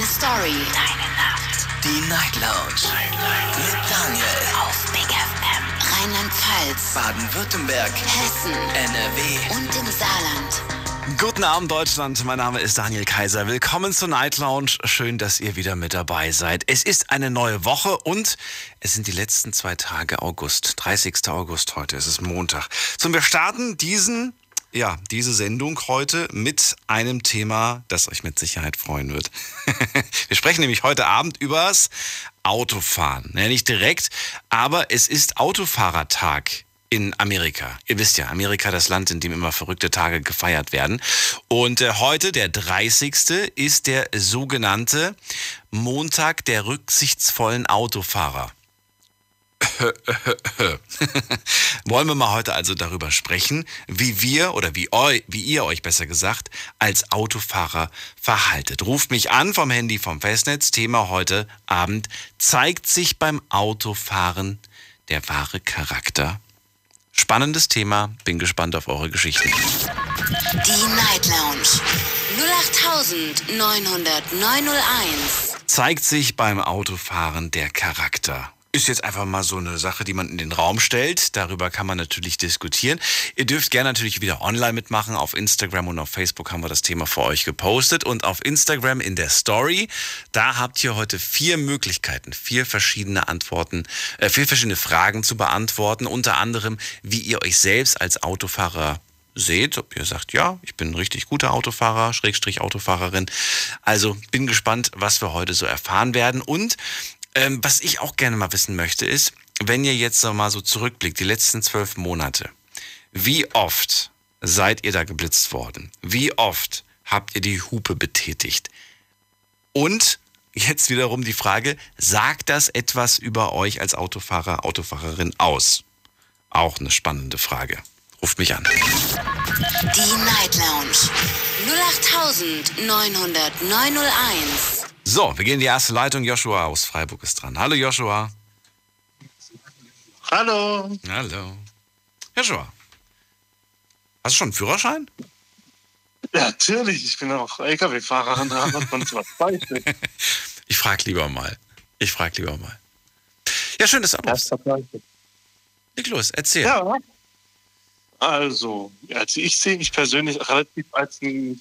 Deine Story. Deine Nacht. Die Night Lounge. Night, Night. Mit Daniel. Auf Big FM. Rheinland-Pfalz. Baden-Württemberg. Hessen. NRW. Und im Saarland. Guten Abend Deutschland, mein Name ist Daniel Kaiser. Willkommen zur Night Lounge. Schön, dass ihr wieder mit dabei seid. Es ist eine neue Woche und es sind die letzten zwei Tage August. 30. August heute, es ist Montag. So, wir starten diesen ja, diese Sendung heute mit einem Thema, das euch mit Sicherheit freuen wird. Wir sprechen nämlich heute Abend übers Autofahren. Ja, nicht direkt, aber es ist Autofahrertag in Amerika. Ihr wisst ja, Amerika das Land, in dem immer verrückte Tage gefeiert werden. Und äh, heute, der 30. ist der sogenannte Montag der rücksichtsvollen Autofahrer. Wollen wir mal heute also darüber sprechen, wie wir oder wie, eu, wie ihr euch besser gesagt als Autofahrer verhaltet. Ruft mich an vom Handy vom Festnetz. Thema heute Abend zeigt sich beim Autofahren der wahre Charakter. Spannendes Thema, bin gespannt auf eure Geschichten. Die Night Lounge. 0890901. Zeigt sich beim Autofahren der Charakter. Ist jetzt einfach mal so eine Sache, die man in den Raum stellt. Darüber kann man natürlich diskutieren. Ihr dürft gerne natürlich wieder online mitmachen. Auf Instagram und auf Facebook haben wir das Thema für euch gepostet. Und auf Instagram in der Story, da habt ihr heute vier Möglichkeiten, vier verschiedene Antworten, äh, vier verschiedene Fragen zu beantworten. Unter anderem, wie ihr euch selbst als Autofahrer seht, ob ihr sagt, ja, ich bin ein richtig guter Autofahrer, Schrägstrich Autofahrerin. Also bin gespannt, was wir heute so erfahren werden. Und ähm, was ich auch gerne mal wissen möchte, ist, wenn ihr jetzt noch mal so zurückblickt, die letzten zwölf Monate, wie oft seid ihr da geblitzt worden? Wie oft habt ihr die Hupe betätigt? Und jetzt wiederum die Frage, sagt das etwas über euch als Autofahrer, Autofahrerin aus? Auch eine spannende Frage. Ruft mich an. Die Night Lounge. 0890901. So, wir gehen in die erste Leitung. Joshua aus Freiburg ist dran. Hallo Joshua. Hallo. Hallo. Joshua. Hast du schon einen Führerschein? Ja, natürlich. Ich bin auch LKW-Fahrer. Da hat man was falsch. Ich frage lieber mal. Ich frage lieber mal. Ja, schön, dass du anrufst. Los, erzähl. Ja. Also, also ich sehe mich persönlich relativ als ein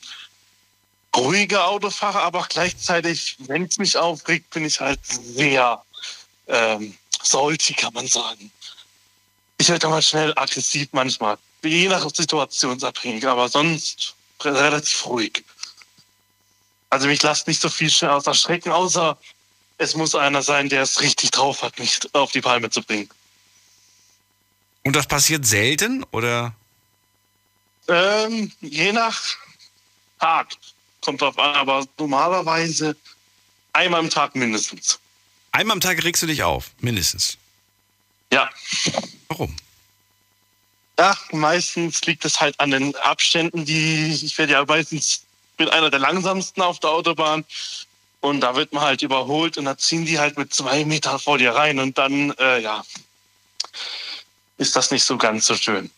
ruhiger Autofahrer, aber gleichzeitig, wenn es mich aufregt, bin ich halt sehr ähm, salty, kann man sagen. Ich werde mal schnell aggressiv manchmal, je nach situationsabhängig, aber sonst relativ ruhig. Also mich lasst nicht so viel schnell außer Schrecken, außer es muss einer sein, der es richtig drauf hat, mich auf die Palme zu bringen. Und das passiert selten oder? Ähm, je nach Tag kommt drauf an, aber normalerweise einmal am Tag mindestens. Einmal am Tag regst du dich auf, mindestens. Ja. Warum? Ja, meistens liegt es halt an den Abständen, die ich werde ja meistens bin einer der langsamsten auf der Autobahn und da wird man halt überholt und dann ziehen die halt mit zwei Meter vor dir rein und dann äh, ja ist das nicht so ganz so schön.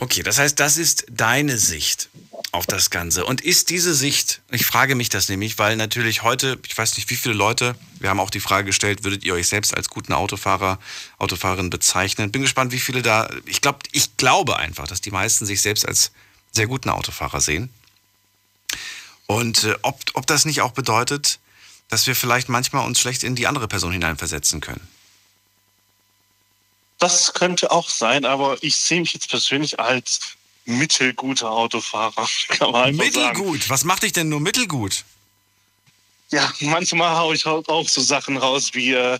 Okay, das heißt, das ist deine Sicht auf das Ganze. Und ist diese Sicht, ich frage mich das nämlich, weil natürlich heute, ich weiß nicht, wie viele Leute, wir haben auch die Frage gestellt, würdet ihr euch selbst als guten Autofahrer, Autofahrerin bezeichnen? Bin gespannt, wie viele da, ich glaube, ich glaube einfach, dass die meisten sich selbst als sehr guten Autofahrer sehen. Und äh, ob, ob das nicht auch bedeutet, dass wir vielleicht manchmal uns schlecht in die andere Person hineinversetzen können. Das könnte auch sein, aber ich sehe mich jetzt persönlich als mittelguter Autofahrer. Kann man mittelgut? Sagen. Was macht dich denn nur mittelgut? Ja, manchmal haue ich auch so Sachen raus wie äh,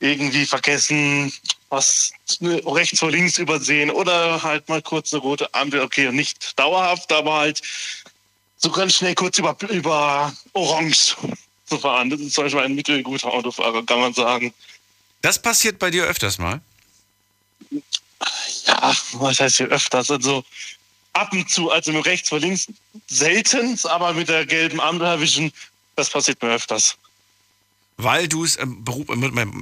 irgendwie vergessen, was rechts vor links übersehen oder halt mal kurz eine rote Ampel. Okay, nicht dauerhaft, aber halt so ganz schnell kurz über, über Orange zu fahren. Das ist zum Beispiel ein mittelguter Autofahrer, kann man sagen. Das passiert bei dir öfters mal? Ja, was heißt hier öfters? Also ab und zu, also mit rechts vor links selten, aber mit der gelben Ampel erwischen, das passiert mir öfters. Weil du es, ähm,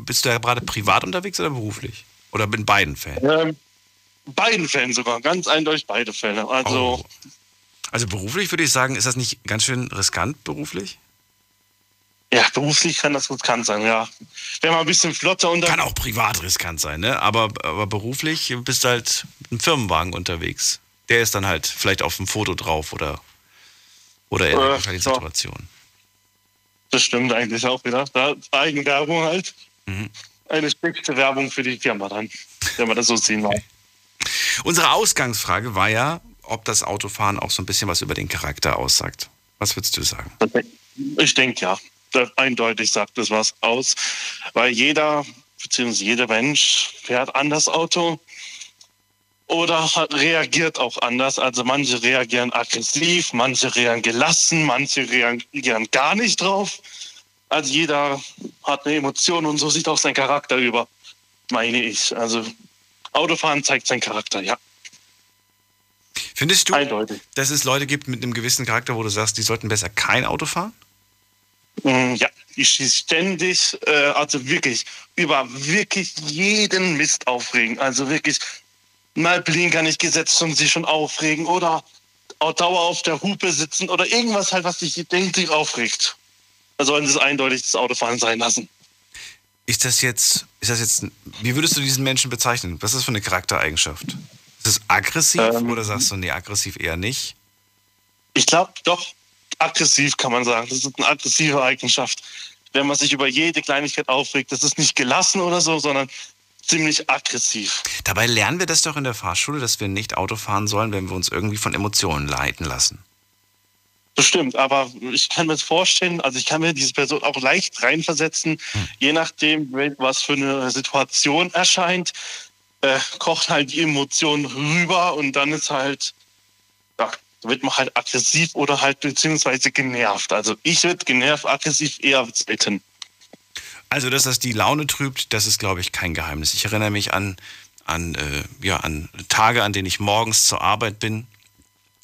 bist du ja gerade privat unterwegs oder beruflich? Oder in beiden Fällen? Ähm, beiden Fällen sogar, ganz eindeutig beide Fälle. Also, oh. also beruflich würde ich sagen, ist das nicht ganz schön riskant beruflich? Ja, beruflich kann das riskant sein, ja. Wenn man ein bisschen flotter unter. Kann auch privat riskant sein, ne? Aber, aber beruflich bist du halt einem Firmenwagen unterwegs. Der ist dann halt vielleicht auf dem Foto drauf oder, oder in Äh, der ja. Situation. Das stimmt eigentlich auch wieder. Da Eigenwerbung halt. Mhm. Eine schlechte Werbung für die Firma dann, wenn man das so sehen will. Unsere Ausgangsfrage war ja, ob das Autofahren auch so ein bisschen was über den Charakter aussagt. Was würdest du sagen? Ich denke ja. Das eindeutig sagt das was aus. Weil jeder, beziehungsweise jeder Mensch fährt anders Auto oder reagiert auch anders. Also manche reagieren aggressiv, manche reagieren gelassen, manche reagieren gar nicht drauf. Also jeder hat eine Emotion und so sieht auch sein Charakter über, meine ich. Also Autofahren zeigt seinen Charakter, ja, Findest du, eindeutig. dass es Leute gibt mit einem gewissen Charakter, wo du sagst, die sollten besser kein Auto fahren? Mm, Ja, ich schieße ständig, äh, also wirklich, über wirklich jeden Mist aufregen. Also wirklich mal Blinker nicht gesetzt und sich schon aufregen oder auf Dauer auf der Hupe sitzen oder irgendwas halt, was dich denkt, sich aufregt. Da sollen sie es eindeutig das Autofahren sein lassen. Ist das jetzt, ist das jetzt, wie würdest du diesen Menschen bezeichnen? Was ist das für eine Charaktereigenschaft? Ist es aggressiv Ähm, oder sagst du, nee, aggressiv eher nicht? Ich glaube doch, aggressiv kann man sagen. Das ist eine aggressive Eigenschaft. Wenn man sich über jede Kleinigkeit aufregt, das ist nicht gelassen oder so, sondern ziemlich aggressiv. Dabei lernen wir das doch in der Fahrschule, dass wir nicht Auto fahren sollen, wenn wir uns irgendwie von Emotionen leiten lassen. Bestimmt, aber ich kann mir das vorstellen, also ich kann mir diese Person auch leicht reinversetzen, je nachdem, was für eine Situation erscheint, äh, kocht halt die Emotion rüber und dann ist halt, ja, wird man halt aggressiv oder halt beziehungsweise genervt. Also ich würde genervt, aggressiv eher selten. Also, dass das die Laune trübt, das ist, glaube ich, kein Geheimnis. Ich erinnere mich an, an, äh, ja, an Tage, an denen ich morgens zur Arbeit bin.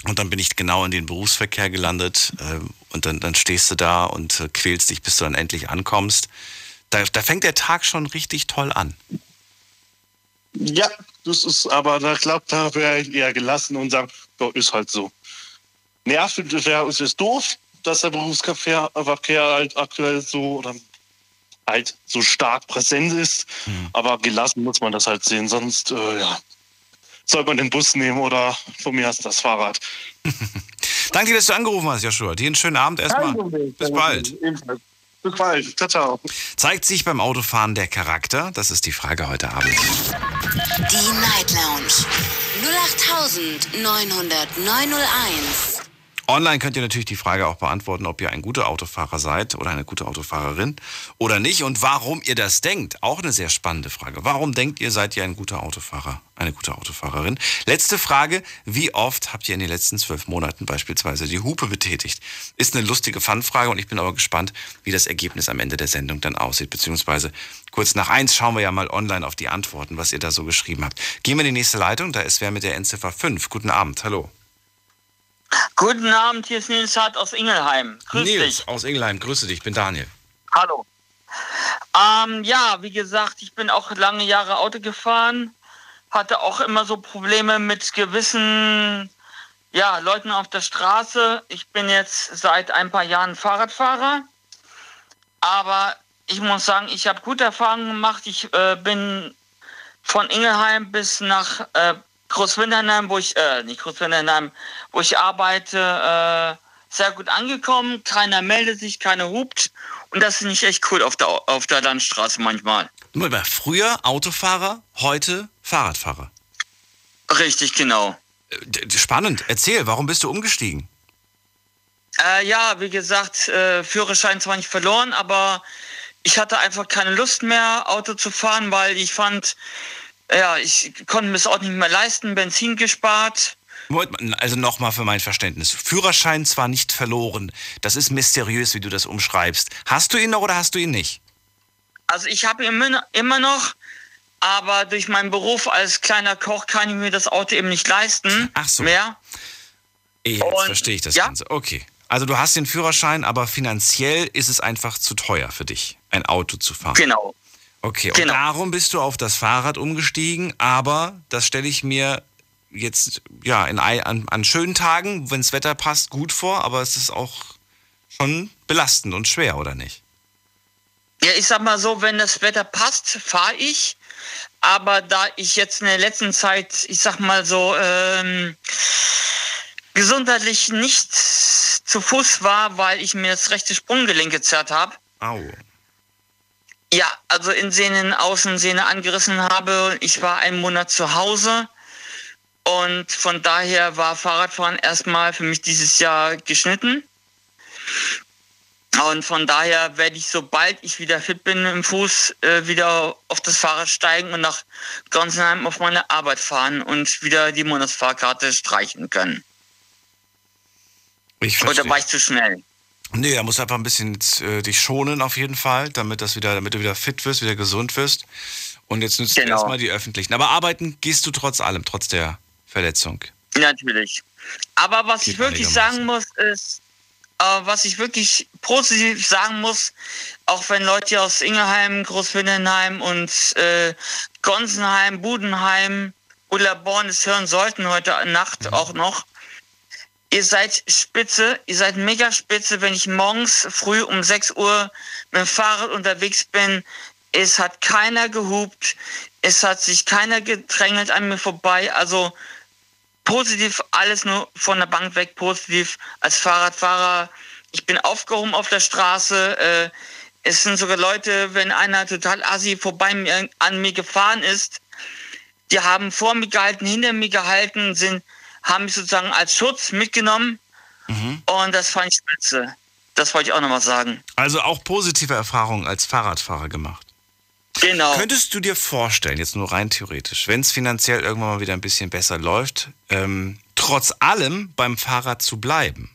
Und dann bin ich genau in den Berufsverkehr gelandet. Äh, und dann, dann stehst du da und äh, quälst dich, bis du dann endlich ankommst. Da, da fängt der Tag schon richtig toll an. Ja, das ist, aber da glaubt, da wäre ich eher gelassen und sagen, ja, ist halt so. Nervt, wäre es ist doof, dass der Berufsverkehr Verkehr halt aktuell so oder halt so stark präsent ist. Aber gelassen muss man das halt sehen, sonst äh, ja, soll man den Bus nehmen oder von mir aus das Fahrrad. Danke dass du angerufen hast, Joshua. Dir einen schönen Abend erstmal. Bis bald. Ebenfalls. Bis bald. Ciao, ciao. Zeigt sich beim Autofahren der Charakter? Das ist die Frage heute Abend. Die Night Lounge 0890901. Online könnt ihr natürlich die Frage auch beantworten, ob ihr ein guter Autofahrer seid oder eine gute Autofahrerin oder nicht und warum ihr das denkt. Auch eine sehr spannende Frage. Warum denkt ihr, seid ihr ein guter Autofahrer, eine gute Autofahrerin? Letzte Frage, wie oft habt ihr in den letzten zwölf Monaten beispielsweise die Hupe betätigt? Ist eine lustige Fanfrage und ich bin aber gespannt, wie das Ergebnis am Ende der Sendung dann aussieht. Beziehungsweise kurz nach eins schauen wir ja mal online auf die Antworten, was ihr da so geschrieben habt. Gehen wir in die nächste Leitung, da ist wer mit der Endziffer 5. Guten Abend, hallo. Guten Abend, hier ist Nils Hart aus Ingelheim. Grüß Nils dich. aus Ingelheim, grüße dich, ich bin Daniel. Hallo. Ähm, ja, wie gesagt, ich bin auch lange Jahre Auto gefahren, hatte auch immer so Probleme mit gewissen ja, Leuten auf der Straße. Ich bin jetzt seit ein paar Jahren Fahrradfahrer, aber ich muss sagen, ich habe gute Erfahrungen gemacht. Ich äh, bin von Ingelheim bis nach äh, Großwinternheim, wo ich, äh, nicht Großwinternheim, wo ich arbeite, äh, sehr gut angekommen. Keiner meldet sich, keiner hupt. Und das finde ich echt cool auf der, auf der Landstraße manchmal. Nur mal, früher Autofahrer, heute Fahrradfahrer. Richtig, genau. Spannend. Erzähl, warum bist du umgestiegen? Äh, ja, wie gesagt, äh, Führerschein zwar nicht verloren, aber ich hatte einfach keine Lust mehr, Auto zu fahren, weil ich fand, ja, ich konnte mir das auch nicht mehr leisten, Benzin gespart. Also nochmal für mein Verständnis. Führerschein zwar nicht verloren, das ist mysteriös, wie du das umschreibst. Hast du ihn noch oder hast du ihn nicht? Also ich habe ihn immer- immer noch, aber durch meinen Beruf als kleiner Koch kann ich mir das Auto eben nicht leisten Ach so. mehr. Jetzt Und- verstehe ich das ja? Ganze. Okay. Also du hast den Führerschein, aber finanziell ist es einfach zu teuer für dich, ein Auto zu fahren. Genau. Okay, und Genau. darum bist du auf das Fahrrad umgestiegen, aber das stelle ich mir jetzt ja in, an, an schönen Tagen, wenn das Wetter passt, gut vor, aber es ist auch schon belastend und schwer, oder nicht? Ja, ich sag mal so, wenn das Wetter passt, fahre ich. Aber da ich jetzt in der letzten Zeit, ich sag mal so, ähm, gesundheitlich nicht zu Fuß war, weil ich mir das rechte Sprunggelenk gezerrt habe. Au. Ja, also Innensehnen, Außensehne angerissen habe. Ich war einen Monat zu Hause und von daher war Fahrradfahren erstmal für mich dieses Jahr geschnitten. Und von daher werde ich, sobald ich wieder fit bin im Fuß, äh, wieder auf das Fahrrad steigen und nach Gonsenheim auf meine Arbeit fahren und wieder die Monatsfahrkarte streichen können. Ich Oder war ich zu schnell? Nee, da musst du einfach ein bisschen äh, dich schonen auf jeden Fall, damit das wieder, damit du wieder fit wirst, wieder gesund wirst. Und jetzt nützt du Genau. erstmal die öffentlichen. Aber arbeiten gehst du trotz allem, trotz der Verletzung. Natürlich. Aber was Geht ich wirklich sagen muss, ist, äh, was ich wirklich positiv sagen muss, auch wenn Leute aus Ingelheim, Großwindenheim und äh, Gonsenheim, Budenheim, Ullaborn es hören sollten heute Nacht auch noch. Ihr seid spitze, ihr seid mega spitze, wenn ich morgens früh um 6 Uhr mit dem Fahrrad unterwegs bin. Es hat keiner gehupt, es hat sich keiner gedrängelt an mir vorbei. Also positiv, alles nur von der Bank weg positiv. Als Fahrradfahrer, ich bin aufgehoben auf der Straße. Äh, es sind sogar Leute, wenn einer total assi vorbei an mir gefahren ist, die haben vor mir gehalten, hinter mir gehalten, sind, haben mich sozusagen als Schutz mitgenommen. Und das fand ich spitze. Das wollte ich auch nochmal sagen. Also auch positive Erfahrungen als Fahrradfahrer gemacht. Genau. Könntest du dir vorstellen, jetzt nur rein theoretisch, wenn es finanziell irgendwann mal wieder ein bisschen besser läuft, ähm, trotz allem beim Fahrrad zu bleiben?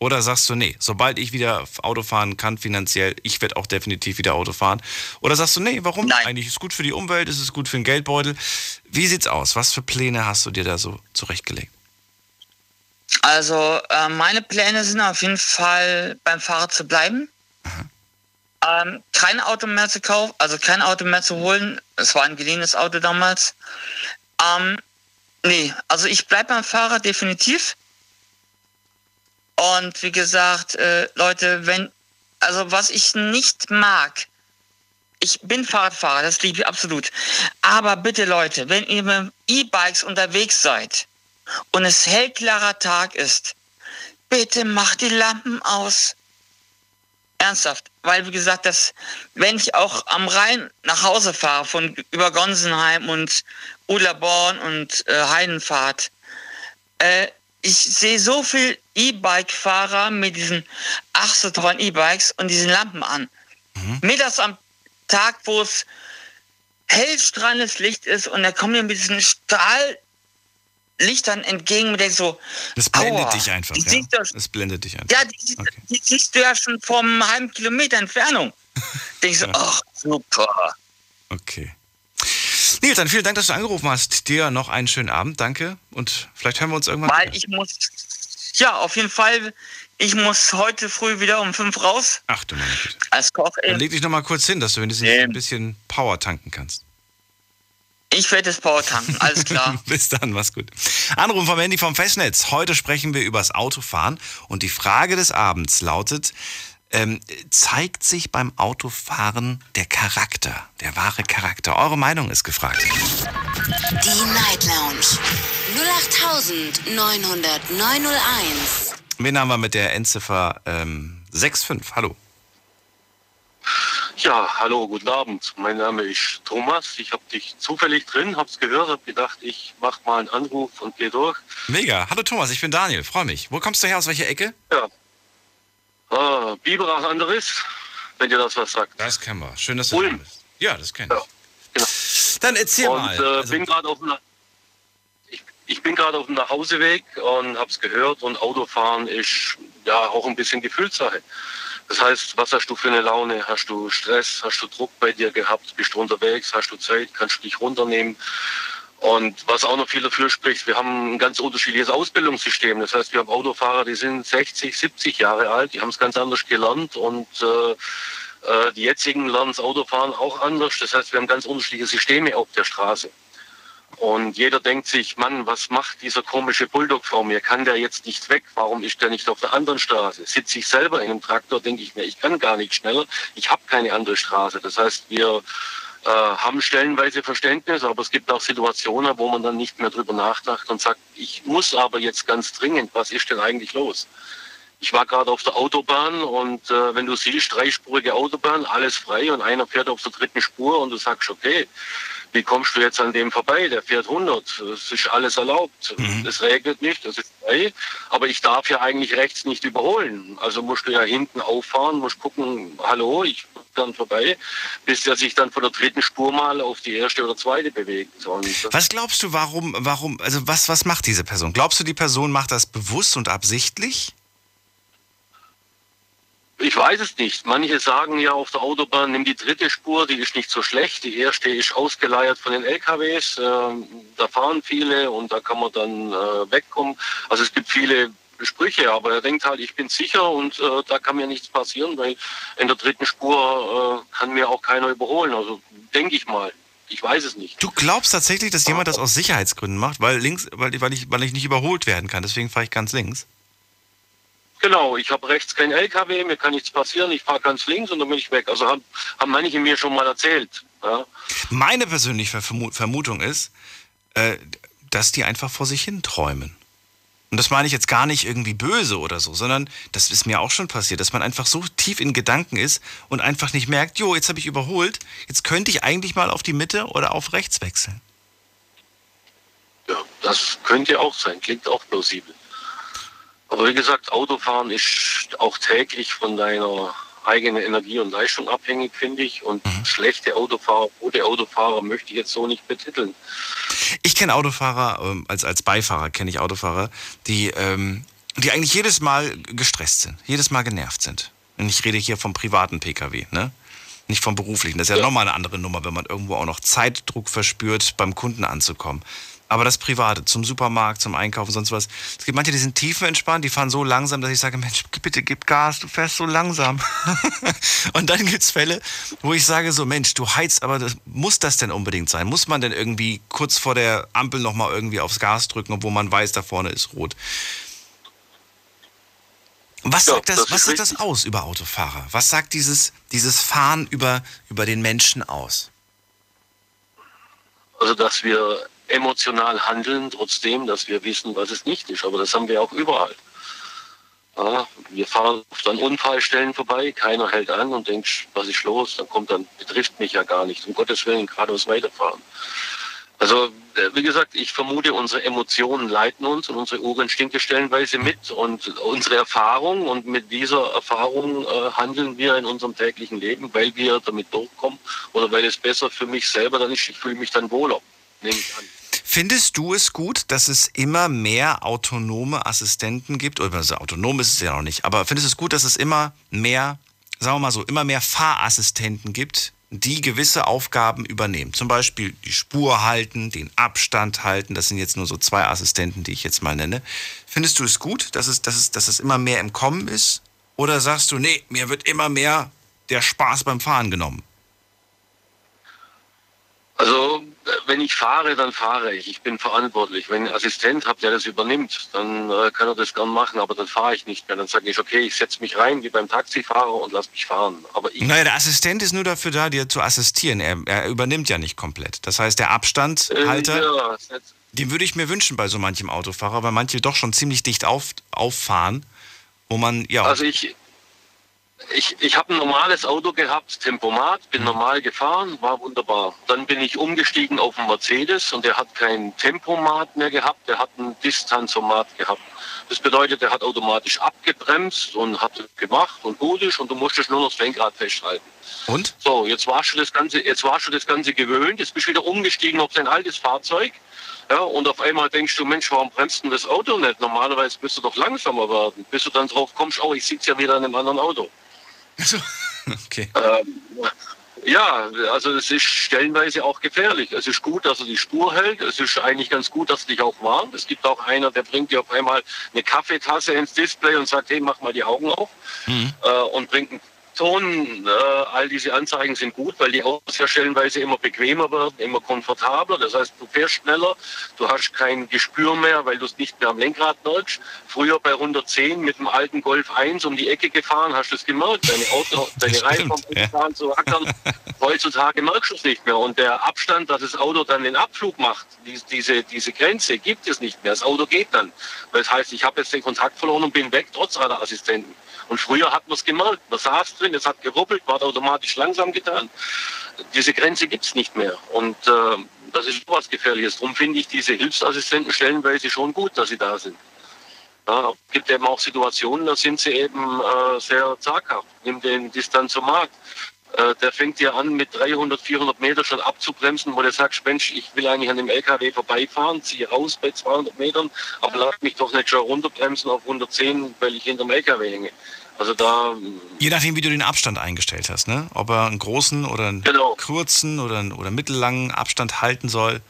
Oder sagst du, nee, sobald ich wieder Auto fahren kann finanziell, ich werde auch definitiv wieder Auto fahren? Oder sagst du, nee, warum? Nein. Eigentlich ist es gut für die Umwelt, ist es gut für den Geldbeutel. Wie sieht's aus? Was für Pläne hast du dir da so zurechtgelegt? Also äh, meine Pläne sind auf jeden Fall beim Fahrrad zu bleiben. Ähm, kein Auto mehr zu kaufen, also kein Auto mehr zu holen. Es war ein geliehenes Auto damals. Ähm, nee, also ich bleibe beim Fahrrad definitiv. Und wie gesagt, äh, Leute, wenn, also was ich nicht mag, ich bin Fahrradfahrer, das liebe ich absolut. Aber bitte Leute, wenn ihr mit E-Bikes unterwegs seid, und es hellklarer Tag ist, bitte macht die Lampen aus. Ernsthaft, weil wie gesagt, das, wenn ich auch am Rhein nach Hause fahre von über Gonsenheim und Ullaborn und äh, Heidenfahrt, äh, ich sehe so viel E-Bike-Fahrer mit diesen ach so tollen E-Bikes und diesen Lampen an. Mittags am Tag, wo es hellstrahlendes Licht ist und da kommen die mit diesen Strahl Lichtern entgegen und denkst so, Das blendet Aua, dich einfach. Ja? siehst du- Das blendet dich einfach. ja, die, Okay. die siehst du ja schon vom halben Kilometer Entfernung. Denkst du, ach, super. Okay. Nils, dann vielen Dank, dass du angerufen hast. Dir noch einen schönen Abend, danke. Und vielleicht hören wir uns irgendwann Weil wieder. ich muss, ja, auf jeden Fall, ich muss heute früh wieder um fünf raus Ach du meine Güte. als Koch. Dann leg dich noch mal kurz hin, dass du wenigstens Nee. ein bisschen Power tanken kannst. Ich werde das Power tanken, alles klar. Bis dann, mach's gut. Anruf vom Handy vom Festnetz. Heute sprechen wir übers Autofahren und die Frage des Abends lautet, ähm, zeigt sich beim Autofahren der Charakter, der wahre Charakter? Eure Meinung ist gefragt. Die Night Lounge 0890901. Wen haben wir mit der Endziffer ähm, 65? Hallo. Ja, hallo, guten Abend. Mein Name ist Thomas. Ich habe dich zufällig drin, hab's gehört, hab gedacht, ich mach mal einen Anruf und gehe durch. Mega. Hallo Thomas, ich bin Daniel, freue mich. Wo kommst du her, aus welcher Ecke? Ja. Ah, Biberach Anderes, wenn dir das was sagt. Das kennen wir. Schön, dass du Ulm. bist. Ja, das kenne Ja, ich. genau. Dann erzähl Und mal. äh, Also, bin auf dem Na- ich, ich bin gerade auf dem Nachhauseweg und hab's gehört und Autofahren ist ja auch ein bisschen Gefühlssache. Das heißt, was hast du für eine Laune? Hast du Stress? Hast du Druck bei dir gehabt? Bist du unterwegs? Hast du Zeit? Kannst du dich runternehmen? Und was auch noch viel dafür spricht, wir haben ein ganz unterschiedliches Ausbildungssystem. Das heißt, wir haben Autofahrer, die sind 60, 70 Jahre alt, die haben es ganz anders gelernt und äh, äh, die jetzigen lernen das Autofahren auch anders. Das heißt, wir haben ganz unterschiedliche Systeme auf der Straße. Und jeder denkt sich, Mann, was macht dieser komische Bulldog vor mir? Kann der jetzt nicht weg? Warum ist der nicht auf der anderen Straße? Sitze ich selber in einem Traktor, denke ich mir, ich kann gar nicht schneller. Ich habe keine andere Straße. Das heißt, wir äh, haben stellenweise Verständnis, aber es gibt auch Situationen, wo man dann nicht mehr drüber nachdenkt und sagt, ich muss aber jetzt ganz dringend, was ist denn eigentlich los? Ich war gerade auf der Autobahn und äh, wenn du siehst, dreispurige Autobahn, alles frei und einer fährt auf der dritten Spur und du sagst, okay, wie kommst du jetzt an dem vorbei? Der fährt 100. Es ist alles erlaubt. Mhm. Es regnet nicht, das ist frei. Aber ich darf ja eigentlich rechts nicht überholen. Also musst du ja hinten auffahren, musst gucken, hallo, ich dann vorbei, bis er sich dann von der dritten Spur mal auf die erste oder zweite bewegt. Was glaubst du, warum, warum, also was, was macht diese Person? Glaubst du, die Person macht das bewusst und absichtlich? Ich weiß es nicht. Manche sagen ja auf der Autobahn, nimm die dritte Spur, die ist nicht so schlecht. Die erste ist ausgeleiert von den LKWs. Ähm, da fahren viele und da kann man dann äh, wegkommen. Also es gibt viele Sprüche, aber er denkt halt, ich bin sicher und äh, da kann mir nichts passieren, weil in der dritten Spur äh, kann mir auch keiner überholen. Also denke ich mal. Ich weiß es nicht. Du glaubst tatsächlich, dass jemand das aus Sicherheitsgründen macht, weil links, weil, weil, ich, weil ich nicht überholt werden kann. Deswegen fahre ich ganz links. Genau, ich habe rechts kein LKW, mir kann nichts passieren, ich fahre ganz links und dann bin ich weg. Also haben, haben manche mir schon mal erzählt. Ja. Meine persönliche Vermutung ist, äh, dass die einfach vor sich hin träumen. Und das meine ich jetzt gar nicht irgendwie böse oder so, sondern das ist mir auch schon passiert, dass man einfach so tief in Gedanken ist und einfach nicht merkt, jo, jetzt habe ich überholt, jetzt könnte ich eigentlich mal auf die Mitte oder auf rechts wechseln. Ja, das könnte auch sein, klingt auch plausibel. Aber wie gesagt, Autofahren ist auch täglich von deiner eigenen Energie und Leistung abhängig, finde ich. Und mhm. schlechte Autofahrer, gute Autofahrer möchte ich jetzt so nicht betiteln. Ich kenne Autofahrer, ähm, als, als Beifahrer kenne ich Autofahrer, die, ähm, die eigentlich jedes Mal gestresst sind, jedes Mal genervt sind. Und ich rede hier vom privaten Pkw, ne? Nicht vom beruflichen. Das ist ja, ja. nochmal eine andere Nummer, wenn man irgendwo auch noch Zeitdruck verspürt, beim Kunden anzukommen. Aber das Private, zum Supermarkt, zum Einkaufen, sonst was. Es gibt manche, die sind tiefenentspannt, die fahren so langsam, dass ich sage, Mensch, bitte gib Gas, du fährst so langsam. und dann gibt es Fälle, wo ich sage so, Mensch, du heizt, aber das, muss das denn unbedingt sein? Muss man denn irgendwie kurz vor der Ampel nochmal irgendwie aufs Gas drücken, obwohl man weiß, da vorne ist rot? Was sagt, das, das was sagt das aus über Autofahrer? Was sagt dieses, dieses Fahren über, über den Menschen aus? Also, dass wir emotional handeln, trotzdem, dass wir wissen, was es nicht ist. Aber das haben wir auch überall. Ja, wir fahren oft an Unfallstellen vorbei, keiner hält an und denkt, was ist los? Dann kommt dann, betrifft mich ja gar nicht. Um Gottes Willen geradeaus weiterfahren. Also, äh, wie gesagt, ich vermute, unsere Emotionen leiten uns und unsere Urinstinkte stellenweise mit und unsere Erfahrung und mit dieser Erfahrung äh, handeln wir in unserem täglichen Leben, weil wir damit durchkommen oder weil es besser für mich selber dann ist. Ich fühle mich dann wohler nehme ich an. Findest du es gut, dass es immer mehr autonome Assistenten gibt? Oder also autonom ist es ja noch nicht, aber findest du es gut, dass es immer mehr, sagen wir mal so, immer mehr Fahrassistenten gibt, die gewisse Aufgaben übernehmen? Zum Beispiel die Spur halten, den Abstand halten. Das sind jetzt nur so zwei Assistenten, die ich jetzt mal nenne. Findest du es gut, dass es, dass es, dass es immer mehr im Kommen ist? Oder sagst du, nee, mir wird immer mehr der Spaß beim Fahren genommen? Also wenn ich fahre, dann fahre ich. Ich bin verantwortlich. Wenn ich einen Assistent habe, der das übernimmt, dann äh, kann er das gern machen, aber dann fahre ich nicht mehr. Dann sage ich, okay, ich setze mich rein wie beim Taxifahrer und lass mich fahren. Aber ich naja, der Assistent ist nur dafür da, dir zu assistieren. Er, er übernimmt ja nicht komplett. Das heißt, der Abstandhalter, äh, ja, den würde ich mir wünschen bei so manchem Autofahrer, weil manche doch schon ziemlich dicht auf, auffahren, wo man, ja. Also ich, ich, ich habe ein normales Auto gehabt, Tempomat, bin normal gefahren, war wunderbar. Dann bin ich umgestiegen auf einen Mercedes und der hat kein Tempomat mehr gehabt, der hat ein Distanzomat gehabt. Das bedeutet, der hat automatisch abgebremst und hat gemacht und gut ist und du musstest nur noch das Lenkrad festhalten. Und? So, jetzt warst du das Ganze, jetzt warst du das Ganze gewöhnt, jetzt bist du wieder umgestiegen auf dein altes Fahrzeug. Ja, und auf einmal denkst du, Mensch, warum bremst denn das Auto nicht? Normalerweise müsste du doch langsamer werden, bis du dann drauf kommst, oh, ich sitze ja wieder in einem anderen Auto. Also, okay. Ähm, ja, also es ist stellenweise auch gefährlich. Es ist gut, dass er die Spur hält. Es ist eigentlich ganz gut, dass er dich auch warnt. Es gibt auch einer, der bringt dir auf einmal eine Kaffeetasse ins Display und sagt, hey, mach mal die Augen auf. Mhm. Äh, und bringt, Farbton, äh, all diese Anzeigen sind gut, weil die Autos ja stellenweise immer bequemer werden, immer komfortabler. Das heißt, du fährst schneller, du hast kein Gespür mehr, weil du es nicht mehr am Lenkrad merkst. Früher bei 110 mit dem alten Golf 1 um die Ecke gefahren, hast du es gemerkt. Deine Auto, deine Reifen ja. zu ackern. Heutzutage merkst du es nicht mehr. Und der Abstand, dass das Auto dann den Abflug macht, diese, diese Grenze gibt es nicht mehr. Das Auto geht dann. Das heißt, ich habe jetzt den Kontakt verloren und bin weg, trotz aller Assistenten. Und früher hat man es gemerkt. Man saß drin, es hat geruppelt, war automatisch langsam getan. Diese Grenze gibt es nicht mehr. Und äh, das ist was Gefährliches. Darum finde ich diese Hilfsassistenten stellenweise schon gut, dass sie da sind. Ja, gibt eben auch Situationen, da sind sie eben äh, sehr zaghaft. Nimm den Distanzomat. Äh, der fängt ja an, mit 300, 400 Meter schon abzubremsen, wo du sagst, Mensch, ich will eigentlich an dem LKW vorbeifahren, ziehe raus bei 200 Metern, aber lass mich doch nicht schon runterbremsen auf 110, weil ich hinterm LKW hänge. Also da. Je nachdem, wie du den Abstand eingestellt hast, ne? Ob er einen großen oder einen genau. kurzen oder, einen, oder mittellangen Abstand halten soll.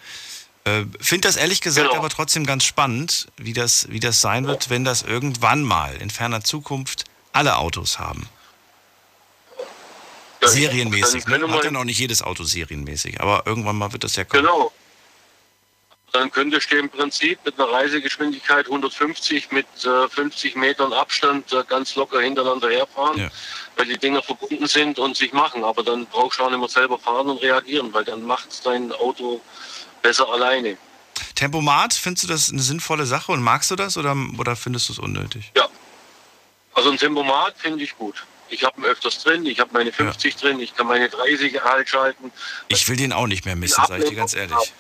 Äh, Finde das ehrlich gesagt genau. aber trotzdem ganz spannend, wie das, wie das sein wird, wenn das irgendwann mal in ferner Zukunft alle Autos haben. Ja, serienmäßig. Ne? Hat ja noch nicht jedes Auto serienmäßig, aber irgendwann mal wird das ja kommen. Genau. Dann könnte ich im Prinzip mit einer Reisegeschwindigkeit 150 mit äh, 50 Metern Abstand äh, ganz locker hintereinander herfahren, ja. weil die Dinger verbunden sind und sich machen. Aber dann brauchst du auch nicht mehr selber fahren und reagieren, weil dann macht dein Auto besser alleine. Tempomat, findest du das eine sinnvolle Sache und magst du das oder, oder findest du es unnötig? Ja. Also ein Tempomat finde ich gut. Ich habe ihn öfters drin, ich habe meine 50 ja. drin, ich kann meine 30 halt schalten. Ich will den auch nicht mehr missen, sage ich dir ganz ehrlich.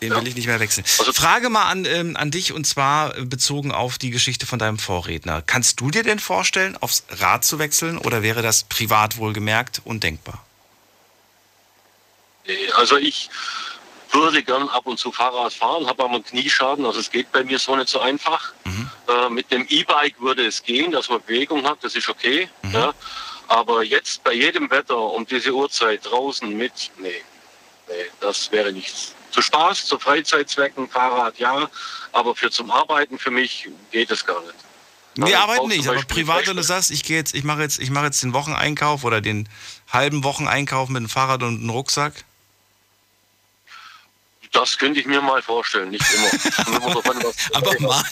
Den ja. will ich nicht mehr wechseln. Also, Frage mal an, ähm, an dich und zwar bezogen auf die Geschichte von deinem Vorredner. Kannst du dir denn vorstellen, aufs Rad zu wechseln oder wäre das privat wohlgemerkt undenkbar? Also ich würde gern ab und zu Fahrrad fahren, habe aber einen Knieschaden, also es geht bei mir so nicht so einfach. Mhm. Äh, mit dem E-Bike würde es gehen, dass man Bewegung hat, das ist okay. Mhm. Ja. Aber jetzt bei jedem Wetter um diese Uhrzeit draußen mit, nee, nee, das wäre nichts. Zu Spaß, zu Freizeitzwecken, Fahrrad ja, aber für zum Arbeiten für mich geht es gar nicht. Nee, arbeiten nicht, aber privat, wenn du sagst, ich gehe jetzt, ich mache jetzt, ich mache jetzt den Wocheneinkauf oder den halben Wocheneinkauf mit dem Fahrrad und einem Rucksack. Das könnte ich mir mal vorstellen, nicht immer. aber mal.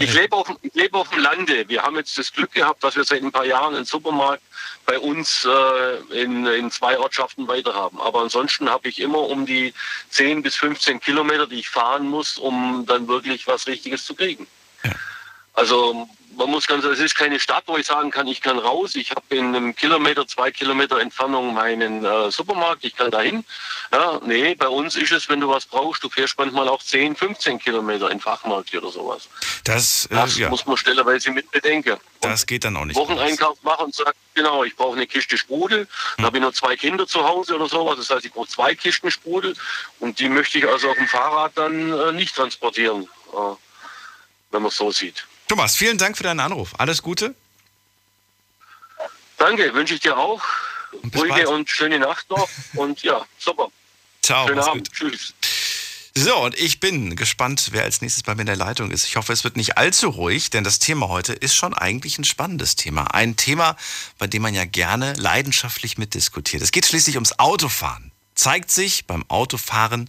Ich lebe auf, leb auf dem Lande. Wir haben jetzt das Glück gehabt, dass wir seit ein paar Jahren einen Supermarkt bei uns äh, in, in zwei Ortschaften weiter haben. Aber ansonsten habe ich immer um die 10 bis 15 Kilometer, die ich fahren muss, um dann wirklich was Richtiges zu kriegen. Also man muss ganz, es ist keine Stadt, wo ich sagen kann, ich kann raus. Ich habe in einem Kilometer, zwei Kilometer Entfernung meinen äh, Supermarkt, ich kann dahin. Ja, nee, bei uns ist es, wenn du was brauchst, du fährst manchmal auch 10, 15 Kilometer in Fachmarkt oder sowas. Das, äh, das ja. muss man stellerweise mit bedenken. Das geht dann auch nicht. Wocheneinkauf machen und sagen, genau, ich brauche eine Kiste Sprudel. Hm. Dann habe ich nur zwei Kinder zu Hause oder sowas. Das heißt, ich brauche zwei Kisten Sprudel und die möchte ich also auf dem Fahrrad dann äh, nicht transportieren, äh, wenn man es so sieht. Thomas, vielen Dank für deinen Anruf. Alles Gute. Danke, wünsche ich dir auch. Und Ruhige und schöne Nacht noch. Und ja, super. Ciao. Schönen Abend. Gut. Tschüss. So, und ich bin gespannt, wer als nächstes bei mir in der Leitung ist. Ich hoffe, es wird nicht allzu ruhig, denn das Thema heute ist schon eigentlich ein spannendes Thema. Ein Thema, bei dem man ja gerne leidenschaftlich mitdiskutiert. Es geht schließlich ums Autofahren. Zeigt sich beim Autofahren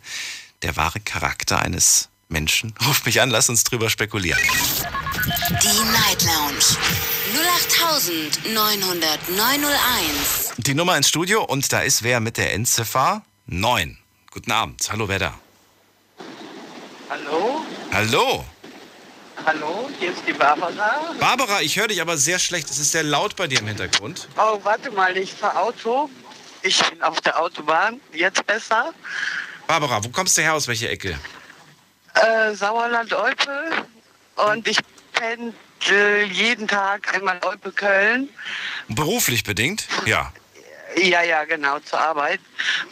der wahre Charakter eines Menschen? Ruft mich an, lass uns drüber spekulieren. Die Night Lounge 08901. Die Nummer ins Studio und da ist wer mit der Endziffer 9. Guten Abend. Hallo, wer da? Hallo? Hallo? Hallo, hier ist die Barbara. Barbara, ich höre dich aber sehr schlecht. Es ist sehr laut bei dir im Hintergrund. Oh, warte mal, ich fahre Auto. Ich bin auf der Autobahn. Jetzt besser? Barbara, wo kommst du her? Aus welcher Ecke? Äh, Sauerland-Olpe. Und ich pendel jeden Tag einmal Olpe-Köln. Beruflich bedingt? Ja. Ja, ja, genau, zur Arbeit.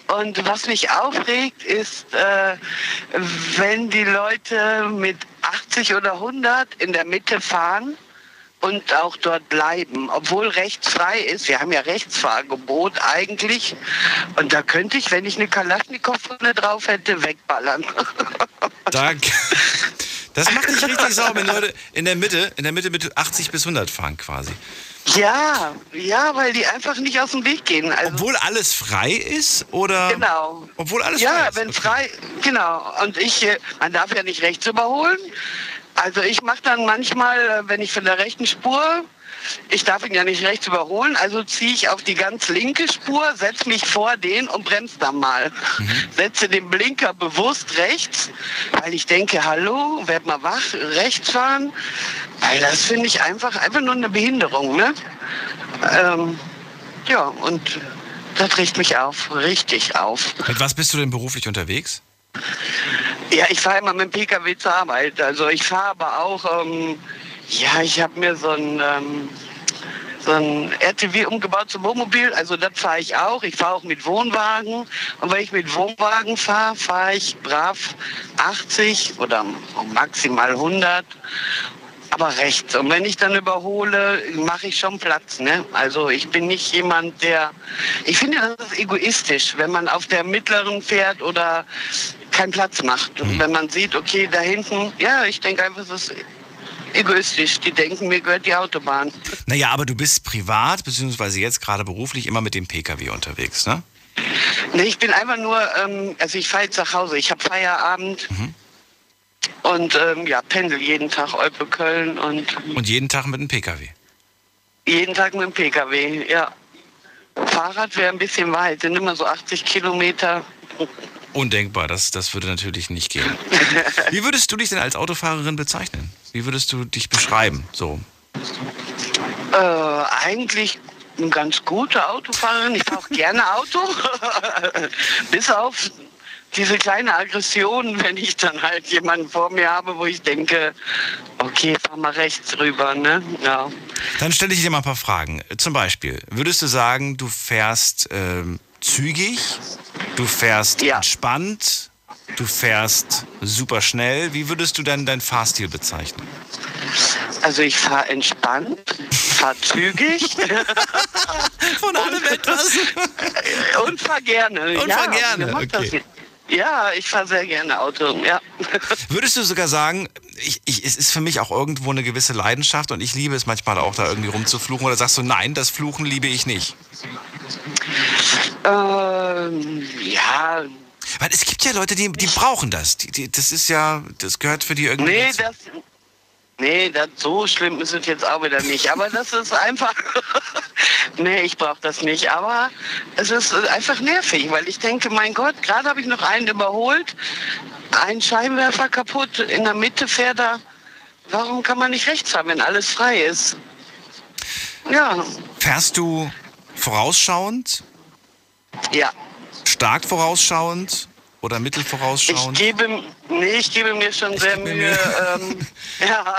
Und was mich aufregt, ist, äh, wenn die Leute mit 80 oder 100 in der Mitte fahren und auch dort bleiben, obwohl rechts frei ist. Wir haben ja Rechtsfahrgebot eigentlich. Und da könnte ich, wenn ich eine Kalaschnikow drauf hätte, wegballern. Danke. Das macht dich richtig sauer, wenn Leute in der Mitte, in der Mitte mit 80 bis 100 fahren quasi. Ja, ja, weil die einfach nicht aus dem Weg gehen. Also, Obwohl alles frei ist oder? Genau. Obwohl alles frei Ja, ist. wenn Okay. frei, genau. Und ich, äh, man darf ja nicht rechts überholen. Also ich mache dann manchmal, äh, wenn ich von der rechten Spur, ich darf ihn ja nicht rechts überholen, also ziehe ich auf die ganz linke Spur, setze mich vor den und bremse dann mal. Mhm. Setze den Blinker bewusst rechts, weil ich denke, hallo, werd mal wach, rechts fahren. Weil das finde ich einfach, einfach nur eine Behinderung, ne? Ähm, ja, und das riecht mich auf, richtig auf. Mit was bist du denn beruflich unterwegs? Ja, ich fahre immer mit dem Pkw zur Arbeit. Also ich fahre aber auch, ähm, ja, ich habe mir so ein, ähm, so ein RTW umgebaut zum Wohnmobil. Also das fahre ich auch. Ich fahre auch mit Wohnwagen. Und wenn ich mit Wohnwagen fahre, fahre ich brav 80 oder maximal 100. Aber rechts. Und wenn ich dann überhole, mache ich schon Platz. Ne? Also ich bin nicht jemand, der... Ich finde, das ist egoistisch, wenn man auf der mittleren fährt oder keinen Platz macht. Und wenn man sieht, okay, da hinten... Ja, ich denke einfach, es ist egoistisch. Die denken, mir gehört die Autobahn. Naja, aber du bist privat, beziehungsweise jetzt gerade beruflich immer mit dem Pkw unterwegs, ne? Nee, ich bin einfach nur... Ähm, also ich fahre jetzt nach Hause. Ich habe Feierabend. Und ähm, ja, pendel jeden Tag Olpe, Köln und Und jeden Tag mit dem Pkw. Jeden Tag mit dem Pkw, ja. Fahrrad wäre ein bisschen weit, sind immer so 80 Kilometer. Undenkbar, das, das würde natürlich nicht gehen. Wie würdest du dich denn als Autofahrerin bezeichnen? Wie würdest du dich beschreiben? So. Äh, eigentlich eine ganz gute Autofahrerin. Ich fahre auch gerne Auto. Bis auf diese kleine Aggression, wenn ich dann halt jemanden vor mir habe, wo ich denke, okay, fahr mal rechts rüber, ne? Ja. Dann stelle ich dir mal ein paar Fragen. Zum Beispiel, würdest du sagen, du fährst ähm, zügig, du fährst Ja. entspannt, du fährst super schnell? Wie würdest du denn deinen Fahrstil bezeichnen? Also ich fahre entspannt, fahre zügig Von allem etwas. und fahre gerne. Und ja, fahr gerne, okay. Ja, ich fahre sehr gerne Auto, ja. Würdest du sogar sagen, ich, ich, es ist für mich auch irgendwo eine gewisse Leidenschaft und ich liebe es manchmal auch da irgendwie rumzufluchen oder sagst du, nein, das Fluchen liebe ich nicht? Ähm, ja, Weil es gibt ja Leute, die, die brauchen das. Die, die, das ist ja, das gehört für die irgendwie. nee, dazu. das, nee, das so schlimm ist es jetzt auch wieder nicht. Aber das ist einfach, nee, ich brauche das nicht. Aber es ist einfach nervig, weil ich denke, mein Gott, gerade habe ich noch einen überholt, ein Scheinwerfer kaputt, in der Mitte fährt er. Warum kann man nicht rechts fahren, wenn alles frei ist? Ja, Fährst du vorausschauend, ja. Stark vorausschauend oder mittelvorausschauend? Ich gebe, nee, ich gebe mir schon sehr gebe mir Mühe. Ähm, ja.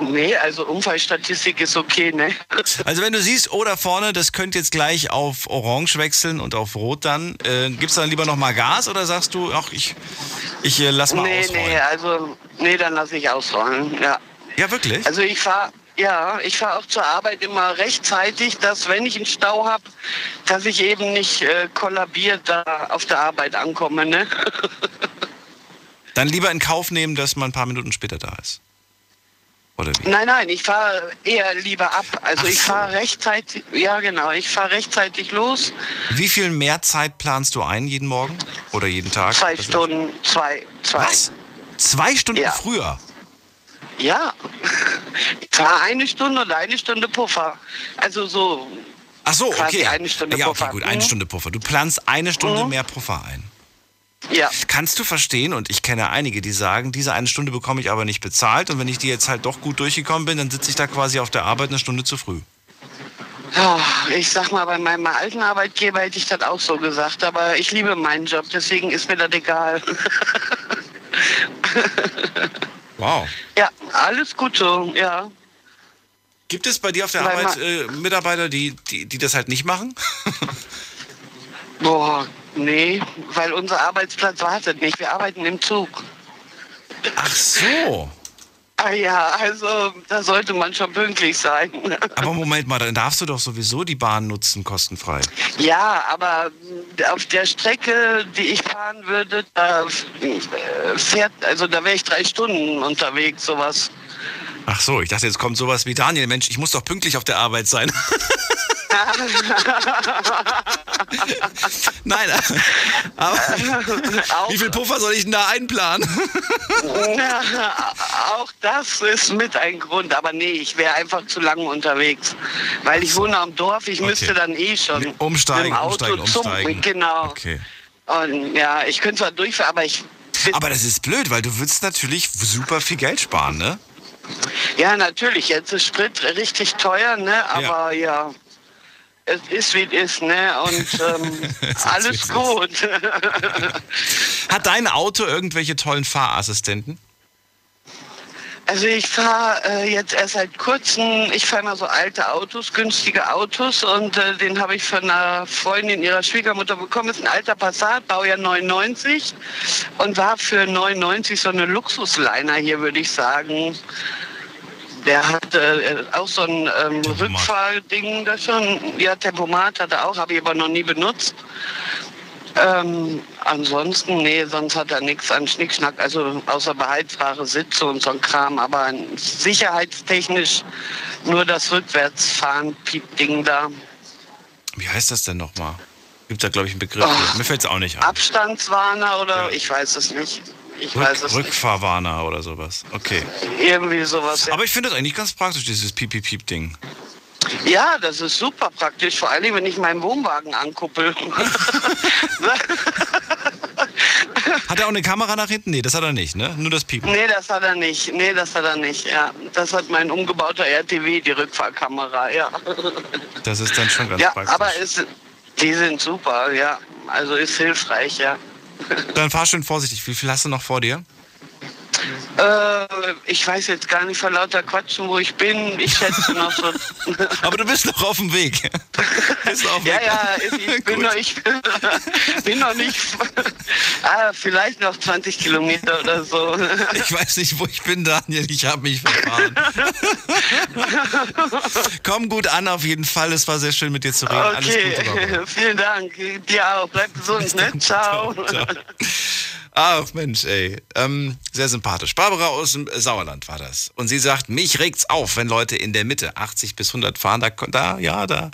nee, also Unfallstatistik ist okay, ne? Also wenn du siehst, oh da vorne, das könnte jetzt gleich auf Orange wechseln und auf Rot dann, äh, gibst du dann lieber noch mal Gas oder sagst du, ach ich, ich äh, lass mal Nee, ausrollen? nee, also, nee, dann lasse ich ausrollen, ja. Ja wirklich? Also ich fahre, ja, ich fahre auch zur Arbeit immer rechtzeitig, dass wenn ich einen Stau habe, dass ich eben nicht äh, kollabiert da auf der Arbeit ankomme, ne? Dann lieber in Kauf nehmen, dass man ein paar Minuten später da ist. Oder wie? Nein, nein, ich fahre eher lieber ab. Also Ach ich so. fahre rechtzeitig, ja genau, ich fahre rechtzeitig los. Wie viel mehr Zeit planst du ein jeden Morgen oder jeden Tag? Zwei Stunden, zwei, zwei. Was? Zwei Stunden Ja. früher? Ja. Ich fahre eine Stunde oder eine Stunde Puffer. Also so, Ach so, okay. eine Stunde ja, okay, Puffer. gut, eine Mhm. Stunde Puffer. Du planst eine Stunde Mhm. mehr Puffer ein. ja. Kannst du verstehen, und ich kenne einige, die sagen, diese eine Stunde bekomme ich aber nicht bezahlt und wenn ich die jetzt halt doch gut durchgekommen bin, dann sitze ich da quasi auf der Arbeit eine Stunde zu früh. Ah, Ich sag mal, bei meinem alten Arbeitgeber hätte ich das auch so gesagt, aber ich liebe meinen Job, deswegen ist mir das egal. Wow. ja, alles gut so, ja. Gibt es bei dir auf der Weil Arbeit äh, Mitarbeiter, die, die, die das halt nicht machen? Boah, nee, weil unser Arbeitsplatz wartet nicht. Wir arbeiten im Zug. Ach so. Ah ja, also da sollte man schon pünktlich sein. Aber Moment mal, dann darfst du doch sowieso die Bahn nutzen, kostenfrei. Ja, aber auf der Strecke, die ich fahren würde, da äh, fährt, also da wäre ich drei Stunden unterwegs, sowas. Ach so, ich dachte, jetzt kommt sowas wie Daniel, Mensch, ich muss doch pünktlich auf der Arbeit sein. Nein, aber wie viel Puffer soll ich denn da einplanen? auch das ist mit ein Grund, aber nee, ich wäre einfach zu lange unterwegs, weil ich wohne am Dorf, ich Okay. müsste dann eh schon Umsteigen, dem Auto umsteigen, zum, umsteigen. genau. Okay. Und ja, ich könnte zwar durchfahren, aber ich Aber das ist blöd, weil du würdest natürlich super viel Geld sparen, ne? Ja, natürlich. Jetzt ist Sprit richtig teuer, ne? Aber ja, es ist wie es ist, ne? Und ähm, alles gut. Hat dein Auto irgendwelche tollen Fahrassistenten? Also ich fahre äh, jetzt erst seit kurzem, ich fahre immer so alte Autos, günstige Autos und äh, den habe ich von einer Freundin ihrer Schwiegermutter bekommen. Ist ein alter Passat, Baujahr 99 und war für 99 so eine Luxusliner hier, würde ich sagen. Der hat äh, auch so ein ähm, Rückfahrding da schon. Ja, Tempomat hat er auch, habe ich aber noch nie benutzt. Ähm, ansonsten, nee, sonst hat er nichts an Schnickschnack, also außer beheizbare Sitze und so ein Kram, aber sicherheitstechnisch nur das Rückwärtsfahren-Piep-Ding da. Wie heißt das denn nochmal? Gibt da, glaube ich, einen Begriff. für. Mir fällt es auch nicht ein. Abstandswarner oder Ja. ich weiß es nicht. Ich weiß Rück, es nicht. Rückfahrwarner oder sowas. Okay. Irgendwie sowas. Ja. Aber ich finde das eigentlich ganz praktisch, dieses Piep-Piep-Piep-Ding. ja, das ist super praktisch, vor allem wenn ich meinen Wohnwagen ankuppel. Hat er auch eine Kamera nach hinten? Nee, das hat er nicht, ne? Nur das Piepen. nee, das hat er nicht. Nee, das hat er nicht. Ja, das hat mein umgebauter RTW, die Rückfahrkamera. Ja. Das ist dann schon ganz Ja, praktisch. aber es, die sind super, ja. Also ist hilfreich, ja. Dann fahr schön vorsichtig. Wie viel hast du noch vor dir? Äh, ich weiß jetzt gar nicht vor lauter Quatschen, wo ich bin. Ich schätze noch so. Aber du bist noch auf dem Weg. bist auf dem ja, Weg. ja, ich bin Gut. noch, ich bin noch nicht. ah, vielleicht noch 20 Kilometer oder so. Ich weiß nicht, wo ich bin, Daniel. Ich habe mich verfahren. Komm gut an, auf jeden Fall. Es war sehr schön, mit dir zu reden. Alles Gute. Okay, vielen Dank. Dir auch. Bleib gesund, ne? Ciao. Ciao. Ach Mensch, ey. Ähm, sehr sympathisch. Barbara aus dem Sauerland war das. Und sie sagt, mich regt's auf, wenn Leute in der Mitte 80 bis 100 fahren. Da, da ja, da,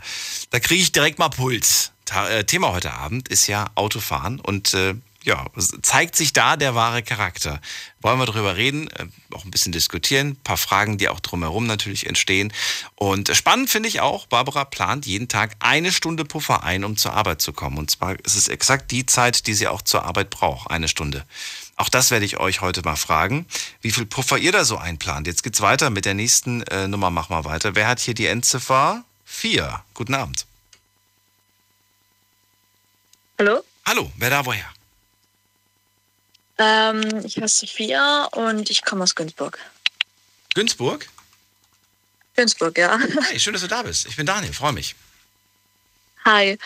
da kriege ich direkt mal Puls. Äh, Thema heute Abend ist ja Autofahren und äh, ja, zeigt sich da der wahre Charakter. Wollen wir drüber reden, äh, auch ein bisschen diskutieren, ein paar Fragen, die auch drumherum natürlich entstehen. Und spannend finde ich auch, Barbara plant jeden Tag eine Stunde Puffer ein, um zur Arbeit zu kommen. Und zwar ist es exakt die Zeit, die sie auch zur Arbeit braucht, eine Stunde. Auch das werde ich euch heute mal fragen, wie viel Puffer ihr da so einplant. Jetzt geht's weiter mit der nächsten äh, Nummer, mach mal weiter. Wer hat hier die Endziffer? Vier. Guten Abend. Hallo? Hallo, wer da woher? Ähm, ich heiße Sophia und ich komme aus Günzburg. Günzburg? Günzburg, ja. Hey, schön, dass du da bist. Ich bin Daniel, freue mich. Hi.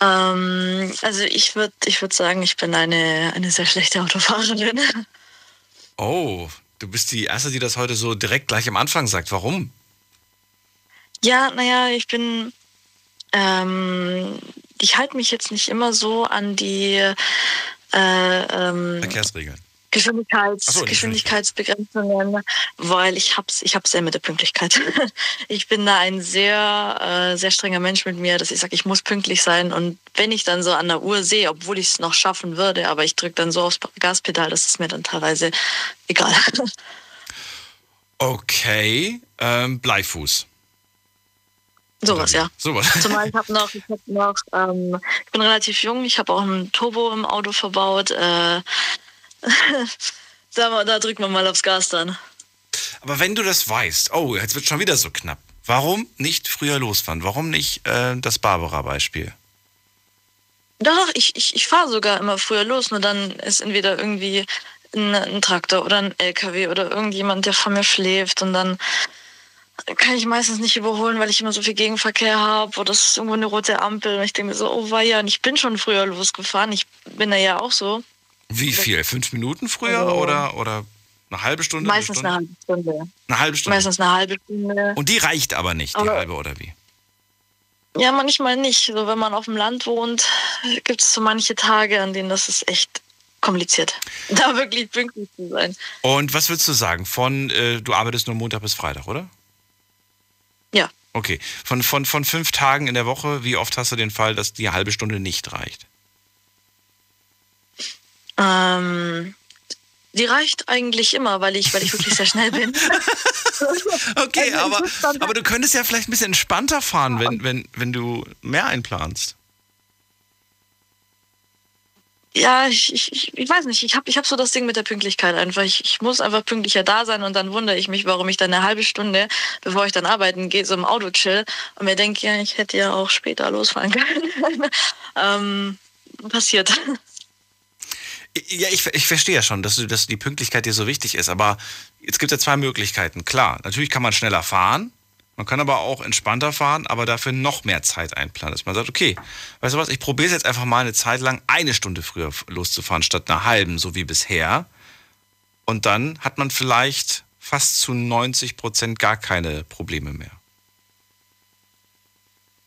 Ähm, also ich würde ich würd sagen, ich bin eine, eine sehr schlechte Autofahrerin. Oh, du bist die Erste, die das heute so direkt gleich am Anfang sagt. Warum? Ja, naja, ich bin. Ähm, ich halte mich jetzt nicht immer so an die äh, ähm, Verkehrsregeln. Geschwindigkeits, so, Geschwindigkeitsbegrenzungen, weil ich hab's, ich hab's sehr mit der Pünktlichkeit. Ich bin da ein sehr, äh, sehr strenger Mensch mit mir, dass ich sage, ich muss pünktlich sein. Und wenn ich dann so an der Uhr sehe, obwohl ich es noch schaffen würde, aber ich drücke dann so aufs Gaspedal, das ist mir dann teilweise egal. Okay, ähm, Bleifuß. Sowas, ja. Sowas. Zumal ich habe noch, ich hab noch, ähm, ich bin relativ jung, ich habe auch ein Turbo im Auto verbaut. Äh, da, da drückt man mal aufs Gas dann. Aber wenn du das weißt, oh, jetzt wird schon wieder so knapp. Warum nicht früher losfahren? Warum nicht äh, das Barbara-Beispiel? Doch, ich, ich, ich fahre sogar immer früher los, nur dann ist entweder irgendwie ein, ein Traktor oder ein LKW oder irgendjemand, der vor mir schläft und dann kann ich meistens nicht überholen, weil ich immer so viel Gegenverkehr habe oder es ist irgendwo eine rote Ampel und ich denke mir so, oh weia, und ich bin schon früher losgefahren, ich bin da ja auch so. Wie viel? Fünf Minuten früher Oh. oder, oder Eine halbe Stunde? Meistens eine, eine halbe Stunde. Eine halbe Stunde. Meistens eine halbe Stunde. Und die reicht aber nicht, die Aber- halbe oder wie? Ja, manchmal nicht. So, wenn man auf dem Land wohnt, gibt es so manche Tage, an denen das ist echt kompliziert. Da wirklich pünktlich zu sein. Und was würdest du sagen? Von, äh, du arbeitest nur Montag bis Freitag, oder? Ja. Okay. Von, von, von fünf Tagen in der Woche, wie oft hast du den Fall, dass die halbe Stunde nicht reicht? Ähm, die reicht eigentlich immer, weil ich, weil ich wirklich sehr schnell bin. Okay, Also, aber, aber du könntest ja vielleicht ein bisschen entspannter fahren, wenn, wenn, wenn du mehr einplanst. Ja, ich, ich, ich, weiß nicht. Ich habe ich hab so das Ding mit der Pünktlichkeit einfach. Ich, ich muss einfach pünktlicher da sein und dann wundere ich mich, warum ich dann eine halbe Stunde, bevor ich dann arbeiten gehe, so im Auto chill und mir denke, ja, ich hätte ja auch später losfahren können. ähm, passiert. Ja, ich, ich verstehe ja schon, dass, du, dass die Pünktlichkeit dir so wichtig ist, aber jetzt gibt es ja zwei Möglichkeiten. Klar, natürlich kann man schneller fahren, man kann aber auch entspannter fahren, aber dafür noch mehr Zeit einplanen. Dass man sagt, okay, weißt du was, ich probiere es jetzt einfach mal eine Zeit lang eine Stunde früher loszufahren, statt einer halben, so wie bisher. Und dann hat man vielleicht fast zu 90 Prozent gar keine Probleme mehr.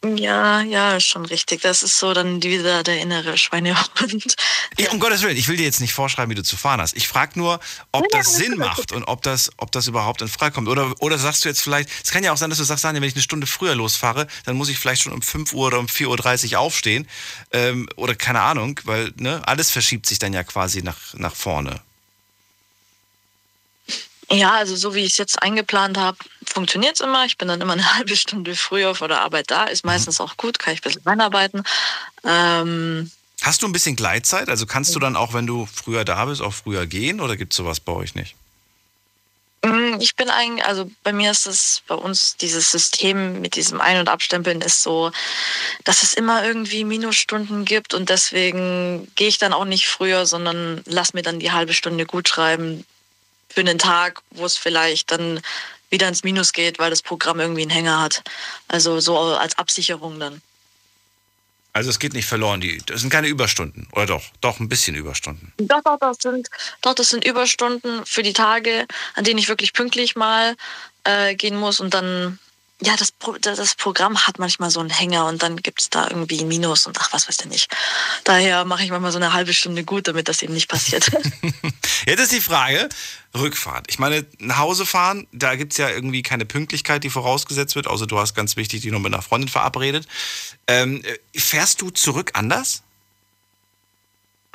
Ja, ja, schon richtig. Das ist so dann wieder der innere Schweinehund. Ich, um Gottes Willen, ich will dir jetzt nicht vorschreiben, wie du zu fahren hast. Ich frage nur, ob das Sinn macht und ob das, ob das überhaupt in Frage kommt. Oder, oder sagst du jetzt vielleicht, es kann ja auch sein, dass du sagst, Daniel, wenn ich eine Stunde früher losfahre, dann muss ich vielleicht schon um 5 Uhr oder um 4.30 Uhr aufstehen. Ähm, oder keine Ahnung, weil ne, alles verschiebt sich dann ja quasi nach, nach vorne. Ja, also so wie ich es jetzt eingeplant habe, funktioniert es immer. Ich bin dann immer eine halbe Stunde früher vor der Arbeit da. Ist meistens auch gut, kann ich ein bisschen reinarbeiten. Ähm, Hast du ein bisschen Gleitzeit? Also kannst du dann auch, wenn du früher da bist, auch früher gehen? Oder gibt es sowas bei euch nicht? Mm, Ich bin eigentlich, also bei mir ist es, bei uns dieses System mit diesem Ein- und Abstempeln ist so, dass es immer irgendwie Minusstunden gibt und deswegen gehe ich dann auch nicht früher, sondern lass mir dann die halbe Stunde gut schreiben für einen Tag, wo es vielleicht dann wieder ins Minus geht, weil das Programm irgendwie einen Hänger hat. Also so als Absicherung dann. Also es geht nicht verloren. Die, das sind keine Überstunden. Oder doch? Doch, ein bisschen Überstunden. Doch, doch, das sind, doch, das sind Überstunden für die Tage, an denen ich wirklich pünktlich mal äh, gehen muss und dann, ja, das, das Programm hat manchmal so einen Hänger und dann gibt es da irgendwie Minus und ach, was weiß ich nicht. Daher mache ich manchmal so eine halbe Stunde gut, damit das eben nicht passiert. Jetzt ist die Frage, Rückfahrt. Ich meine, nach Hause fahren, da gibt es ja irgendwie keine Pünktlichkeit, die vorausgesetzt wird, außer du hast ganz wichtig die noch mit einer Freundin verabredet. Ähm, äh, fährst du zurück anders?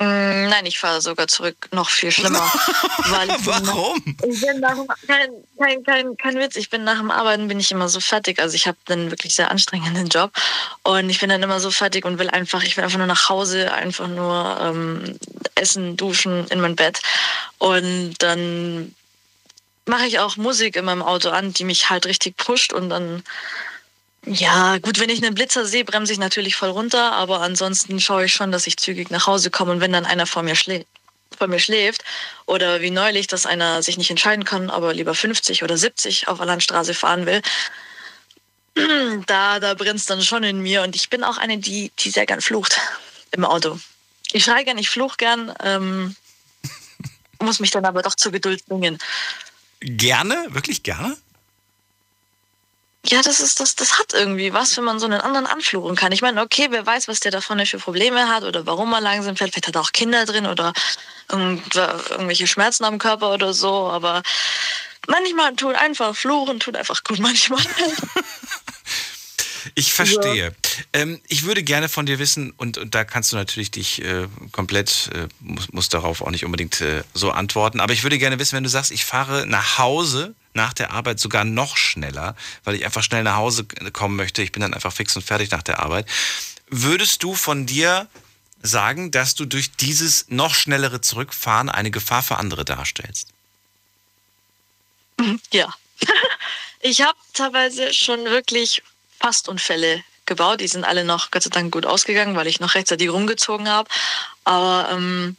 Mm, Nein, ich fahre sogar zurück, noch viel schlimmer. weil ich Warum? Ich bin nach kein, kein, kein, kein Witz, ich bin nach dem Arbeiten bin ich immer so fertig. Also ich habe einen wirklich sehr anstrengenden Job und ich bin dann immer so fertig und will einfach, ich will einfach nur nach Hause, einfach nur ähm, essen, duschen, in mein Bett. Und dann mache ich auch Musik in meinem Auto an, die mich halt richtig pusht und dann ja, gut, wenn ich einen Blitzer sehe, bremse ich natürlich voll runter, aber ansonsten schaue ich schon, dass ich zügig nach Hause komme und wenn dann einer vor mir schläft, vor mir schläft oder wie neulich, dass einer sich nicht entscheiden kann, aber lieber 50 oder 70 auf der Landstraße fahren will, da, da brennt es dann schon in mir und ich bin auch eine, die, die sehr gern flucht im Auto. Ich schreie gern, ich fluch gern, ähm, muss mich dann aber doch zur Geduld bringen. Gerne? Wirklich gerne? Ja, das ist das, das hat irgendwie was, wenn man so einen anderen anfluchen kann. Ich meine, okay, wer weiß, was der da vorne für Probleme hat oder warum er langsam fährt. Vielleicht hat er auch Kinder drin oder irgend- irgendwelche Schmerzen am Körper oder so. Aber manchmal tut einfach fluchen, tut einfach gut manchmal. Ich verstehe. Ähm, ich würde gerne von dir wissen, und, und da kannst du natürlich dich äh, komplett, äh, muss, muss darauf auch nicht unbedingt äh, so antworten, aber ich würde gerne wissen, wenn du sagst, ich fahre nach Hause nach der Arbeit sogar noch schneller, weil ich einfach schnell nach Hause kommen möchte, ich bin dann einfach fix und fertig nach der Arbeit. Würdest du von dir sagen, dass du durch dieses noch schnellere Zurückfahren eine Gefahr für andere darstellst? ja. Ich habe teilweise schon wirklich Fastunfälle gebaut. Die sind alle noch Gott sei Dank gut ausgegangen, weil ich noch rechtzeitig rumgezogen habe. Aber ähm,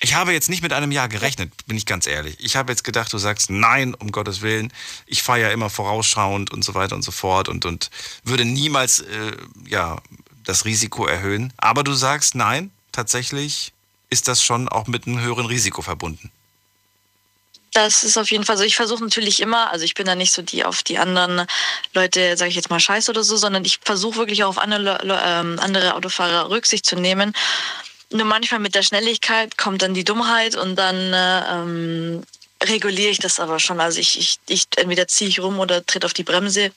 Ich habe jetzt nicht mit einem Jahr gerechnet, bin ich ganz ehrlich. Ich habe jetzt gedacht, du sagst nein, um Gottes Willen. Ich fahre ja immer vorausschauend und so weiter und so fort und, und würde niemals äh, ja, das Risiko erhöhen. Aber du sagst nein, tatsächlich ist das schon auch mit einem höheren Risiko verbunden. Das ist auf jeden Fall so. Ich versuche natürlich immer, also ich bin da nicht so die auf die anderen Leute, sage ich jetzt mal, scheiß oder so, sondern ich versuche wirklich auch auf andere, ähm, andere Autofahrer Rücksicht zu nehmen. Nur manchmal mit der Schnelligkeit kommt dann die Dummheit und dann ähm, reguliere ich das aber schon. Also ich, ich, ich entweder ziehe ich rum oder tritt auf die Bremse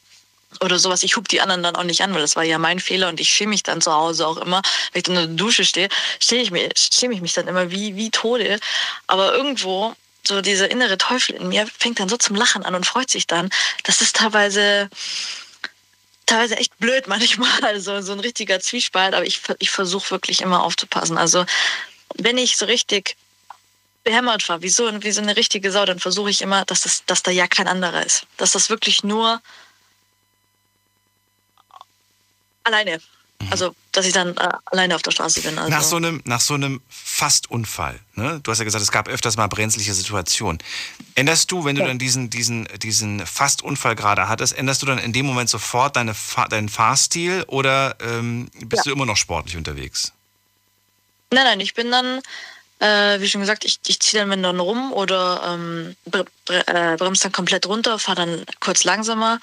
oder sowas. Ich hub die anderen dann auch nicht an, weil das war ja mein Fehler und ich schäme mich dann zu Hause auch immer, wenn ich in der Dusche stehe, schäme ich, mich, ich mich dann immer wie, wie Tode. Aber irgendwo so dieser innere Teufel in mir fängt dann so zum Lachen an und freut sich dann. Das ist teilweise teilweise echt blöd manchmal, also so ein richtiger Zwiespalt, aber ich, ich versuche wirklich immer aufzupassen. Also wenn ich so richtig behämmert war, wie so, wie so eine richtige Sau, dann versuche ich immer, dass, das, dass da ja kein anderer ist. Dass das wirklich nur alleine. Also, dass ich dann äh, alleine auf der Straße bin. Also. Nach so einem, nach so einem Fastunfall, ne? Du hast ja gesagt, es gab öfters mal brenzliche Situationen. Änderst du, wenn du ja. dann diesen, diesen, diesen Fastunfall gerade hattest, änderst du dann in dem Moment sofort deine, deinen Fahrstil oder ähm, bist ja. du immer noch sportlich unterwegs? Nein, nein, ich bin dann, äh, wie schon gesagt, ich, ich ziehe dann, dann rum oder ähm, bre äh, bremse dann komplett runter, fahre dann kurz langsamer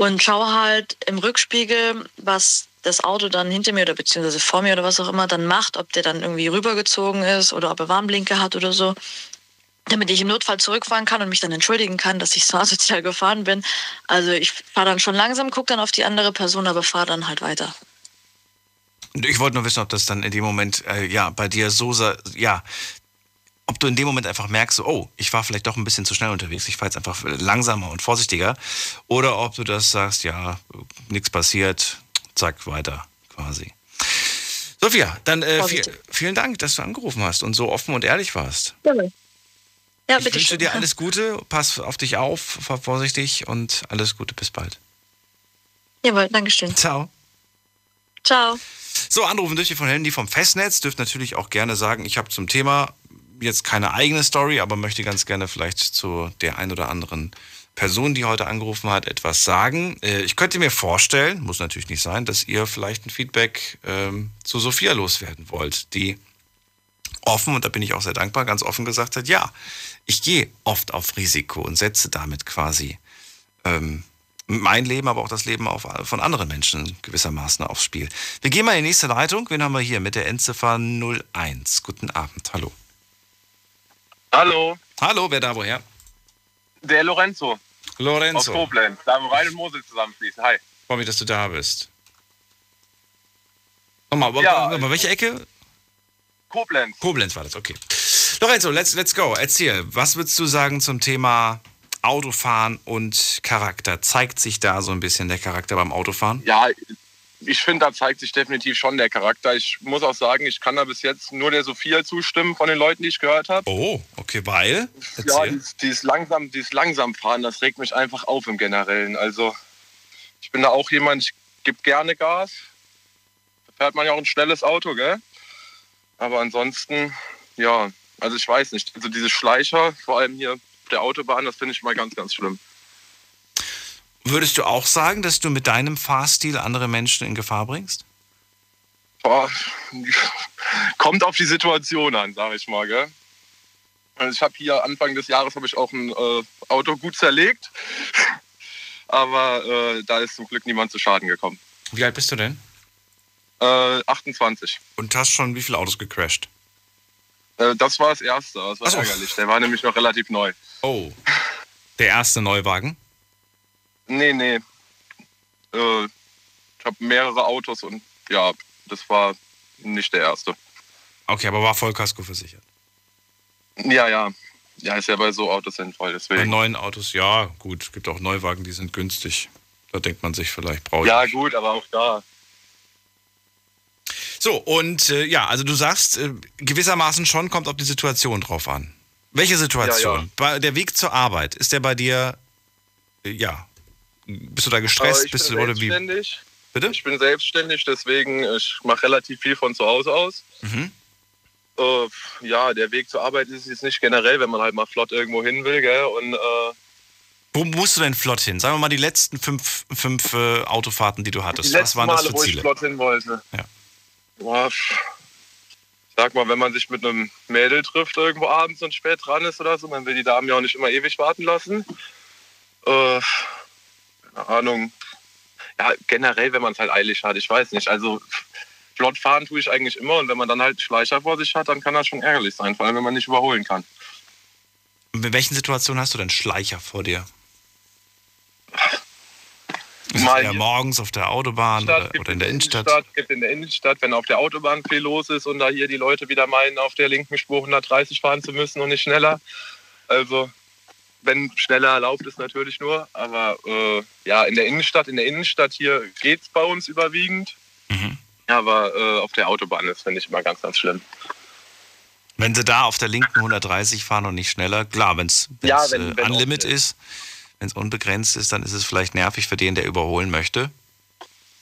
und schaue halt im Rückspiegel, was das Auto dann hinter mir oder beziehungsweise vor mir oder was auch immer dann macht, ob der dann irgendwie rübergezogen ist oder ob er Warnblinker hat oder so, damit ich im Notfall zurückfahren kann und mich dann entschuldigen kann, dass ich so asozial gefahren bin. Also ich fahre dann schon langsam, gucke dann auf die andere Person, aber fahre dann halt weiter. Ich wollte nur wissen, ob das dann in dem Moment, äh, ja, bei dir so, ja, ob du in dem Moment einfach merkst, oh, ich war vielleicht doch ein bisschen zu schnell unterwegs, ich fahre jetzt einfach langsamer und vorsichtiger. Oder ob du das sagst, ja, nichts passiert, zack, weiter quasi. Sophia, dann äh, viel, vielen Dank, dass du angerufen hast und so offen und ehrlich warst. Ja, ja ich wünsche dir alles Gute, pass auf dich auf, fahr vorsichtig und alles Gute, bis bald. Jawohl, Dankeschön. Ciao. Ciao. So, anrufen dürft ihr von Handy vom Festnetz. Dürft natürlich auch gerne sagen, ich habe zum Thema jetzt keine eigene Story, aber möchte ganz gerne vielleicht zu der ein oder anderen Person, die heute angerufen hat, etwas sagen. Äh, ich könnte mir vorstellen, muss natürlich nicht sein, dass ihr vielleicht ein Feedback ähm, zu Sophia loswerden wollt, die offen, und da bin ich auch sehr dankbar, ganz offen gesagt hat, ja, ich gehe oft auf Risiko und setze damit quasi ähm, mein Leben, aber auch das Leben auf, von anderen Menschen gewissermaßen aufs Spiel. Wir gehen mal in die nächste Leitung. Wen haben wir hier mit der Endziffer 01? Guten Abend, hallo. Hallo. Hallo, wer da woher? Der Lorenzo. Lorenzo. Aus Koblenz, da wo Rhein und Mosel zusammenfließen. Hi. Freue mich, dass du da bist. Nochmal, ja, nochmal welche Ecke? Koblenz. Koblenz war das, okay. Lorenzo, let's, let's go. Erzähl, was würdest du sagen zum Thema Autofahren und Charakter? Zeigt sich da so ein bisschen der Charakter beim Autofahren? Ja, ich finde, da zeigt sich definitiv schon der Charakter. Ich muss auch sagen, ich kann da bis jetzt nur der Sophia zustimmen von den Leuten, die ich gehört habe. Oh, okay, weil? Erzähl. Ja, dieses, dieses, langsam, dieses langsam fahren, das regt mich einfach auf im Generellen. Also ich bin da auch jemand, ich gebe gerne Gas. Da fährt man ja auch ein schnelles Auto, gell? Aber ansonsten, ja, also ich weiß nicht. Also diese Schleicher, vor allem hier auf der Autobahn, das finde ich mal ganz, ganz schlimm. Würdest du auch sagen, dass du mit deinem Fahrstil andere Menschen in Gefahr bringst? Boah, kommt auf die Situation an, sage ich mal. Gell? Also ich habe hier Anfang des Jahres habe ich auch ein äh, Auto gut zerlegt, aber äh, da ist zum Glück niemand zu Schaden gekommen. Wie alt bist du denn? Äh, 28. Und hast schon wie viele Autos gecrashed? Äh, das war das erste, das war so. ärgerlich. Der war nämlich noch relativ neu. Oh, der erste Neuwagen? Nee, nee. Äh, ich habe mehrere Autos und ja, das war nicht der erste. Okay, aber war Vollkasko versichert? Ja, ja. Ja, ist ja bei so Autos sinnvoll. Deswegen. Bei neuen Autos, ja, gut. Es gibt auch Neuwagen, die sind günstig. Da denkt man sich vielleicht, brauche ich. Ja, gut, aber auch da. So, und äh, ja, also du sagst, äh, gewissermaßen schon kommt auf die Situation drauf an. Welche Situation? Ja, ja. Der Weg zur Arbeit, ist der bei dir, äh, ja, bist du da gestresst? ich bist bin du, oder selbstständig. Wie? Bitte? Ich bin selbstständig, deswegen ich mache relativ viel von zu Hause aus. Mhm. Äh, ja, der Weg zur Arbeit ist jetzt nicht generell, wenn man halt mal flott irgendwo hin will, gell? Und, äh, wo musst du denn flott hin? Sagen wir mal die letzten fünf, fünf äh, Autofahrten, die du hattest. Die Was waren Male, das für Ziele? wo ich flott hin wollte. Ja. Boah, sag mal, wenn man sich mit einem Mädel trifft irgendwo abends und spät dran ist oder so, man will die Damen ja auch nicht immer ewig warten lassen. Äh, keine Ahnung. Ja, generell, wenn man es halt eilig hat, ich weiß nicht. Also flott fahren tue ich eigentlich immer und wenn man dann halt Schleicher vor sich hat, dann kann das schon ärgerlich sein, vor allem wenn man nicht überholen kann. In welchen Situationen hast du denn Schleicher vor dir? Mal es eher morgens auf der Autobahn Stadt, oder, oder in der Innenstadt? gibt in der Innenstadt, wenn auf der Autobahn viel los ist und da hier die Leute wieder meinen, auf der linken Spur 130 fahren zu müssen und nicht schneller. Also, wenn schneller erlaubt ist natürlich nur. Aber äh, ja, in der Innenstadt, in der Innenstadt hier geht es bei uns überwiegend. Mhm. Aber äh, auf der Autobahn ist, finde ich immer ganz, ganz schlimm. Wenn sie da auf der linken 130 fahren und nicht schneller, klar, wenn es Ja, wenn- äh, wenn unlimit ist, wenn es unbegrenzt ist, dann ist es vielleicht nervig für den, der überholen möchte.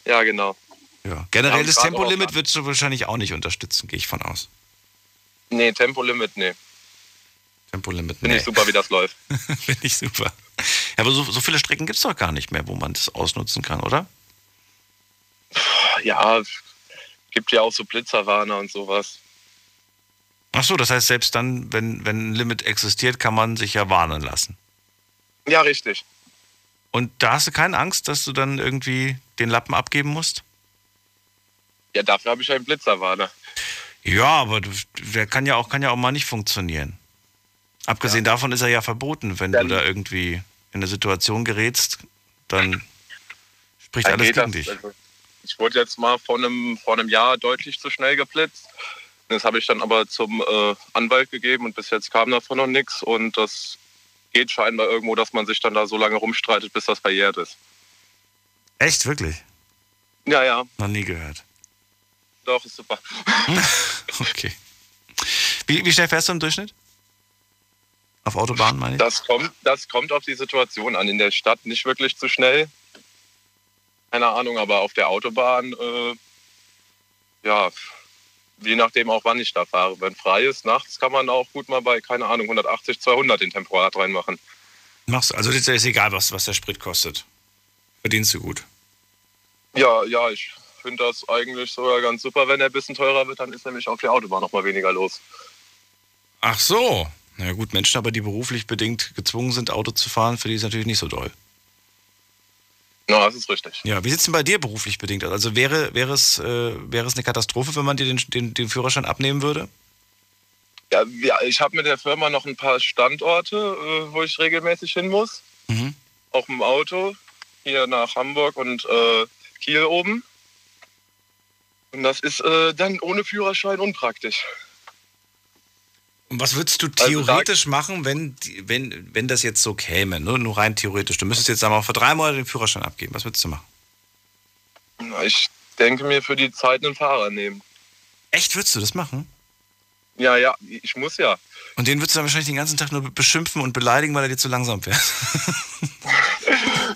Ja, genau. Ja. Generell Ja, das Tempolimit würdest du wahrscheinlich auch nicht unterstützen, gehe ich von aus. Nee, Tempolimit, nee. Tempolimit, Finde nee. ich super, wie das läuft. Finde ich super. Ja, aber so, so viele Strecken gibt es doch gar nicht mehr, wo man das ausnutzen kann, oder? Ja, gibt ja auch so Blitzerwarner und sowas. Ach so, das heißt, selbst dann, wenn, wenn ein Limit existiert, kann man sich ja warnen lassen. Ja, richtig. Und da hast du keine Angst, dass du dann irgendwie den Lappen abgeben musst? Ja, dafür habe ich einen Blitzerwarner. Ja, aber der kann ja auch, kann ja auch mal nicht funktionieren. Abgesehen davon ist er ja verboten, wenn Dann- du da irgendwie in eine Situation gerätst, dann spricht Dann alles gegen das. dich. Also, ich wurde jetzt mal vor einem, vor einem Jahr deutlich zu schnell geblitzt. Das habe ich dann aber zum äh, Anwalt gegeben und bis jetzt kam davon noch nichts. Und das geht scheinbar irgendwo, dass man sich dann da so lange rumstreitet, bis das verjährt ist. Echt, wirklich? Ja, ja, Noch nie gehört. doch, ist super. Okay. Wie, wie schnell fährst du im Durchschnitt? Auf Autobahnen, meine ich? Das kommt, das kommt auf die Situation an. In der Stadt nicht wirklich zu schnell. Keine Ahnung, aber auf der Autobahn, äh, ja, je nachdem auch wann ich da fahre. Wenn frei ist, nachts kann man auch gut mal bei, keine Ahnung, 180, 200 den Temporat reinmachen. Machst du. Also ist ist egal, was, was der Sprit kostet. Verdienst du gut. Ja, ja, ich finde das eigentlich sogar ganz super. Wenn er ein bisschen teurer wird, dann ist nämlich auf der Autobahn noch mal weniger los. Ach so. Na gut, Menschen aber, die beruflich bedingt gezwungen sind, Auto zu fahren, für die ist natürlich nicht so doll. Ja, das ist richtig. Ja, wie sieht es denn bei dir beruflich bedingt aus? Also wäre, wäre, es, äh, wäre es eine Katastrophe, wenn man dir den, den, den Führerschein abnehmen würde? Ja, ja ich habe mit der Firma noch ein paar Standorte, äh, wo ich regelmäßig hin muss. Mhm. Auch im Auto. Hier nach Hamburg und äh, Kiel oben. Und das ist äh, dann ohne Führerschein unpraktisch. Und was würdest du Also theoretisch machen, wenn, wenn, wenn das jetzt so käme? Nur, nur rein theoretisch. Du müsstest jetzt sagen wir mal, für drei Monate den Führerschein abgeben. Was würdest du machen? Ich denke mir für die Zeit einen Fahrer nehmen. Echt, würdest du das machen? Ja, ja, ich muss ja. Und den würdest du dann wahrscheinlich den ganzen Tag nur beschimpfen und beleidigen, weil er dir zu langsam fährt.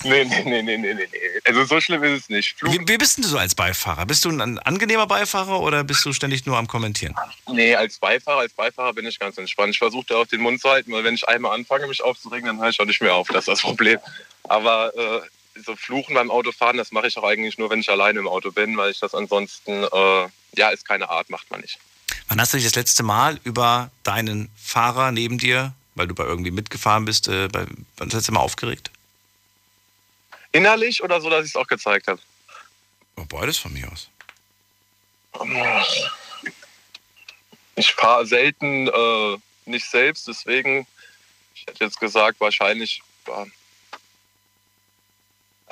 Nee, nee, nee, nee, nee, nee. Also so schlimm ist es nicht. Flug, Wie, wie bist denn du so als Beifahrer? Bist du ein angenehmer Beifahrer oder bist du ständig nur am Kommentieren? Nee, als Beifahrer, als Beifahrer bin ich ganz entspannt. Ich versuche da auch den Mund zu halten, weil wenn ich einmal anfange, mich aufzuregen, dann höre ich auch nicht mehr auf. Das ist das Problem. Aber äh, so Fluchen beim Autofahren, das mache ich auch eigentlich nur, wenn ich alleine im Auto bin, weil ich das ansonsten, äh, ja, ist keine Art, macht man nicht. Wann hast du dich das letzte Mal über deinen Fahrer neben dir, weil du bei irgendwie mitgefahren bist, äh, bei, wann hast du das letzte Mal aufgeregt? Innerlich oder so, dass ich es auch gezeigt habe? Oh, beides von mir aus. Ich fahre selten äh, nicht selbst, deswegen, ich hätte jetzt gesagt, wahrscheinlich. Ja,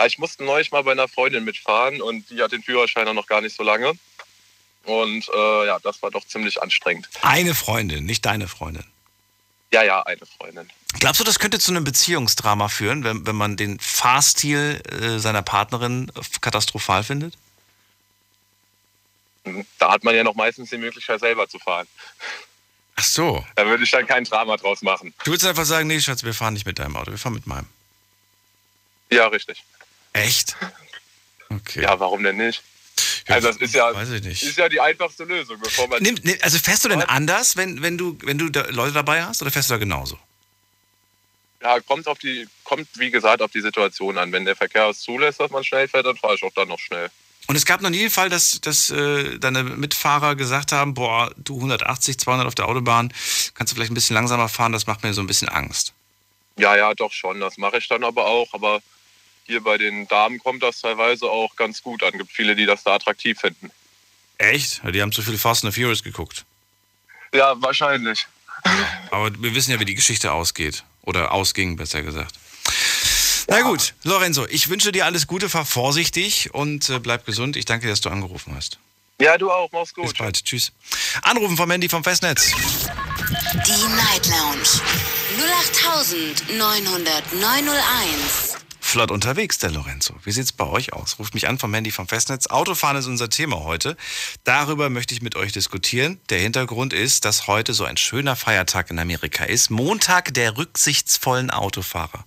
ich musste neulich mal bei einer Freundin mitfahren und die hat den Führerschein noch gar nicht so lange. Und äh, ja, das war doch ziemlich anstrengend. Eine Freundin, nicht deine Freundin. Ja, ja, eine Freundin. Glaubst du, das könnte zu einem Beziehungsdrama führen, wenn, wenn man den Fahrstil äh, seiner Partnerin katastrophal findet? Da hat man ja noch meistens die Möglichkeit, selber zu fahren. Ach so. Da würde ich dann kein Drama draus machen. Du würdest einfach sagen, nee, Schatz, wir fahren nicht mit deinem Auto, wir fahren mit meinem. Ja, richtig. Echt? Okay. Ja, warum denn nicht? Also das ist ja, Weiß ich nicht. ist ja die einfachste Lösung, bevor man. Nimm, nimm, also fährst du denn anders, wenn, wenn du, wenn du da Leute dabei hast, oder fährst du da genauso? Ja, kommt auf die, kommt wie gesagt auf die Situation an. Wenn der Verkehr es zulässt, dass man schnell fährt, dann fahre ich auch dann noch schnell. Und es gab noch nie den Fall, dass, dass äh, deine Mitfahrer gesagt haben, boah, du 180, 200 auf der Autobahn, kannst du vielleicht ein bisschen langsamer fahren, das macht mir so ein bisschen Angst. Ja, ja, doch schon. Das mache ich dann aber auch. Aber hier bei den Damen kommt das teilweise auch ganz gut an. Gibt viele, die das da attraktiv finden. Echt? Die haben zu viel Fast and the Furious geguckt. Ja, wahrscheinlich. Aber wir wissen ja, wie die Geschichte ausgeht. Oder ausging, besser gesagt. Na gut, Lorenzo, ich wünsche dir alles Gute, fahr vorsichtig und äh, bleib gesund. Ich danke dir, dass du angerufen hast. Ja, du auch. Mach's Bis gut. bald. Tschüss. Anrufen vom Handy vom Festnetz. Die Night Lounge 08901. Flott unterwegs, der Lorenzo. Wie sieht's bei euch aus? Ruft mich an vom Handy vom Festnetz. Autofahren ist unser Thema heute. Darüber möchte ich mit euch diskutieren. Der Hintergrund ist, dass heute so ein schöner Feiertag in Amerika ist. Montag der rücksichtsvollen Autofahrer.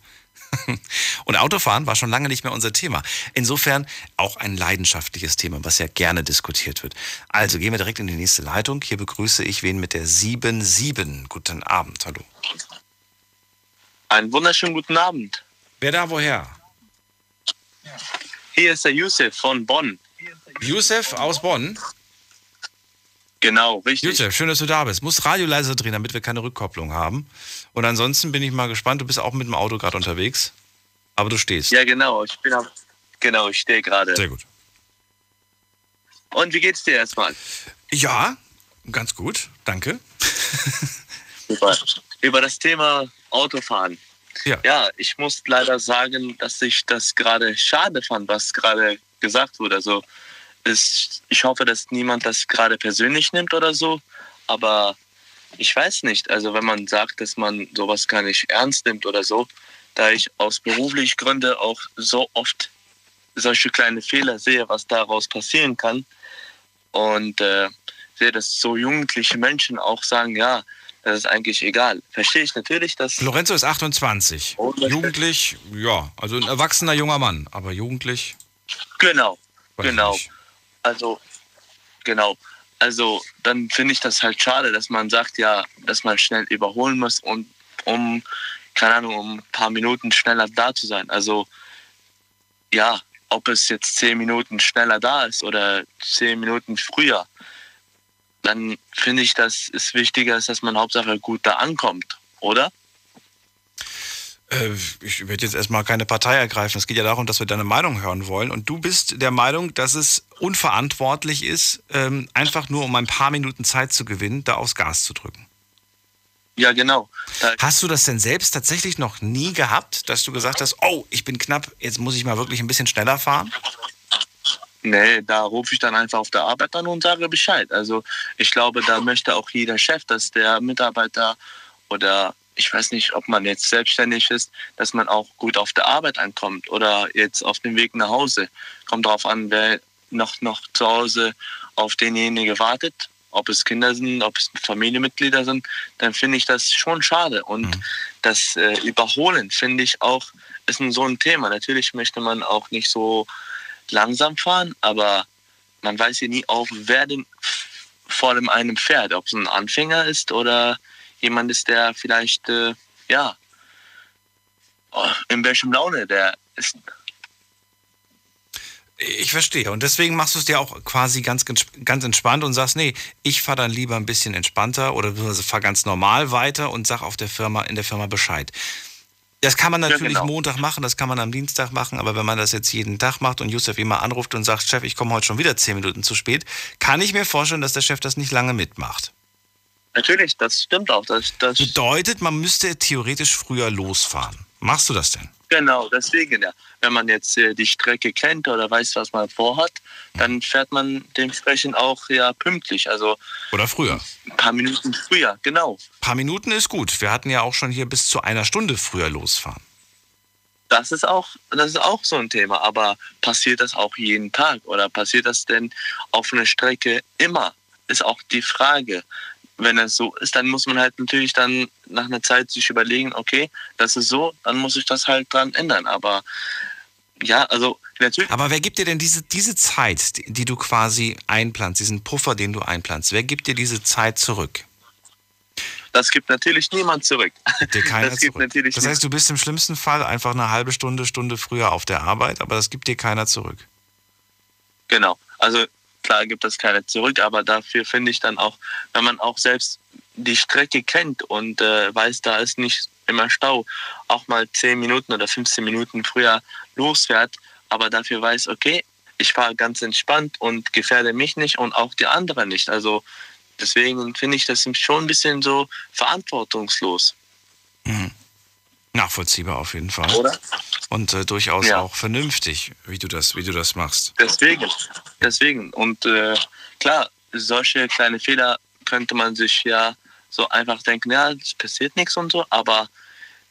Und Autofahren war schon lange nicht mehr unser Thema. Insofern auch ein leidenschaftliches Thema, was ja gerne diskutiert wird. Also gehen wir direkt in die nächste Leitung. Hier begrüße ich wen mit der 77. Guten Abend. Hallo. Einen wunderschönen guten Abend. Wer da woher? Hier ist der Yusuf von Bonn. Youssef aus Bonn. Genau, richtig. Youssef, schön, dass du da bist. Muss Radio leiser drehen, damit wir keine Rückkopplung haben. Und ansonsten bin ich mal gespannt. Du bist auch mit dem Auto gerade unterwegs. Aber du stehst. Ja, genau. Ich bin am, genau, ich stehe gerade. Sehr gut. Und wie geht's dir erstmal? Ja, ganz gut. Danke. Super. Über das Thema Autofahren. Ja. ja, ich muss leider sagen, dass ich das gerade schade fand, was gerade gesagt wurde. Also es, ich hoffe, dass niemand das gerade persönlich nimmt oder so. Aber ich weiß nicht. Also wenn man sagt, dass man sowas gar nicht ernst nimmt oder so, da ich aus beruflichen Gründen auch so oft solche kleine Fehler sehe, was daraus passieren kann. Und äh, sehe, dass so jugendliche Menschen auch sagen, ja, das ist eigentlich egal. Verstehe ich natürlich, dass Lorenzo ist 28. Jugendlich, ja, also ein erwachsener junger Mann, aber jugendlich. Genau, genau. Also, genau. Also, dann finde ich das halt schade, dass man sagt, ja, dass man schnell überholen muss und um, keine Ahnung, um ein paar Minuten schneller da zu sein. Also, ja, ob es jetzt zehn Minuten schneller da ist oder zehn Minuten früher, dann finde ich, dass es wichtiger ist, dass man Hauptsache gut da ankommt, oder? Äh, ich werde jetzt erstmal keine Partei ergreifen. Es geht ja darum, dass wir deine Meinung hören wollen. Und du bist der Meinung, dass es unverantwortlich ist, ähm, einfach nur um ein paar Minuten Zeit zu gewinnen, da aufs Gas zu drücken. Ja, genau. Hast du das denn selbst tatsächlich noch nie gehabt, dass du gesagt hast, oh, ich bin knapp, jetzt muss ich mal wirklich ein bisschen schneller fahren? Nee, da rufe ich dann einfach auf der Arbeit an und sage Bescheid. Also ich glaube, da möchte auch jeder Chef, dass der Mitarbeiter oder ich weiß nicht, ob man jetzt selbstständig ist, dass man auch gut auf der Arbeit ankommt oder jetzt auf dem Weg nach Hause. Kommt darauf an, wer noch, noch zu Hause auf denjenigen wartet, ob es Kinder sind, ob es Familienmitglieder sind, dann finde ich das schon schade. Und das äh, Überholen finde ich auch, ist ein, so ein Thema. Natürlich möchte man auch nicht so langsam fahren, aber man weiß ja nie auch, wer denn vor dem einem fährt, ob es ein Anfänger ist oder jemand ist, der vielleicht, äh, ja, oh, in welchem Laune der ist. Ich verstehe. Und deswegen machst du es dir auch quasi ganz, ganz entspannt und sagst, nee, ich fahre dann lieber ein bisschen entspannter oder fahre ganz normal weiter und sag auf der Firma, in der Firma Bescheid. Das kann man Ja, natürlich genau. Montag machen, das kann man am Dienstag machen, aber wenn man das jetzt jeden Tag macht und Yusuf immer anruft und sagt, Chef, ich komme heute schon wieder zehn Minuten zu spät, kann ich mir vorstellen, dass der Chef das nicht lange mitmacht. Natürlich, das stimmt auch. Das, das Bedeutet, man müsste theoretisch früher losfahren. Machst du das denn? Genau, deswegen ja. Wenn man jetzt äh, die Strecke kennt oder weiß, was man vorhat, dann fährt man dementsprechend auch ja pünktlich. Also Oder früher? ein paar Minuten früher, genau. Ein paar Minuten ist gut. Wir hatten ja auch schon hier bis zu einer Stunde früher losfahren. Das ist auch, das ist auch so ein Thema. Aber passiert das auch jeden Tag oder passiert das denn auf einer Strecke immer? Ist auch die Frage. Wenn es so ist, dann muss man halt natürlich dann nach einer Zeit sich überlegen, okay, das ist so, dann muss ich das halt dran ändern. Aber ja, also natürlich. Aber wer gibt dir denn diese, diese Zeit, die, die du quasi einplanst, diesen Puffer, den du einplanst, wer gibt dir diese Zeit zurück? Das gibt natürlich niemand zurück. Dir keiner das zurück. natürlich Das heißt, du bist im schlimmsten Fall einfach eine halbe Stunde, Stunde früher auf der Arbeit, aber das gibt dir keiner zurück. Genau. Also klar gibt es keine zurück, aber dafür finde ich dann auch, wenn man auch selbst die Strecke kennt und äh, weiß, da ist nicht immer Stau, auch mal 10 Minuten oder 15 Minuten früher losfährt, aber dafür weiß, okay, ich fahre ganz entspannt und gefährde mich nicht und auch die anderen nicht. Also deswegen finde ich das schon ein bisschen so verantwortungslos. Mhm. Nachvollziehbar auf jeden Fall. Oder? Und äh, durchaus Ja. auch vernünftig, wie du das, wie du das machst. Deswegen, deswegen. Und äh, klar, solche kleine Fehler könnte man sich ja so einfach denken, ja, es passiert nichts und so, aber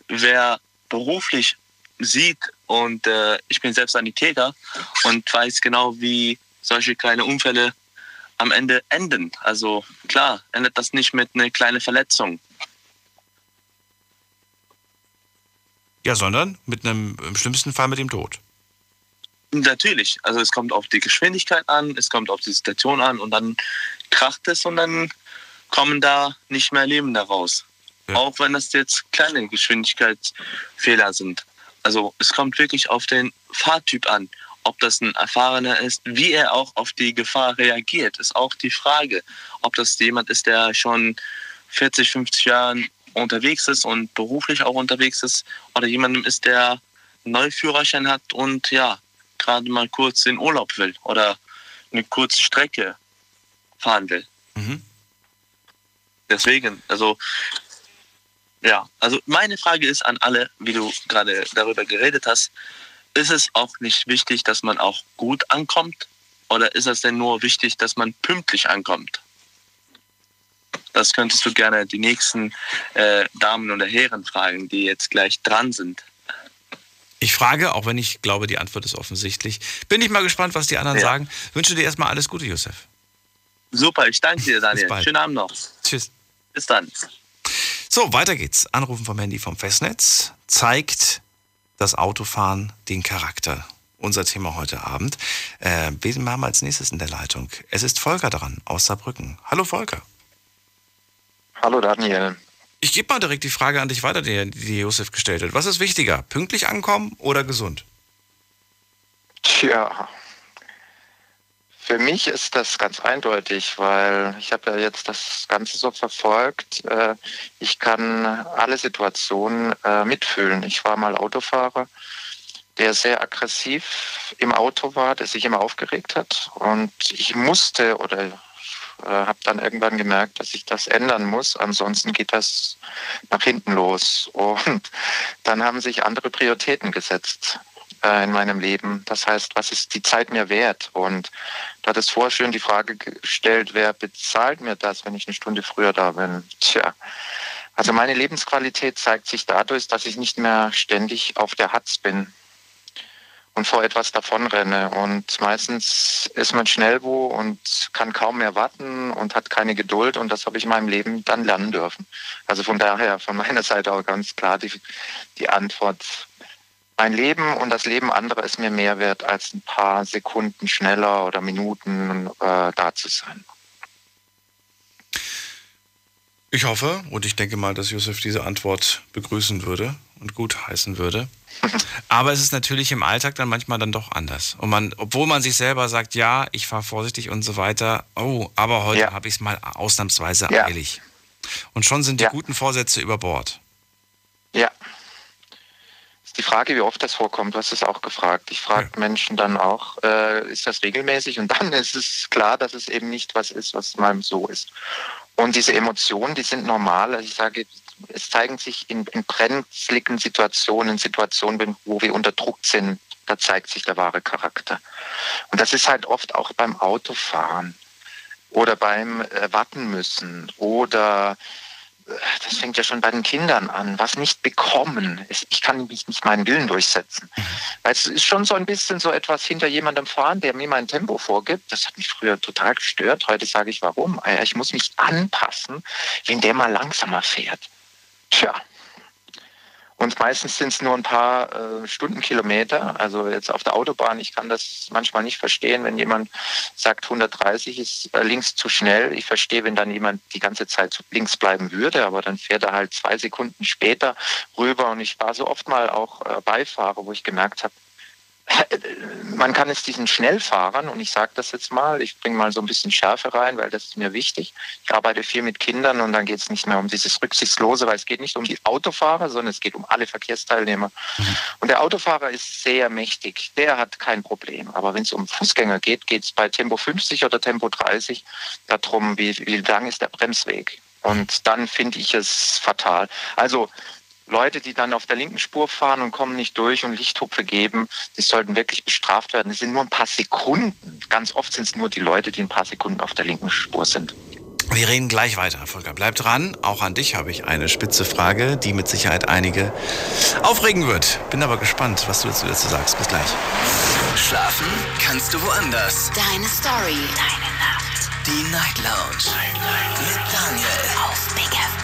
wer beruflich sieht und äh, ich bin selbst Sanitäter und weiß genau, wie solche kleine Unfälle am Ende enden. Also klar, endet das nicht mit einer kleinen Verletzung. Ja, sondern mit einem, im schlimmsten Fall mit dem Tod. Natürlich, also es kommt auf die Geschwindigkeit an, es kommt auf die Situation an und dann kracht es und dann kommen da nicht mehr Leben daraus. Auch wenn das jetzt kleine Geschwindigkeitsfehler sind. Also es kommt wirklich auf den Fahrtyp an. Ob das ein Erfahrener ist, wie er auch auf die Gefahr reagiert, ist auch die Frage. Ob das jemand ist, der schon 40, 50 Jahren unterwegs ist und beruflich auch unterwegs ist, oder jemandem ist, der einen Neuführerschein hat und ja, gerade mal kurz in Urlaub will oder eine kurze Strecke fahren will. Mhm. Deswegen, also ja, also meine Frage ist an alle, wie du gerade darüber geredet hast, ist es auch nicht wichtig, dass man auch gut ankommt? Oder ist es denn nur wichtig, dass man pünktlich ankommt? Das könntest du gerne die nächsten äh, Damen oder Herren fragen, die jetzt gleich dran sind. Ich frage, auch wenn ich glaube, die Antwort ist offensichtlich. Bin ich mal gespannt, was die anderen Ja. sagen. Wünsche dir erstmal alles Gute, Josef. Super, ich danke dir, Daniel. bald. Schönen Abend noch. Tschüss. Bis dann. So, weiter geht's. Anrufen vom Handy vom Festnetz zeigt das Autofahren den Charakter. Unser Thema heute Abend. Äh, wen haben wir als nächstes in der Leitung? Es ist Volker dran aus Saarbrücken. Hallo Volker. Hallo Daniel. Ich gebe mal direkt die Frage an dich weiter, die, die Josef gestellt hat. Was ist wichtiger, pünktlich ankommen oder gesund? Tja, für mich ist das ganz eindeutig, weil ich habe ja jetzt das Ganze so verfolgt. Äh, Ich kann alle Situationen äh, mitfühlen. Ich war mal Autofahrer, der sehr aggressiv im Auto war, der sich immer aufgeregt hat. Und ich musste oder äh, habe dann irgendwann gemerkt, dass ich das ändern muss. Ansonsten geht das nach hinten los. Und dann haben sich andere Prioritäten gesetzt äh, in meinem Leben. Das heißt, was ist die Zeit mir wert? Und du hattest vorher schön die Frage gestellt, wer bezahlt mir das, wenn ich eine Stunde früher da bin? Tja, also meine Lebensqualität zeigt sich dadurch, dass ich nicht mehr ständig auf der Hatz bin und vor etwas davonrenne. Und meistens ist man schnell wo und kann kaum mehr warten und hat keine Geduld. Und das habe ich in meinem Leben dann lernen dürfen. Also von daher, von meiner Seite auch ganz klar die, die Antwort. Mein Leben und das Leben anderer ist mir mehr wert, als ein paar Sekunden schneller oder Minuten äh, da zu sein. Ich hoffe und ich denke mal, dass Josef diese Antwort begrüßen würde und gut heißen würde. Aber es ist natürlich im Alltag dann manchmal dann doch anders. Und man, obwohl man sich selber sagt, ja, ich fahre vorsichtig und so weiter, oh, aber heute Ja. habe ich es mal ausnahmsweise Ja. eilig. Und schon sind die Ja. guten Vorsätze über Bord. Ja. Ist die Frage, wie oft das vorkommt, du hast es auch gefragt. Ich frage Menschen dann auch, äh, ist das regelmäßig? Und dann ist es klar, dass es eben nicht was ist, was mal so ist. Und diese Emotionen, die sind normal. Also ich sage, es zeigen sich in, in brenzligen Situationen, in Situationen, wo wir unter Druck sind, da zeigt sich der wahre Charakter. Und das ist halt oft auch beim Autofahren oder beim äh, Warten müssen oder äh, das fängt ja schon bei den Kindern an, was nicht bekommen. Es- Ich kann mich nicht meinen Willen durchsetzen. Weil es ist schon so ein bisschen so etwas hinter jemandem fahren, der mir mein Tempo vorgibt. Das hat mich früher total gestört. Heute sage ich, warum? Ah Ich muss mich anpassen, wenn der mal langsamer fährt. Tja. Und meistens sind es nur ein paar äh, Stundenkilometer. Also jetzt auf der Autobahn, ich kann das manchmal nicht verstehen, wenn jemand sagt, 130 ist äh, links zu schnell. Ich verstehe, wenn dann jemand die ganze Zeit links bleiben würde, aber dann fährt er halt zwei Sekunden später rüber. Und ich war so oft mal auch äh, Beifahrer, wo ich gemerkt habe, man kann es diesen Schnellfahrern, und ich sage das jetzt mal, ich bringe mal so ein bisschen Schärfe rein, weil das ist mir wichtig. Ich arbeite viel mit Kindern und dann geht es nicht mehr um dieses Rücksichtslose, weil es geht nicht um die Autofahrer, sondern es geht um alle Verkehrsteilnehmer. Und der Autofahrer ist sehr mächtig, der hat kein Problem. Aber wenn es um Fußgänger geht, geht es bei Tempo 50 oder Tempo 30 darum, wie, wie lang ist der Bremsweg. Und dann finde ich es fatal. Also Leute, die dann auf der linken Spur fahren und kommen nicht durch und Lichthupfe geben, die sollten wirklich bestraft werden. Es sind nur ein paar Sekunden. Ganz oft sind es nur die Leute, die ein paar Sekunden auf der linken Spur sind. Wir reden gleich weiter, Volker. Bleib dran. Auch an dich habe ich eine spitze Frage, die mit Sicherheit einige aufregen wird. Bin aber gespannt, was du dazu sagst. Bis gleich. Schlafen kannst du woanders. Deine Story. Deine Nacht. Die Night Lounge. Night, Night. Mit Daniel. Auf Big FM.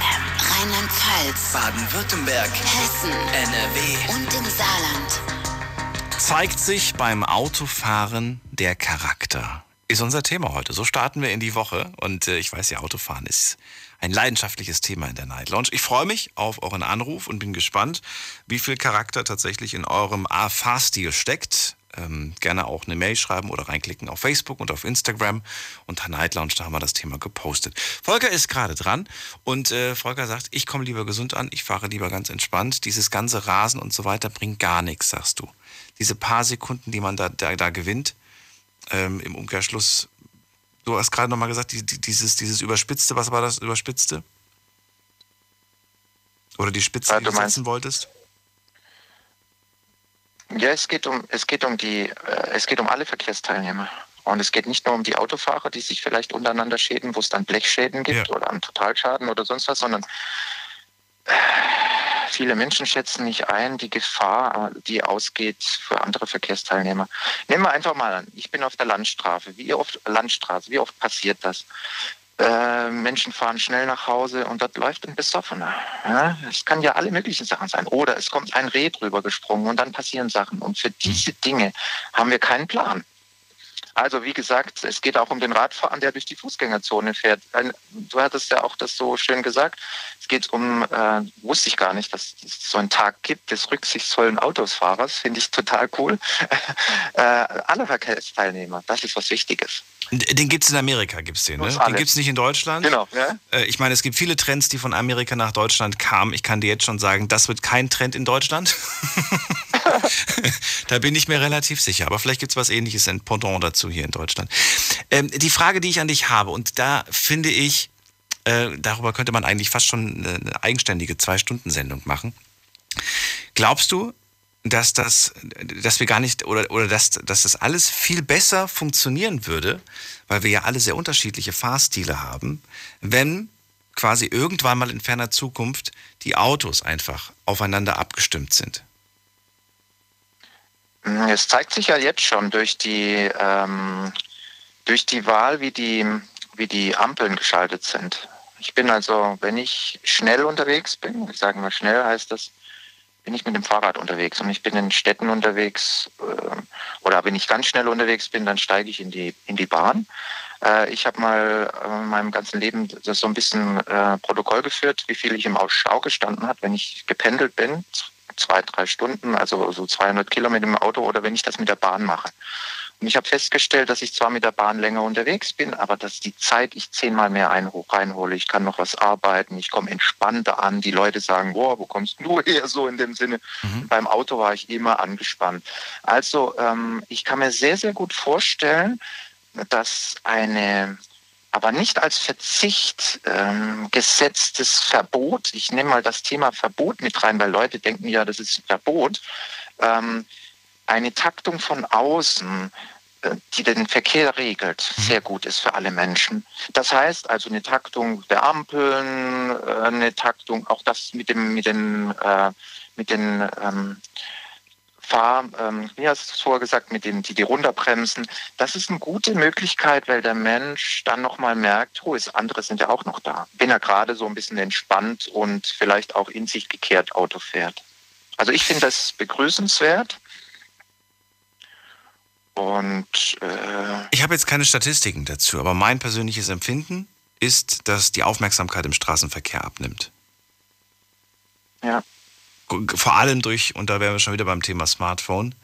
Rheinland-Pfalz. Baden-Württemberg. Hessen. NRW. Und im Saarland. Zeigt sich beim Autofahren der Charakter. Ist unser Thema heute. So starten wir in die Woche. Und äh, ich weiß ja, Autofahren ist ein leidenschaftliches Thema in der Night Lounge. Ich freue mich auf euren Anruf und bin gespannt, wie viel Charakter tatsächlich in eurem A-Fahrstil steckt ähm, gerne auch eine Mail schreiben oder reinklicken auf Facebook und auf Instagram. Unter Night Lounge, da haben wir das Thema gepostet. Volker ist gerade dran und äh, Volker sagt, ich komme lieber gesund an, ich fahre lieber ganz entspannt. Dieses ganze Rasen und so weiter bringt gar nichts, sagst du. Diese paar Sekunden, die man da, da, da gewinnt, ähm, im Umkehrschluss, du hast gerade nochmal gesagt, die, die, dieses, dieses Überspitzte, was war das Überspitzte? Oder die Spitze, ja, die du setzen wolltest? Ja, es geht um, es geht um die, äh, es geht um alle Verkehrsteilnehmer. Und es geht nicht nur um die Autofahrer, die sich vielleicht untereinander schäden, wo es dann Blechschäden gibt ja. oder einen Totalschaden oder sonst was, sondern äh, viele Menschen schätzen nicht ein die Gefahr, die ausgeht für andere Verkehrsteilnehmer. Nehmen wir einfach mal an, ich bin auf der Landstraße. Wie oft Landstraße? Wie oft passiert das? Äh, Menschen fahren schnell nach Hause und dort läuft ein Besoffener. Ja, es kann ja alle möglichen Sachen sein. Oder es kommt ein Reh drüber gesprungen und dann passieren Sachen. Und für diese Dinge haben wir keinen Plan. Also wie gesagt, es geht auch um den Radfahrer, der durch die Fußgängerzone fährt. Du hattest ja auch das so schön gesagt. Es geht um, äh, wusste ich gar nicht, dass es so einen Tag gibt des rücksichtsvollen Autosfahrers. Finde ich total cool. äh, alle Verkehrsteilnehmer, das ist was Wichtiges. Den gibt es in Amerika, gibt's den, ne? Den gibt es nicht in Deutschland. Genau. Ja? Äh, ich meine, es gibt viele Trends, die von Amerika nach Deutschland kamen. Ich kann dir jetzt schon sagen, das wird kein Trend in Deutschland. da bin ich mir relativ sicher. Aber vielleicht gibt es was ähnliches, ein Pendant dazu hier in Deutschland. Ähm, die Frage, die ich an dich habe, und da finde ich, äh, darüber könnte man eigentlich fast schon eine eigenständige Zwei-Stunden-Sendung machen. Glaubst du, dass das, dass wir gar nicht oder, oder dass, dass das alles viel besser funktionieren würde, weil wir ja alle sehr unterschiedliche Fahrstile haben, wenn quasi irgendwann mal in ferner Zukunft die Autos einfach aufeinander abgestimmt sind. Es zeigt sich ja jetzt schon durch die, ähm, durch die Wahl, wie die, wie die Ampeln geschaltet sind. Ich bin also, wenn ich schnell unterwegs bin, ich sage mal schnell, heißt das bin ich mit dem Fahrrad unterwegs und ich bin in Städten unterwegs äh, oder wenn ich ganz schnell unterwegs bin, dann steige ich in die, in die Bahn. Äh, ich habe mal äh, in meinem ganzen Leben das so ein bisschen äh, Protokoll geführt, wie viel ich im Stau gestanden habe, wenn ich gependelt bin, zwei, drei Stunden, also so 200 Kilometer im Auto oder wenn ich das mit der Bahn mache. Und ich habe festgestellt, dass ich zwar mit der Bahn länger unterwegs bin, aber dass die Zeit ich zehnmal mehr reinhole. Ich kann noch was arbeiten, ich komme entspannter an. Die Leute sagen, boah, wo kommst du her? So in dem Sinne. Mhm. Beim Auto war ich immer angespannt. Also ähm, ich kann mir sehr, sehr gut vorstellen, dass eine aber nicht als Verzicht ähm, gesetztes Verbot. Ich nehme mal das Thema Verbot mit rein, weil Leute denken ja, das ist ein Verbot. Ähm, eine Taktung von außen, äh, die den Verkehr regelt, mhm. sehr gut ist für alle Menschen. Das heißt also eine Taktung der Ampeln, äh, eine Taktung, auch das mit dem, mit den, äh, mit den ähm, Fahr, ähm, wie hast du es vorher gesagt, mit den, die, die runterbremsen. Das ist eine gute Möglichkeit, weil der Mensch dann nochmal merkt, oh, ist, andere sind ja auch noch da. Wenn er gerade so ein bisschen entspannt und vielleicht auch in sich gekehrt Auto fährt. Also ich finde das begrüßenswert. Und äh ich habe jetzt keine Statistiken dazu, aber mein persönliches Empfinden ist, dass die Aufmerksamkeit im Straßenverkehr abnimmt. Ja. Vor allem durch, und da wären wir schon wieder beim Thema Smartphone,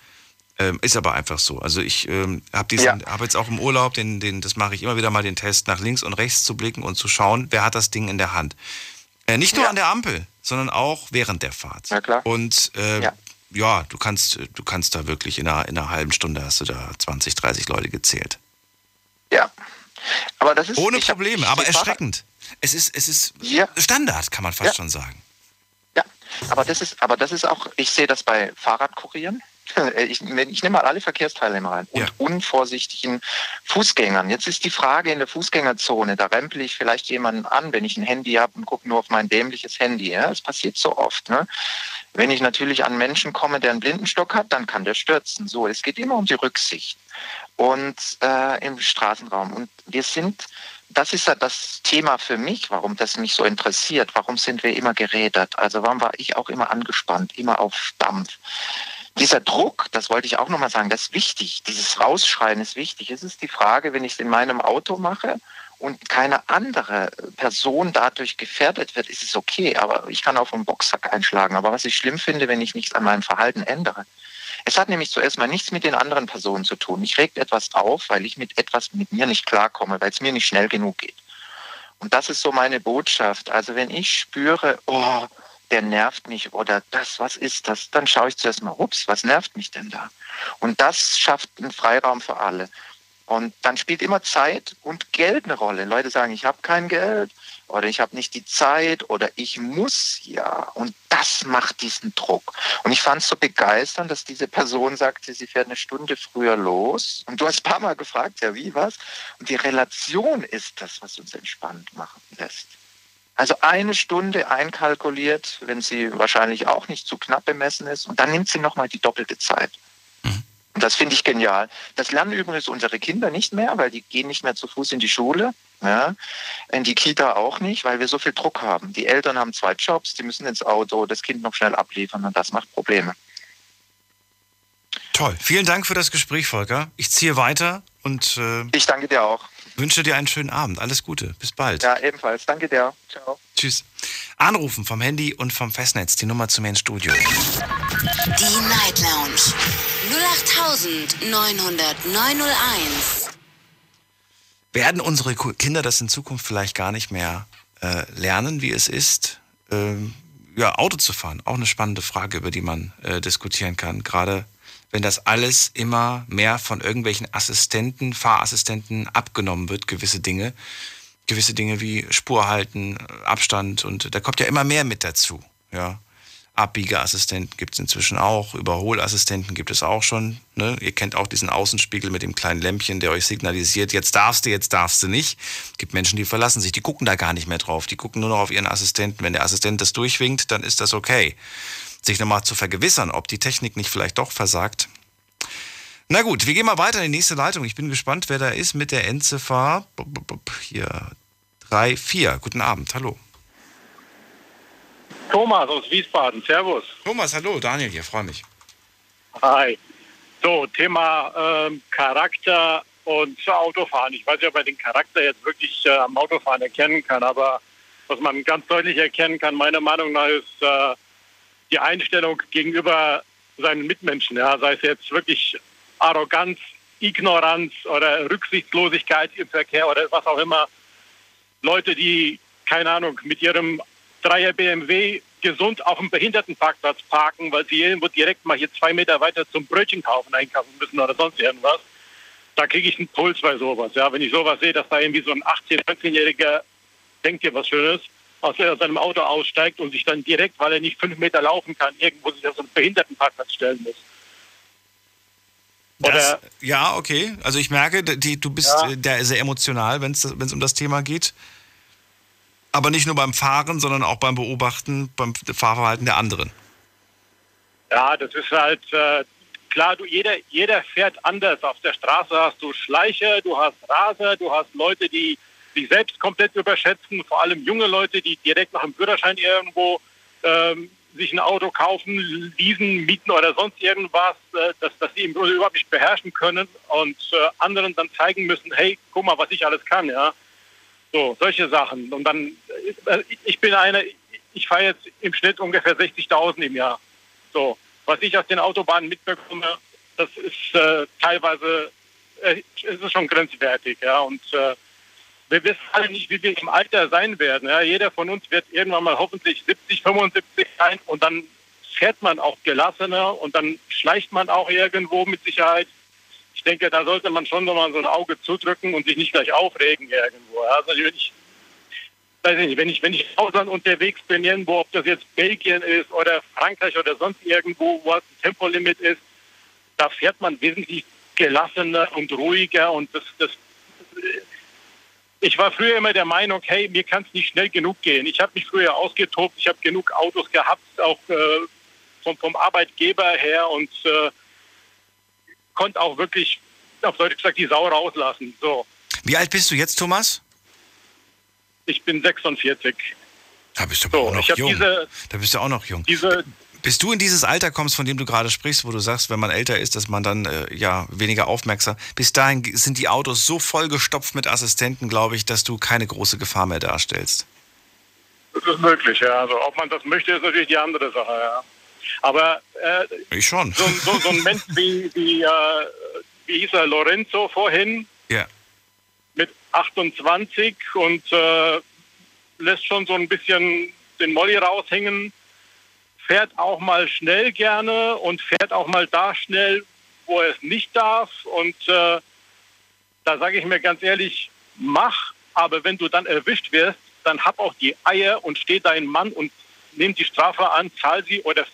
Ähm, ist aber einfach so. Also ich ähm, habe Ja. habe jetzt auch im Urlaub, den, den, das mache ich immer wieder mal den Test, nach links und rechts zu blicken und zu schauen, wer hat das Ding in der Hand. Äh, nicht nur Ja. an der Ampel, sondern auch während der Fahrt. Ja, klar. Und äh, ja. Ja. du kannst, du kannst da wirklich in einer, in einer halben Stunde hast du da 20, 30 Leute gezählt. Ja. Aber das ist Ohne ich Probleme, ich- aber ich erschreckend. Es ist, es ist Ja. Standard, kann man fast Ja. schon sagen. Ja, aber das ist, aber das ist auch, ich sehe das bei Fahrradkurieren. Ich, wenn- ich nehme mal alle Verkehrsteilnehmer rein und Ja. unvorsichtigen Fußgängern. Jetzt ist die Frage in der Fußgängerzone, da rempel ich vielleicht jemanden an, wenn ich ein Handy habe und gucke nur auf mein dämliches Handy. Ja? Das passiert so oft. Ne? Wenn ich natürlich an Menschen komme, der einen Blindenstock hat, dann kann der stürzen. So, es geht immer um die Rücksicht und äh, im Straßenraum. Und wir sind, das ist ja das Thema für mich, warum das mich so interessiert. Warum sind wir immer gerädert? Also warum war ich auch immer angespannt, immer auf Dampf? Dieser Druck, das wollte ich auch nochmal sagen, das ist wichtig. Dieses Rausschreien ist wichtig. Es ist die Frage, wenn ich es in meinem Auto mache und keine andere Person dadurch gefährdet wird, ist es okay. Aber ich kann auf einen Boxsack einschlagen. Aber was ich schlimm finde, wenn ich nichts an meinem Verhalten ändere. Es hat nämlich zuerst mal nichts mit den anderen Personen zu tun. Ich regt etwas auf, weil ich mit etwas mit mir nicht klarkomme, weil es mir nicht schnell genug geht. Und das ist so meine Botschaft. Also wenn ich spüre, oh, der nervt mich oder das, was ist das, dann schaue ich zuerst mal, ups, was nervt mich denn da? Und das schafft einen Freiraum für alle. Und dann spielt immer Zeit und Geld eine Rolle. Leute sagen, ich habe kein Geld oder ich habe nicht die Zeit oder ich muss ja. Und das macht diesen Druck. Und ich fand es so begeisternd, dass diese Person sagte, sie fährt eine Stunde früher los. Und du hast ein paar Mal gefragt, ja wie, was? Und die Relation ist das, was uns entspannt machen lässt. Also eine Stunde einkalkuliert, wenn sie wahrscheinlich auch nicht zu knapp bemessen ist. Und dann nimmt sie nochmal die doppelte Zeit. Und das finde ich genial. Das lernen übrigens unsere Kinder nicht mehr, weil die gehen nicht mehr zu Fuß in die Schule. Ja, in die Kita auch nicht, weil wir so viel Druck haben. Die Eltern haben zwei Jobs, die müssen ins Auto, das Kind noch schnell abliefern und das macht Probleme. Toll. Vielen Dank für das Gespräch, Volker. Ich ziehe weiter und äh, Ich danke dir auch. wünsche dir einen schönen Abend. Alles Gute. Bis bald. Ja, ebenfalls. Danke dir. Ciao. Tschüss. Anrufen vom Handy und vom Festnetz. Die Nummer zu mir ins Studio. Die Night Lounge 0890901. Werden unsere Kinder das in Zukunft vielleicht gar nicht mehr äh, lernen, wie es ist, ähm, ja, Auto zu fahren? Auch eine spannende Frage, über die man äh, diskutieren kann. Gerade wenn das alles immer mehr von irgendwelchen Assistenten, Fahrassistenten abgenommen wird, gewisse Dinge. Gewisse Dinge wie Spur halten, Abstand und da kommt ja immer mehr mit dazu. Ja. Abbiegeassistenten gibt es inzwischen auch, Überholassistenten gibt es auch schon. Ne? Ihr kennt auch diesen Außenspiegel mit dem kleinen Lämpchen, der euch signalisiert, jetzt darfst du, jetzt darfst du nicht. Es gibt Menschen, die verlassen sich, die gucken da gar nicht mehr drauf. Die gucken nur noch auf ihren Assistenten. Wenn der Assistent das durchwinkt, dann ist das okay. Sich nochmal zu vergewissern, ob die Technik nicht vielleicht doch versagt. Na gut, wir gehen mal weiter in die nächste Leitung. Ich bin gespannt, wer da ist mit der Endziffer. Hier, 3, 4. Guten Abend, hallo. Thomas aus Wiesbaden, Servus. Thomas, hallo, Daniel hier, freue mich. Hi. So, Thema ähm, Charakter und Autofahren. Ich weiß ja, ob man den Charakter jetzt wirklich äh, am Autofahren erkennen kann, aber was man ganz deutlich erkennen kann, meiner Meinung nach, ist äh, die Einstellung gegenüber seinen Mitmenschen. Ja, sei es jetzt wirklich Arroganz, Ignoranz oder Rücksichtslosigkeit im Verkehr oder was auch immer. Leute, die, keine Ahnung, mit ihrem Dreier BMW gesund auf dem Behindertenparkplatz parken, weil sie irgendwo direkt mal hier zwei Meter weiter zum Brötchen kaufen einkaufen müssen oder sonst irgendwas. Da kriege ich einen Puls bei sowas. Ja, wenn ich sowas sehe, dass da irgendwie so ein 18-, 19-Jähriger denkt dir was Schönes, aus seinem Auto aussteigt und sich dann direkt, weil er nicht fünf Meter laufen kann, irgendwo sich auf so einen Behindertenparkplatz stellen muss. Das, ja, okay. Also ich merke, die, du bist Ja. äh, der sehr emotional, wenn es um das Thema geht. Aber nicht nur beim Fahren, sondern auch beim Beobachten, beim Fahrverhalten der anderen. Ja, das ist halt äh, klar, du, jeder, jeder fährt anders. Auf der Straße hast du Schleicher, du hast Raser, du hast Leute, die sich selbst komplett überschätzen, vor allem junge Leute, die direkt nach dem Führerschein irgendwo ähm, sich ein Auto kaufen, leasen, mieten oder sonst irgendwas, äh, dass, dass sie im Grunde überhaupt nicht beherrschen können und äh, anderen dann zeigen müssen, hey, guck mal, was ich alles kann, ja. So, solche Sachen. Und dann, äh, ich bin einer, ich fahre jetzt im Schnitt ungefähr 60.000 im Jahr. So, was ich aus den Autobahnen mitbekomme, das ist äh, teilweise äh, ist es schon grenzwertig, ja. Und äh, wir wissen alle nicht, wie wir im Alter sein werden. Ja. Jeder von uns wird irgendwann mal hoffentlich 70, 75 sein und dann fährt man auch gelassener und dann schleicht man auch irgendwo mit Sicherheit. Denke, da sollte man schon nochmal so ein Auge zudrücken und sich nicht gleich aufregen irgendwo. Also ich, weiß ich nicht, wenn ich, wenn ich Ausland unterwegs bin, irgendwo, ob das jetzt Belgien ist oder Frankreich oder sonst irgendwo, wo ein Tempolimit ist, da fährt man wesentlich gelassener und ruhiger und das, das ich war früher immer der Meinung, hey, mir kann es nicht schnell genug gehen. Ich habe mich früher ausgetobt, ich habe genug Autos gehabt, auch äh, vom, vom Arbeitgeber her und äh, konnte auch wirklich, auf Deutsch gesagt, die Sau rauslassen. So. Wie alt bist du jetzt, Thomas? Ich bin 46. Da bist du So, auch noch jung. diese- da bist du auch noch jung. Diese, Bis du in dieses Alter kommst, von dem du gerade sprichst, wo du sagst, wenn man älter ist, dass man dann äh, ja weniger aufmerksam. Bis dahin sind die Autos so vollgestopft mit Assistenten, glaube ich, dass du keine große Gefahr mehr darstellst. das ist möglich, ja. Also ob man das möchte, ist natürlich die andere Sache, ja. Aber äh, Ich schon. so, ein- so, so ein Mensch wie, wie, äh, wie hieß er, Lorenzo vorhin, Ja. mit 28 und äh, lässt schon so ein bisschen den Molly raushängen, fährt auch mal schnell gerne und fährt auch mal da schnell, wo er es nicht darf. Und äh, da sage ich mir ganz ehrlich, mach, aber wenn du dann erwischt wirst, dann hab auch die Eier und steh dein Mann und nimm die Strafe an, zahl sie oder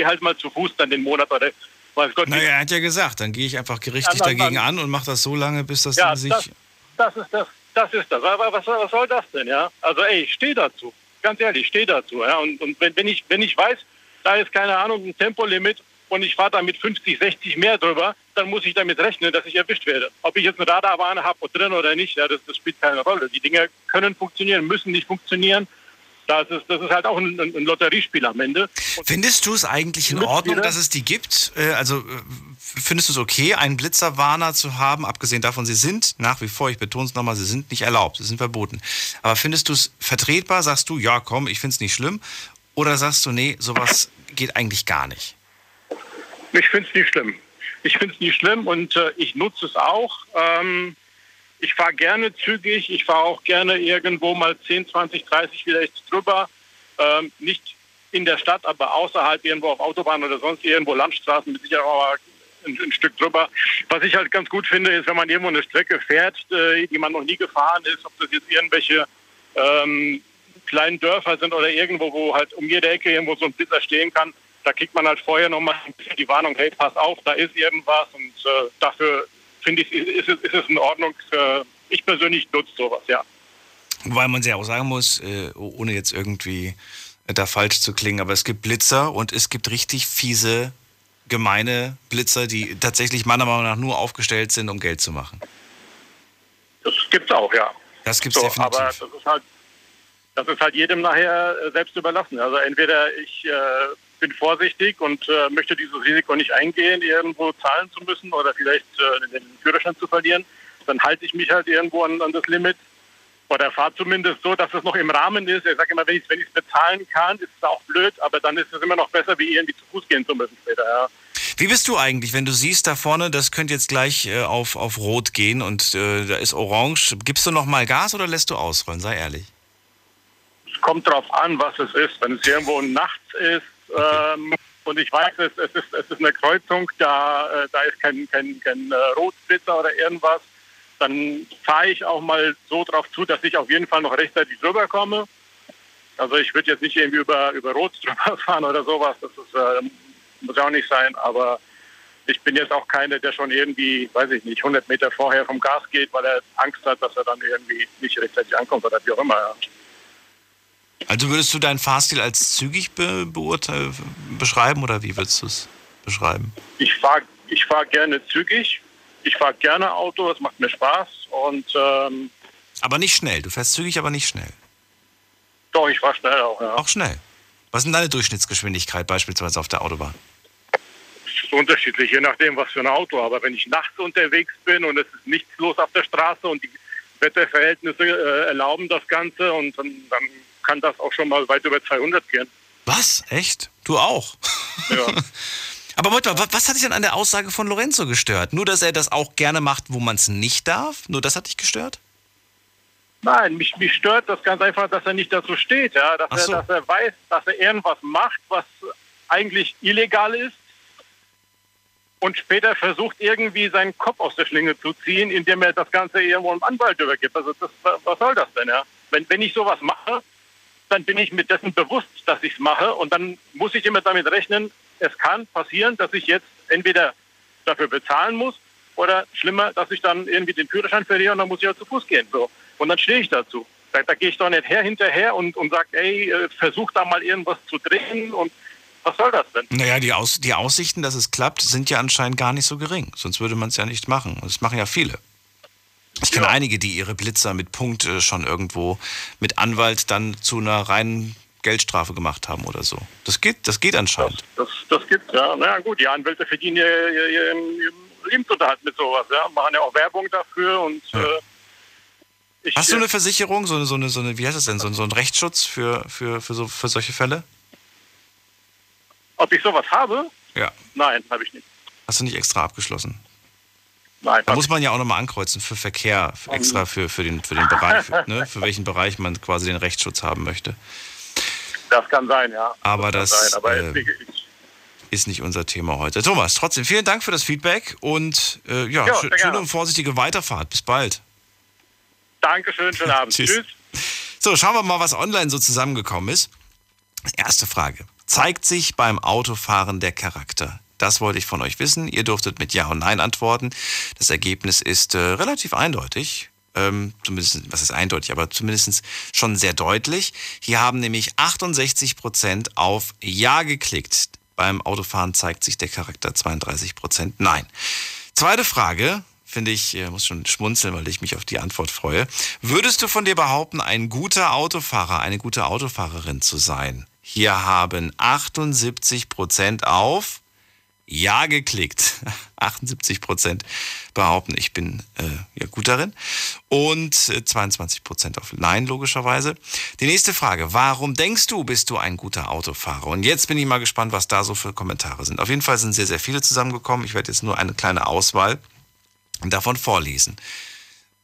geh halt mal zu Fuß dann den Monat oder weiß Gott. Naja, er hat ja gesagt, dann gehe ich einfach gerichtlich dagegen an und mache das so lange, bis das ja, dann sich. das, das ist das, das ist das. Aber was, was soll das denn, ja? Also ey, ich stehe dazu. Ganz ehrlich, ich stehe dazu. Ja? Und, und wenn, wenn, ich, wenn ich weiß, da ist keine Ahnung, ein Tempolimit und ich fahre da mit 50, 60 mehr drüber, dann muss ich damit rechnen, dass ich erwischt werde. Ob ich jetzt eine Radarwarne habe drin oder nicht, ja, das, das spielt keine Rolle. Die Dinge können funktionieren, müssen nicht funktionieren. Das ist, das ist halt auch ein, ein Lotteriespiel am Ende. Findest du es eigentlich in Ordnung, dass es die gibt? Äh, Also äh, findest du es okay, einen Blitzerwarner zu haben? Abgesehen davon, sie sind nach wie vor, ich betone es nochmal, sie sind nicht erlaubt, sie sind verboten. Aber findest du es vertretbar? Sagst du, ja, komm, ich finde es nicht schlimm? Oder sagst du, nee, sowas geht eigentlich gar nicht? Ich finde es nicht schlimm. Ich finde es nicht schlimm und äh, ich nutze es auch. Ähm, ich fahre gerne zügig. Ich fahre auch gerne irgendwo mal 10, 20, 30 vielleicht drüber. Ähm, nicht in der Stadt, aber außerhalb irgendwo auf Autobahn oder sonst irgendwo Landstraßen mit Sicherheit auch ein, ein Stück drüber. Was ich halt ganz gut finde, ist, wenn man irgendwo eine Strecke fährt, äh, die man noch nie gefahren ist, ob das jetzt irgendwelche ähm, kleinen Dörfer sind oder irgendwo, wo halt um jede Ecke irgendwo so ein Blitzer stehen kann, da kriegt man halt vorher nochmal die Warnung, hey, pass auf, da ist irgendwas und äh, dafür finde ich, ist, es- ist es in Ordnung. Ich persönlich nutze sowas, ja. Weil man ja auch sagen muss, äh, ohne jetzt irgendwie da falsch zu klingen, aber es gibt Blitzer und es gibt richtig fiese, gemeine Blitzer, die tatsächlich meiner Meinung nach nur aufgestellt sind, um Geld zu machen. Das gibt's auch, ja. Das gibt's so, definitiv. Aber das ist halt, das ist halt jedem nachher äh, selbst überlassen. Also entweder ich äh, bin vorsichtig und äh, möchte dieses Risiko nicht eingehen, irgendwo zahlen zu müssen oder vielleicht äh, den Führerschein zu verlieren, dann halte ich mich halt irgendwo an, an das Limit oder fahre zumindest so, dass es noch im Rahmen ist. Ich sage immer, wenn ich es bezahlen kann, ist es auch blöd, aber dann ist es immer noch besser, wie irgendwie zu Fuß gehen zu müssen später. Ja. Wie bist du eigentlich, wenn du siehst da vorne, das könnte jetzt gleich äh, auf, auf Rot gehen und äh, da ist Orange. Gibst du noch mal Gas oder lässt du ausrollen? Sei ehrlich. Es kommt darauf an, was es ist. Wenn es irgendwo nachts ist ähm, und ich weiß, es, es, ist, es ist eine Kreuzung, da, äh, da ist kein, kein, kein äh, Rotblitzer oder irgendwas, dann fahre ich auch mal so drauf zu, dass ich auf jeden Fall noch rechtzeitig drüber komme. Also ich würde jetzt nicht irgendwie über, über Rot drüber fahren oder sowas, das ist, äh, muss auch nicht sein, aber ich bin jetzt auch keiner, der schon irgendwie, weiß ich nicht, 100 Meter vorher vom Gas geht, weil er Angst hat, dass er dann irgendwie nicht rechtzeitig ankommt oder wie auch immer. Ja. Also würdest du deinen Fahrstil als zügig be beschreiben oder wie würdest du es beschreiben? Ich fahre ich fahr gerne zügig. Ich fahre gerne Auto, das macht mir Spaß. Und ähm, Aber nicht schnell. Du fährst zügig, aber nicht schnell. doch, ich fahre schnell auch. Ja. Auch schnell. Was ist denn deine Durchschnittsgeschwindigkeit beispielsweise auf der Autobahn? Das ist unterschiedlich, je nachdem, was für ein Auto. Aber wenn ich nachts unterwegs bin und es ist nichts los auf der Straße und die Wetterverhältnisse äh, erlauben das Ganze, und dann, dann kann das auch schon mal weit über 200 gehen. Was? Echt? Du auch? Ja. Aber Moment mal, was hat dich denn an der Aussage von Lorenzo gestört? Nur, dass er das auch gerne macht, wo man es nicht darf? Nur das hat dich gestört? Nein, mich, mich stört das ganz einfach, dass er nicht dazu steht, ja, dass, Ach er, so. dass er weiß, dass er irgendwas macht, was eigentlich illegal ist und später versucht irgendwie seinen Kopf aus der Schlinge zu ziehen, indem er das Ganze irgendwo einem Anwalt übergibt. Also das, was soll das denn, ja? Wenn, wenn ich sowas mache, dann bin ich mir dessen bewusst, dass ich es mache und dann muss ich immer damit rechnen, es kann passieren, dass ich jetzt entweder dafür bezahlen muss oder schlimmer, dass ich dann irgendwie den Führerschein verliere und dann muss ich ja zu Fuß gehen. So. Und dann stehe ich dazu. Da, da gehe ich doch nicht her hinterher und, und sage, ey, äh, versuch da mal irgendwas zu drehen und was soll das denn? Naja, die, Aus die Aussichten, dass es klappt, sind ja anscheinend gar nicht so gering. Sonst würde man es ja nicht machen. Und das machen ja viele. Ich kenne einige, die ihre Blitzer mit Punkt äh, schon irgendwo mit Anwalt dann zu einer reinen Geldstrafe gemacht haben oder so. Das geht, das geht anscheinend. Das, das gibt's, ja. Na ja, gut, die Anwälte verdienen ihr, ihr, ihren, ihren Lebensunterhalt mit sowas, ja. Machen ja auch Werbung dafür und äh, ich, Hast du eine Versicherung, so eine, so eine, so eine wie heißt das denn, so, so einen Rechtsschutz für, für, für, so, für solche Fälle? ob ich sowas habe? Ja. Nein, habe ich nicht. Hast du nicht extra abgeschlossen? Nein. Da muss man ja auch nochmal ankreuzen für Verkehr, extra für, für, den, für den Bereich, für, ne, für welchen Bereich man quasi den Rechtsschutz haben möchte. Das kann sein, ja. Aber das, das, sein. Aber äh, ist nicht unser Thema heute. Thomas, trotzdem vielen Dank für das Feedback und äh, ja, sehr schöne gerne. und vorsichtige Weiterfahrt. Bis bald. Dankeschön, schönen Abend. Tschüss. Tschüss. So, schauen wir mal, was online so zusammengekommen ist. Erste Frage. Zeigt sich beim Autofahren der Charakter? Das wollte ich von euch wissen. Ihr durftet mit Ja und Nein antworten. Das Ergebnis ist äh, relativ eindeutig. Ähm, zumindest, was ist eindeutig, aber zumindest schon sehr deutlich. Hier haben nämlich 68 Prozent auf Ja geklickt. Beim Autofahren zeigt sich der Charakter 32 Prozent Nein. Zweite Frage, finde ich, äh, muss schon schmunzeln, weil ich mich auf die Antwort freue. Würdest du von dir behaupten, ein guter Autofahrer, eine gute Autofahrerin zu sein? Hier haben 78 Prozent auf Ja geklickt. 78 Prozent behaupten, ich bin äh, ja gut darin. Und äh, 22 Prozent auf Nein, logischerweise. Die nächste Frage. Warum denkst du, bist du ein guter Autofahrer? Und jetzt bin ich mal gespannt, was da so für Kommentare sind. Auf jeden Fall sind sehr, sehr viele zusammengekommen. Ich werde jetzt nur eine kleine Auswahl davon vorlesen.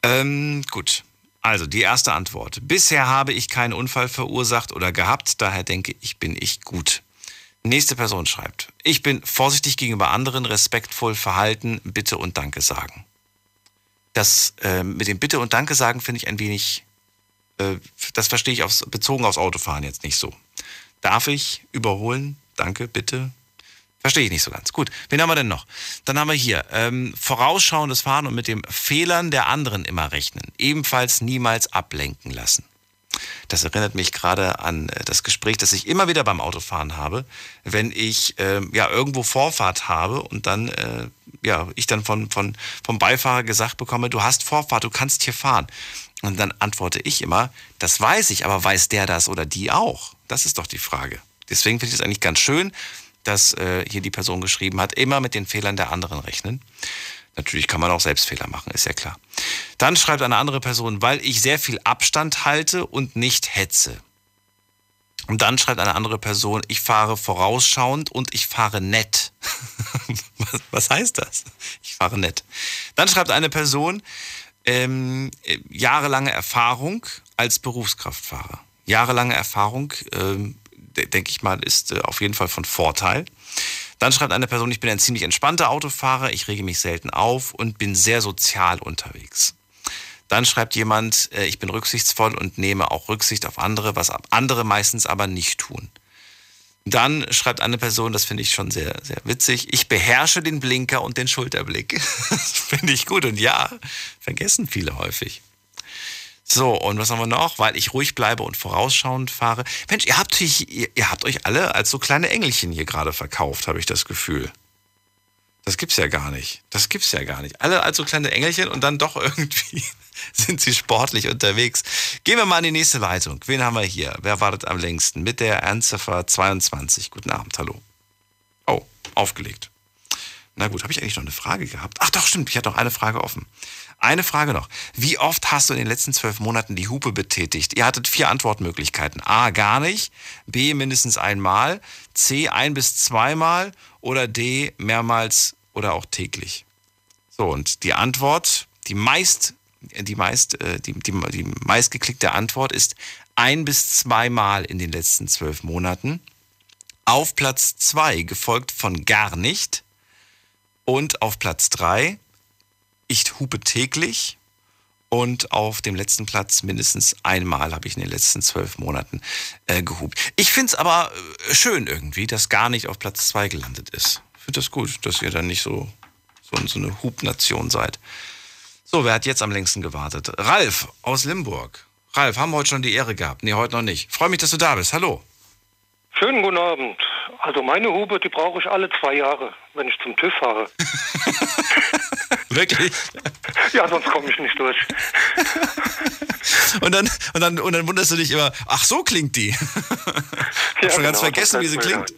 Ähm, gut. Also die erste Antwort. Bisher habe ich keinen Unfall verursacht oder gehabt, daher denke ich, bin ich gut. Nächste Person schreibt, ich bin vorsichtig gegenüber anderen, respektvoll verhalten, Bitte und Danke sagen. Das äh, mit dem Bitte und Danke sagen finde ich ein wenig, äh, das verstehe ich aufs, bezogen aufs Autofahren jetzt nicht so. Darf ich überholen? Danke, bitte. Verstehe ich nicht so ganz. Gut, wen haben wir denn noch? Dann haben wir hier ähm, vorausschauendes Fahren und mit den Fehlern der anderen immer rechnen. Ebenfalls niemals ablenken lassen. Das erinnert mich gerade an äh, das Gespräch, das ich immer wieder beim Autofahren habe, wenn ich ähm, ja irgendwo Vorfahrt habe und dann äh, ja ich dann von, von vom Beifahrer gesagt bekomme, du hast Vorfahrt, du kannst hier fahren. Und dann antworte ich immer, das weiß ich, aber weiß der das oder die auch? Das ist doch die Frage. Deswegen finde ich es eigentlich ganz schön, dass äh, hier die Person geschrieben hat, immer mit den Fehlern der anderen rechnen. Natürlich kann man auch selbst Fehler machen, ist ja klar. Dann schreibt eine andere Person, weil ich sehr viel Abstand halte und nicht hetze. Und dann schreibt eine andere Person, ich fahre vorausschauend und ich fahre nett. was, was heißt das? Ich fahre nett. Dann schreibt eine Person, ähm, äh, jahrelange Erfahrung als Berufskraftfahrer. Jahrelange Erfahrung, ähm, de- denke ich mal, ist äh, auf jeden Fall von Vorteil. Dann schreibt eine Person, ich bin ein ziemlich entspannter Autofahrer, ich rege mich selten auf und bin sehr sozial unterwegs. Dann schreibt jemand, äh, ich bin rücksichtsvoll und nehme auch Rücksicht auf andere, was andere meistens aber nicht tun. Dann schreibt eine Person, das finde ich schon sehr, sehr witzig, ich beherrsche den Blinker und den Schulterblick. das finde ich gut und ja, vergessen viele häufig. So, und was haben wir noch? Weil ich ruhig bleibe und vorausschauend fahre. Mensch, ihr habt, euch, ihr, habt euch alle als so kleine Engelchen hier gerade verkauft, habe ich das Gefühl. Das gibt's ja gar nicht. Das gibt's ja gar nicht. Alle als so kleine Engelchen und dann doch irgendwie sind sie sportlich unterwegs. Gehen wir mal in die nächste Leitung. Wen haben wir hier? Wer wartet am längsten? Mit der Endziffer 22. Guten Abend, hallo. Oh, aufgelegt. Na gut, habe ich eigentlich noch eine Frage gehabt? Ach doch, stimmt, ich hatte noch eine Frage offen. Eine Frage noch. Wie oft hast du in den letzten zwölf Monaten die Hupe betätigt? Ihr hattet vier Antwortmöglichkeiten. A, gar nicht. B, mindestens einmal. C, ein bis zweimal. Oder D, mehrmals oder auch täglich. So, und die Antwort, die meist, die meist, äh, die, die, die meistgeklickte Antwort ist ein bis zweimal in den letzten zwölf Monaten. Auf Platz zwei, gefolgt von gar nicht. Und auf Platz drei ich hupe täglich und auf dem letzten Platz mindestens einmal habe ich in den letzten zwölf Monaten äh, gehupt. Ich finde es aber äh, schön irgendwie, dass gar nicht auf Platz zwei gelandet ist. Ich finde das gut, dass ihr dann nicht so, so, so eine Hubnation seid. So, wer hat jetzt am längsten gewartet? Ralf aus Limburg. Ralf, haben wir heute schon die Ehre gehabt? Nee, heute noch nicht. Freue mich, dass du da bist. Hallo. Schönen guten Abend. Also meine Hube, die brauche ich alle zwei Jahre, wenn ich zum TÜV fahre. Wirklich? Ja, sonst komme ich nicht durch. und, dann, und, dann, und dann wunderst du dich immer, ach so klingt die. ich ja, schon ganz genau, vergessen, wie sie klingt.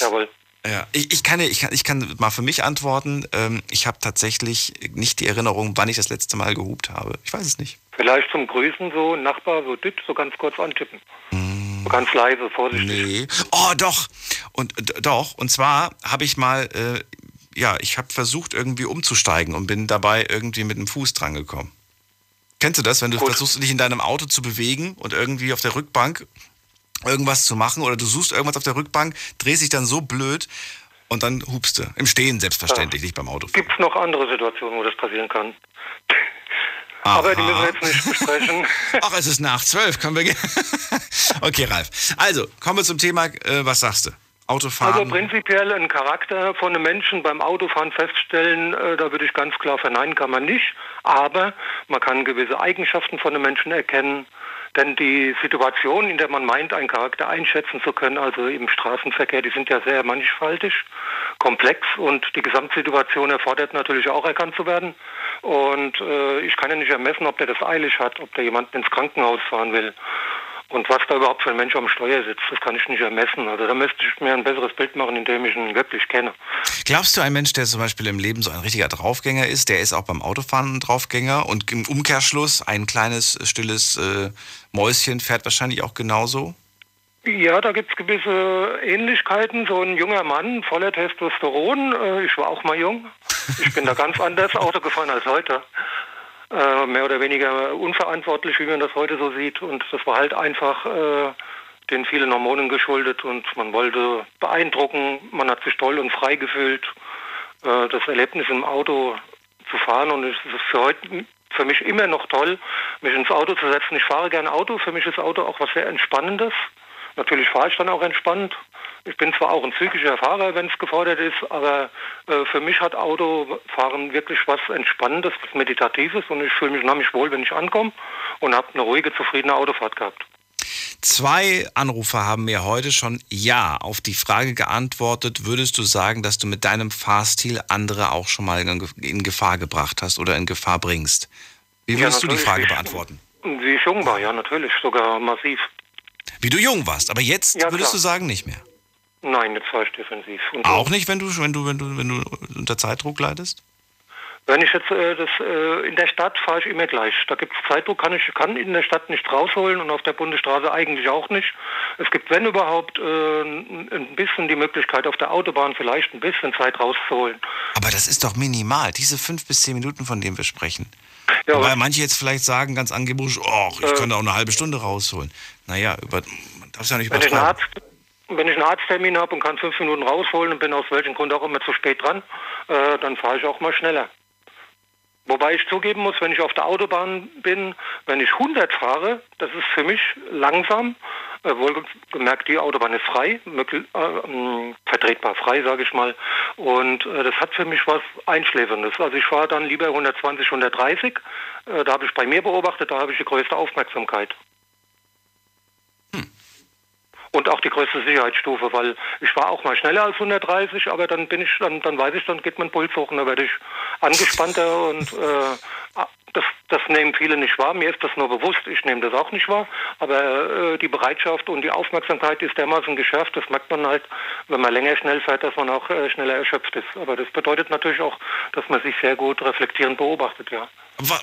Jawohl. Ja, ich, ich, kann, ich, kann, ich kann mal für mich antworten. Ähm, ich habe tatsächlich nicht die Erinnerung, wann ich das letzte Mal gehupt habe. Ich weiß es nicht. Vielleicht zum Grüßen so, Nachbar, so dit, so ganz kurz antippen. Mm. So ganz leise, vorsichtig. Nee. Oh, doch. Und doch. Und zwar habe ich mal, äh, ja, ich habe versucht, irgendwie umzusteigen und bin dabei irgendwie mit dem Fuß dran gekommen. Kennst du das, wenn du Gut. versuchst, dich in deinem Auto zu bewegen und irgendwie auf der Rückbank irgendwas zu machen oder du suchst irgendwas auf der Rückbank, drehst dich dann so blöd und dann hupst du. Im Stehen selbstverständlich, ja. nicht beim Auto. Gibt es noch andere Situationen, wo das passieren kann? Aha. Aber die müssen wir jetzt nicht besprechen. Ach, es ist nach zwölf, können wir. okay, Ralf. Also, kommen wir zum Thema, äh, was sagst du? Autofahren? Also prinzipiell ein Charakter von einem Menschen beim Autofahren feststellen, äh, da würde ich ganz klar verneinen, kann man nicht. Aber man kann gewisse Eigenschaften von einem Menschen erkennen. Denn die Situation, in der man meint, einen Charakter einschätzen zu können, also im Straßenverkehr, die sind ja sehr mannigfaltig, komplex und die Gesamtsituation erfordert natürlich auch erkannt zu werden. Und äh, ich kann ja nicht ermessen, ob der das eilig hat, ob der jemanden ins Krankenhaus fahren will. Und was da überhaupt für ein Mensch am Steuer sitzt, das kann ich nicht ermessen. Also da müsste ich mir ein besseres Bild machen, indem ich ihn wirklich kenne. Glaubst du, ein Mensch, der zum Beispiel im Leben so ein richtiger Draufgänger ist, der ist auch beim Autofahren ein Draufgänger und im Umkehrschluss ein kleines, stilles äh, Mäuschen fährt wahrscheinlich auch genauso? Ja, da gibt es gewisse Ähnlichkeiten. So ein junger Mann voller Testosteron. Äh, ich war auch mal jung. Ich bin da ganz anders Auto gefahren als heute äh, mehr oder weniger unverantwortlich, wie man das heute so sieht. Und das war halt einfach äh, den vielen Hormonen geschuldet und man wollte beeindrucken, man hat sich toll und frei gefühlt. Äh, das Erlebnis im Auto zu fahren und es ist für heute für mich immer noch toll, mich ins Auto zu setzen. Ich fahre gerne Auto, für mich ist Auto auch was sehr Entspannendes. Natürlich fahre ich dann auch entspannt. Ich bin zwar auch ein zügiger Fahrer, wenn es gefordert ist, aber äh, für mich hat Autofahren wirklich was Entspannendes, was Meditatives und ich fühle mich unheimlich wohl, wenn ich ankomme und habe eine ruhige, zufriedene Autofahrt gehabt. Zwei Anrufer haben mir heute schon Ja auf die Frage geantwortet. Würdest du sagen, dass du mit deinem Fahrstil andere auch schon mal in Gefahr gebracht hast oder in Gefahr bringst? Wie würdest ja, du die Frage beantworten? Wie ich jung war, ja, natürlich, sogar massiv. Wie du jung warst, aber jetzt ja, würdest klar. du sagen nicht mehr. Nein, jetzt war ich defensiv. Und auch nicht, wenn du, wenn du, wenn du, wenn du unter Zeitdruck leidest? Wenn ich jetzt äh, das äh, in der Stadt fahre ich immer gleich. Da gibt es Zeitdruck, kann ich kann in der Stadt nicht rausholen und auf der Bundesstraße eigentlich auch nicht. Es gibt, wenn überhaupt, äh, ein bisschen die Möglichkeit, auf der Autobahn vielleicht ein bisschen Zeit rauszuholen. Aber das ist doch minimal, diese fünf bis zehn Minuten, von denen wir sprechen. Ja, Weil manche jetzt vielleicht sagen, ganz angeblich, oh, ich äh, könnte auch eine halbe Stunde rausholen. Naja, über, man darf es ja nicht übertreiben. Wenn ich wenn ich einen Arzttermin habe und kann fünf Minuten rausholen und bin aus welchem Grund auch immer zu spät dran, äh, dann fahre ich auch mal schneller. Wobei ich zugeben muss, wenn ich auf der Autobahn bin, wenn ich 100 fahre, das ist für mich langsam. Äh, wohlgemerkt, die Autobahn ist frei, möglich, äh, äh, vertretbar frei, sage ich mal. Und äh, das hat für mich was Einschläferndes. Also ich fahre dann lieber 120, 130. Äh, da habe ich bei mir beobachtet, da habe ich die größte Aufmerksamkeit. Und auch die größte Sicherheitsstufe, weil ich war auch mal schneller als 130, aber dann bin ich, dann, dann weiß ich, dann geht mein Puls hoch und dann werde ich angespannter und äh, das, das nehmen viele nicht wahr. Mir ist das nur bewusst, ich nehme das auch nicht wahr. Aber äh, die Bereitschaft und die Aufmerksamkeit ist dermaßen geschärft, das merkt man halt, wenn man länger schnell fährt, dass man auch äh, schneller erschöpft ist. Aber das bedeutet natürlich auch, dass man sich sehr gut reflektierend beobachtet, ja.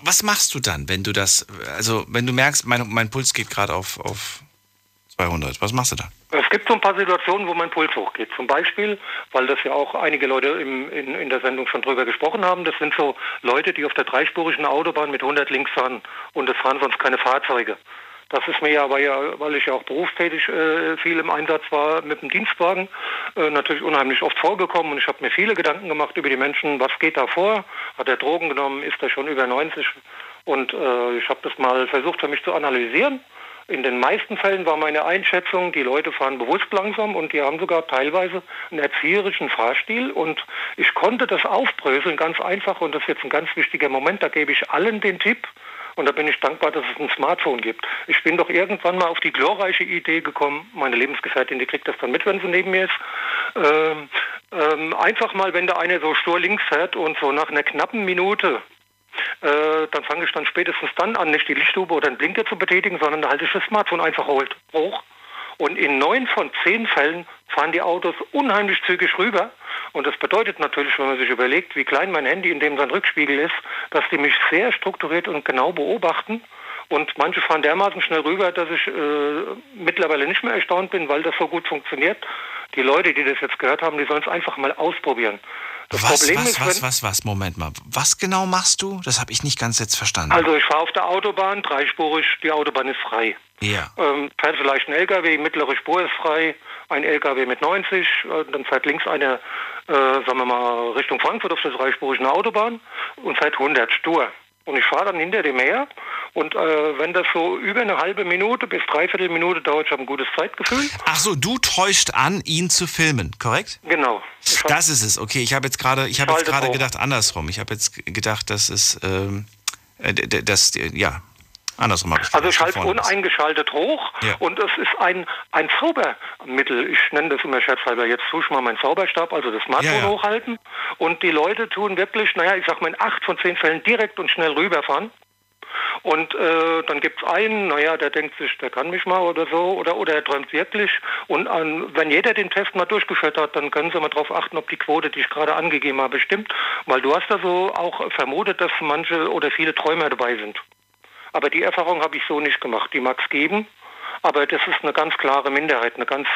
Was machst du dann, wenn du das, also wenn du merkst, mein, mein Puls geht gerade auf, auf 200, was machst du dann? Es gibt so ein paar Situationen, wo mein Puls hochgeht. Zum Beispiel, weil das ja auch einige Leute im, in, in der Sendung schon drüber gesprochen haben, das sind so Leute, die auf der dreispurigen Autobahn mit 100 links fahren und es fahren sonst keine Fahrzeuge. Das ist mir ja, weil, ja, weil ich ja auch berufstätig äh, viel im Einsatz war mit dem Dienstwagen, äh, natürlich unheimlich oft vorgekommen und ich habe mir viele Gedanken gemacht über die Menschen, was geht da vor, hat er Drogen genommen, ist er schon über 90 und äh, ich habe das mal versucht für mich zu analysieren in den meisten Fällen war meine Einschätzung, die Leute fahren bewusst langsam und die haben sogar teilweise einen erzieherischen Fahrstil und ich konnte das aufbröseln ganz einfach und das ist jetzt ein ganz wichtiger Moment, da gebe ich allen den Tipp und da bin ich dankbar, dass es ein Smartphone gibt. Ich bin doch irgendwann mal auf die glorreiche Idee gekommen, meine Lebensgefährtin, die kriegt das dann mit, wenn sie neben mir ist, ähm, ähm, einfach mal, wenn da einer so stur links fährt und so nach einer knappen Minute äh, dann fange ich dann spätestens dann an, nicht die Lichthupe oder den Blinker zu betätigen, sondern da halte ich das Smartphone einfach hoch. Und in neun von zehn Fällen fahren die Autos unheimlich zügig rüber. Und das bedeutet natürlich, wenn man sich überlegt, wie klein mein Handy in dem sein Rückspiegel ist, dass die mich sehr strukturiert und genau beobachten. Und manche fahren dermaßen schnell rüber, dass ich äh, mittlerweile nicht mehr erstaunt bin, weil das so gut funktioniert. Die Leute, die das jetzt gehört haben, die sollen es einfach mal ausprobieren. Das was, Problem was, ist, was, wenn, was, was, Moment mal. Was genau machst du? Das habe ich nicht ganz jetzt verstanden. Also ich fahre auf der Autobahn, dreispurig, die Autobahn ist frei. Ja. Ähm, fährt vielleicht ein LKW, mittlere Spur ist frei, ein LKW mit 90, äh, dann fährt links eine, äh, sagen wir mal, Richtung Frankfurt auf der dreispurigen Autobahn und fährt 100 stur. Und ich fahre dann hinter dem her und äh, wenn das so über eine halbe Minute bis dreiviertel Minute dauert, ich habe ein gutes Zeitgefühl. Ach so, du täuscht an, ihn zu filmen, korrekt? Genau. Das ist es. Okay, ich habe jetzt gerade, ich habe jetzt gerade gedacht andersrum. Ich habe jetzt gedacht, dass es, ähm, äh, das, ja, andersrum habe ich Also vorne. uneingeschaltet hoch Ja. und es ist ein, ein Zaubermittel. Ich nenne das immer scherzhalber jetzt tue ich mal meinen Zauberstab, also das Smartphone Ja, ja. hochhalten. Und die Leute tun wirklich, naja, ich sag mal in acht von zehn Fällen direkt und schnell rüberfahren. Und äh, dann gibt es einen, naja, der denkt sich, der kann mich mal oder so, oder, oder er träumt wirklich. Und an, wenn jeder den Test mal durchgeführt hat, dann können Sie mal darauf achten, ob die Quote, die ich gerade angegeben habe, stimmt. Weil du hast da so auch vermutet, dass manche oder viele Träumer dabei sind. Aber die Erfahrung habe ich so nicht gemacht. Die mag es geben, aber das ist eine ganz klare Minderheit, eine ganz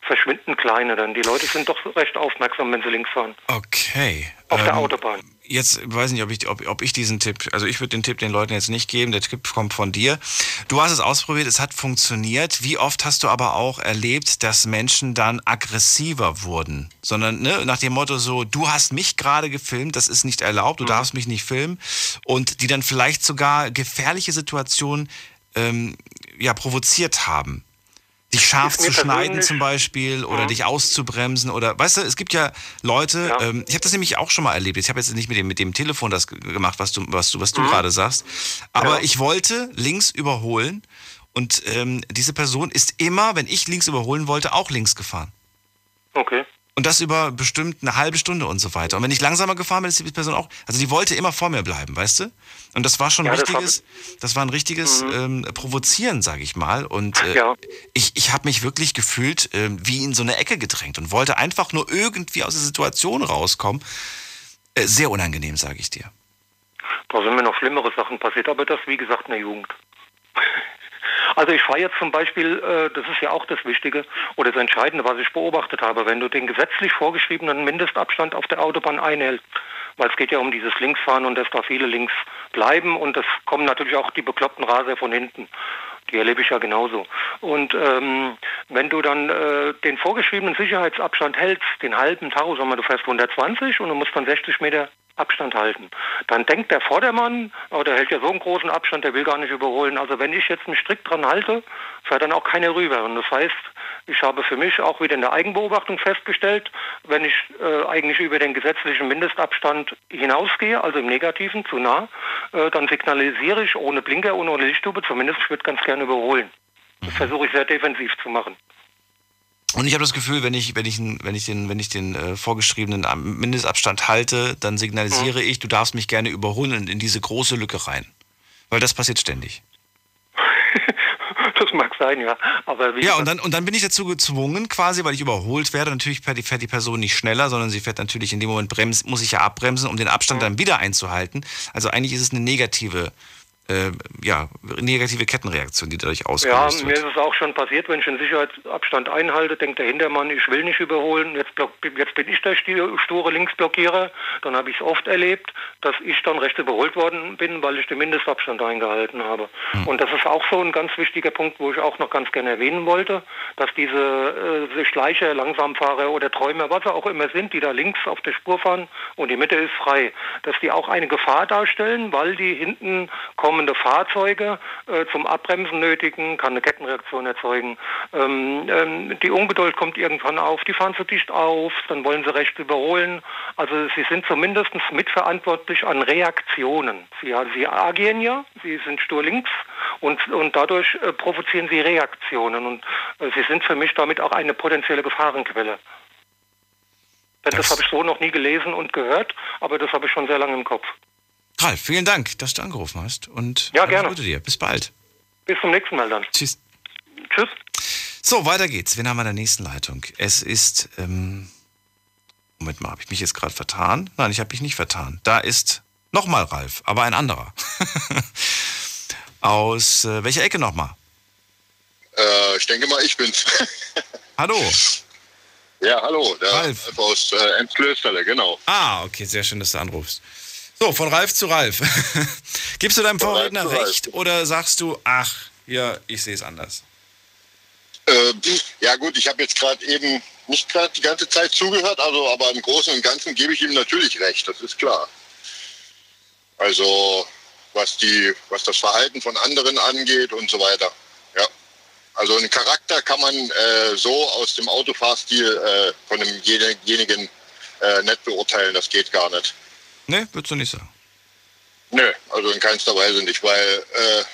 verschwindend kleine. Denn die Leute sind doch recht aufmerksam, wenn sie links fahren. Okay. Auf der ähm, Autobahn. Jetzt weiß ich nicht, ob ich, ob, ob ich diesen Tipp, also ich würde den Tipp den Leuten jetzt nicht geben, der Tipp kommt von dir. Du hast es ausprobiert, es hat funktioniert. Wie oft hast du aber auch erlebt, dass Menschen dann aggressiver wurden? Sondern ne, nach dem Motto so, du hast mich gerade gefilmt, das ist nicht erlaubt, du Mhm. darfst mich nicht filmen. Und die dann vielleicht sogar gefährliche Situationen ähm, ja, provoziert haben. Dich scharf zu schneiden zum Beispiel oder Mhm. dich auszubremsen oder weißt du, es gibt ja Leute, ähm, ich habe das nämlich auch schon mal erlebt. Ich habe jetzt nicht mit dem, mit dem Telefon das gemacht, was du, was du, was du Mhm. gerade sagst. Aber Ja. ich wollte links überholen und ähm, diese Person ist immer, wenn ich links überholen wollte, auch links gefahren. Okay. Und das über bestimmt eine halbe Stunde und so weiter. Und wenn ich langsamer gefahren bin, ist die Person auch. Also die wollte immer vor mir bleiben, weißt du? Und das war schon Ja, ein das richtiges, das war ein richtiges ähm, Provozieren, sage ich mal. Und äh, Ja. ich, ich habe mich wirklich gefühlt ähm, wie in so eine Ecke gedrängt und wollte einfach nur irgendwie aus der Situation rauskommen. Äh, sehr unangenehm, sage ich dir. Da sind mir noch schlimmere Sachen passiert, aber das, wie gesagt, in der Jugend. Also ich fahre jetzt zum Beispiel, äh, das ist ja auch das Wichtige oder das Entscheidende, was ich beobachtet habe, wenn du den gesetzlich vorgeschriebenen Mindestabstand auf der Autobahn einhältst, weil es geht ja um dieses Linksfahren und dass da viele links bleiben und es kommen natürlich auch die bekloppten Raser von hinten. Die erlebe ich ja genauso. Und ähm, wenn du dann äh, den vorgeschriebenen Sicherheitsabstand hältst, den halben Tacho, sagen wir, du fährst 120 und du musst dann 60 Meter Abstand halten, dann denkt der Vordermann, oh, der hält ja so einen großen Abstand, der will gar nicht überholen. Also wenn ich jetzt mich strikt dran halte, fährt dann auch keiner rüber. Und das heißt, ich habe für mich auch wieder in der Eigenbeobachtung festgestellt, wenn ich äh, eigentlich über den gesetzlichen Mindestabstand hinausgehe, also im Negativen zu nah, äh, dann signalisiere ich ohne Blinker und ohne Lichttube, zumindest ich würde ganz gerne überholen. Das versuche ich sehr defensiv zu machen. Und ich habe das Gefühl, wenn ich, wenn ich, wenn ich den, wenn ich den äh, vorgeschriebenen Mindestabstand halte, dann signalisiere ich, du darfst mich gerne überholen und in diese große Lücke rein. Weil das passiert ständig. Das mag sein, ja. Aber Ja, und dann, und dann bin ich dazu gezwungen, quasi, weil ich überholt werde. Natürlich fährt die, fährt die Person nicht schneller, sondern sie fährt natürlich in dem Moment bremst, muss ich ja abbremsen, um den Abstand dann wieder einzuhalten. Also eigentlich ist es eine negative, äh, ja, negative Kettenreaktion, die dadurch Ja, ausgelöst mir wird. ist es auch schon passiert, wenn ich einen Sicherheitsabstand einhalte, denkt der Hintermann, ich will nicht überholen, jetzt, block, jetzt bin ich der sture Linksblockierer. Dann habe ich es oft erlebt, dass ich dann rechts überholt worden bin, weil ich den Mindestabstand eingehalten habe. Und das ist auch so ein ganz wichtiger Punkt, wo ich auch noch ganz gerne erwähnen wollte, dass diese äh, Schleicher, Langsamfahrer oder Träumer, was sie auch immer sind, die da links auf der Spur fahren und die Mitte ist frei, dass die auch eine Gefahr darstellen, weil die hinten kommende Fahrzeuge äh, zum Abbremsen nötigen, kann eine Kettenreaktion erzeugen. Ähm, ähm, die Ungeduld kommt irgendwann auf, die fahren zu dicht auf, dann wollen sie rechts überholen. Also sie sind zumindest mitverantwortlich an Reaktionen. Sie, ja, sie agieren ja, sie sind stur links und, und dadurch äh, provozieren sie Reaktionen. Und äh, sie sind für mich damit auch eine potenzielle Gefahrenquelle. Denn das, habe ich so noch nie gelesen und gehört, aber das habe ich schon sehr lange im Kopf. Ralf, vielen Dank, dass du angerufen hast. Und Ja, alles gerne. Gute dir. Bis bald. Bis zum nächsten Mal dann. Tschüss. Tschüss. So, weiter geht's. Wen haben wir in der nächsten Leitung? Es ist, ähm, Moment mal, habe ich mich jetzt gerade vertan? Nein, ich habe mich nicht vertan. Da ist nochmal Ralf, aber ein anderer. Aus äh, welcher Ecke nochmal? Äh, ich denke mal, ich bin's. Hallo. Ja, hallo. Der Ralf. Ralf aus äh, Emsklösterle, genau. Ah, okay, sehr schön, dass du anrufst. So, von Ralf zu Ralf. Gibst du deinem Von Ralf Vorredner Ralf. recht oder sagst du, ach, ja, ich sehe es anders? Äh, ja gut, ich habe jetzt gerade eben nicht gerade die ganze Zeit zugehört, also aber im Großen und Ganzen gebe ich ihm natürlich recht, das ist klar. Also was die, was das Verhalten von anderen angeht und so weiter. Ja. Also einen Charakter kann man äh, so aus dem Autofahrstil äh, von demjenigen äh, nicht beurteilen, das geht gar nicht. Ne, würdest du nicht sagen. Nö, also in keinster Weise nicht, weil äh,